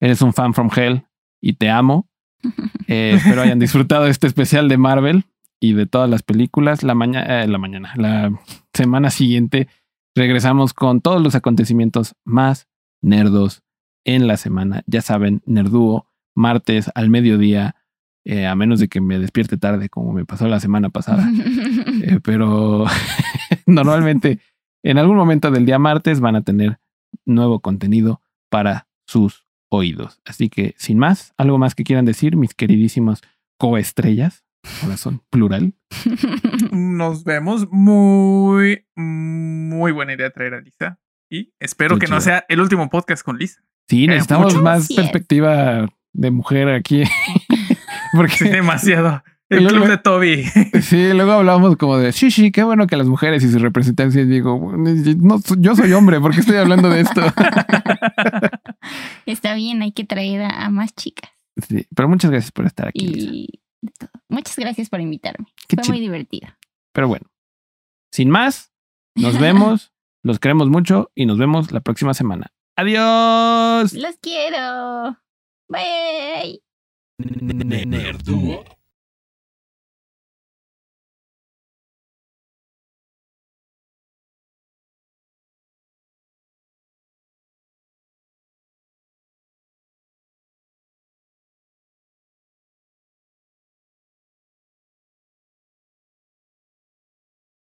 eres un fan from hell y te amo. Eh, espero hayan disfrutado este especial de Marvel y de todas las películas. La mañana, la mañana, la semana siguiente regresamos con todos los acontecimientos más nerdos en la semana. Ya saben, Nerduo, martes al mediodía, eh, a menos de que me despierte tarde, como me pasó la semana pasada. Eh, pero normalmente en algún momento del día martes van a tener nuevo contenido para sus oídos. Así que, sin más, algo más que quieran decir, mis queridísimos coestrellas, ahora son plural. Nos vemos. Muy, muy buena idea traer a Lisa. Y espero que no sea el último podcast con Lisa. Sí, Eh, necesitamos mucho. más perspectiva de mujer aquí. Sí, Porque demasiado. El Luego- club de Toby. sí, luego hablamos como de sí, sí, qué bueno que las mujeres y su representación. Digo, no, yo soy hombre, ¿por qué estoy hablando de esto? Está bien, hay que traer a, más chicas. Sí, pero muchas gracias por estar aquí. Y de todo. muchas gracias por invitarme. Qué Fue chido. muy divertido. Pero bueno, sin más, nos vemos, los queremos mucho y nos vemos la próxima semana. Adiós. Los quiero. Bye. Nerduo.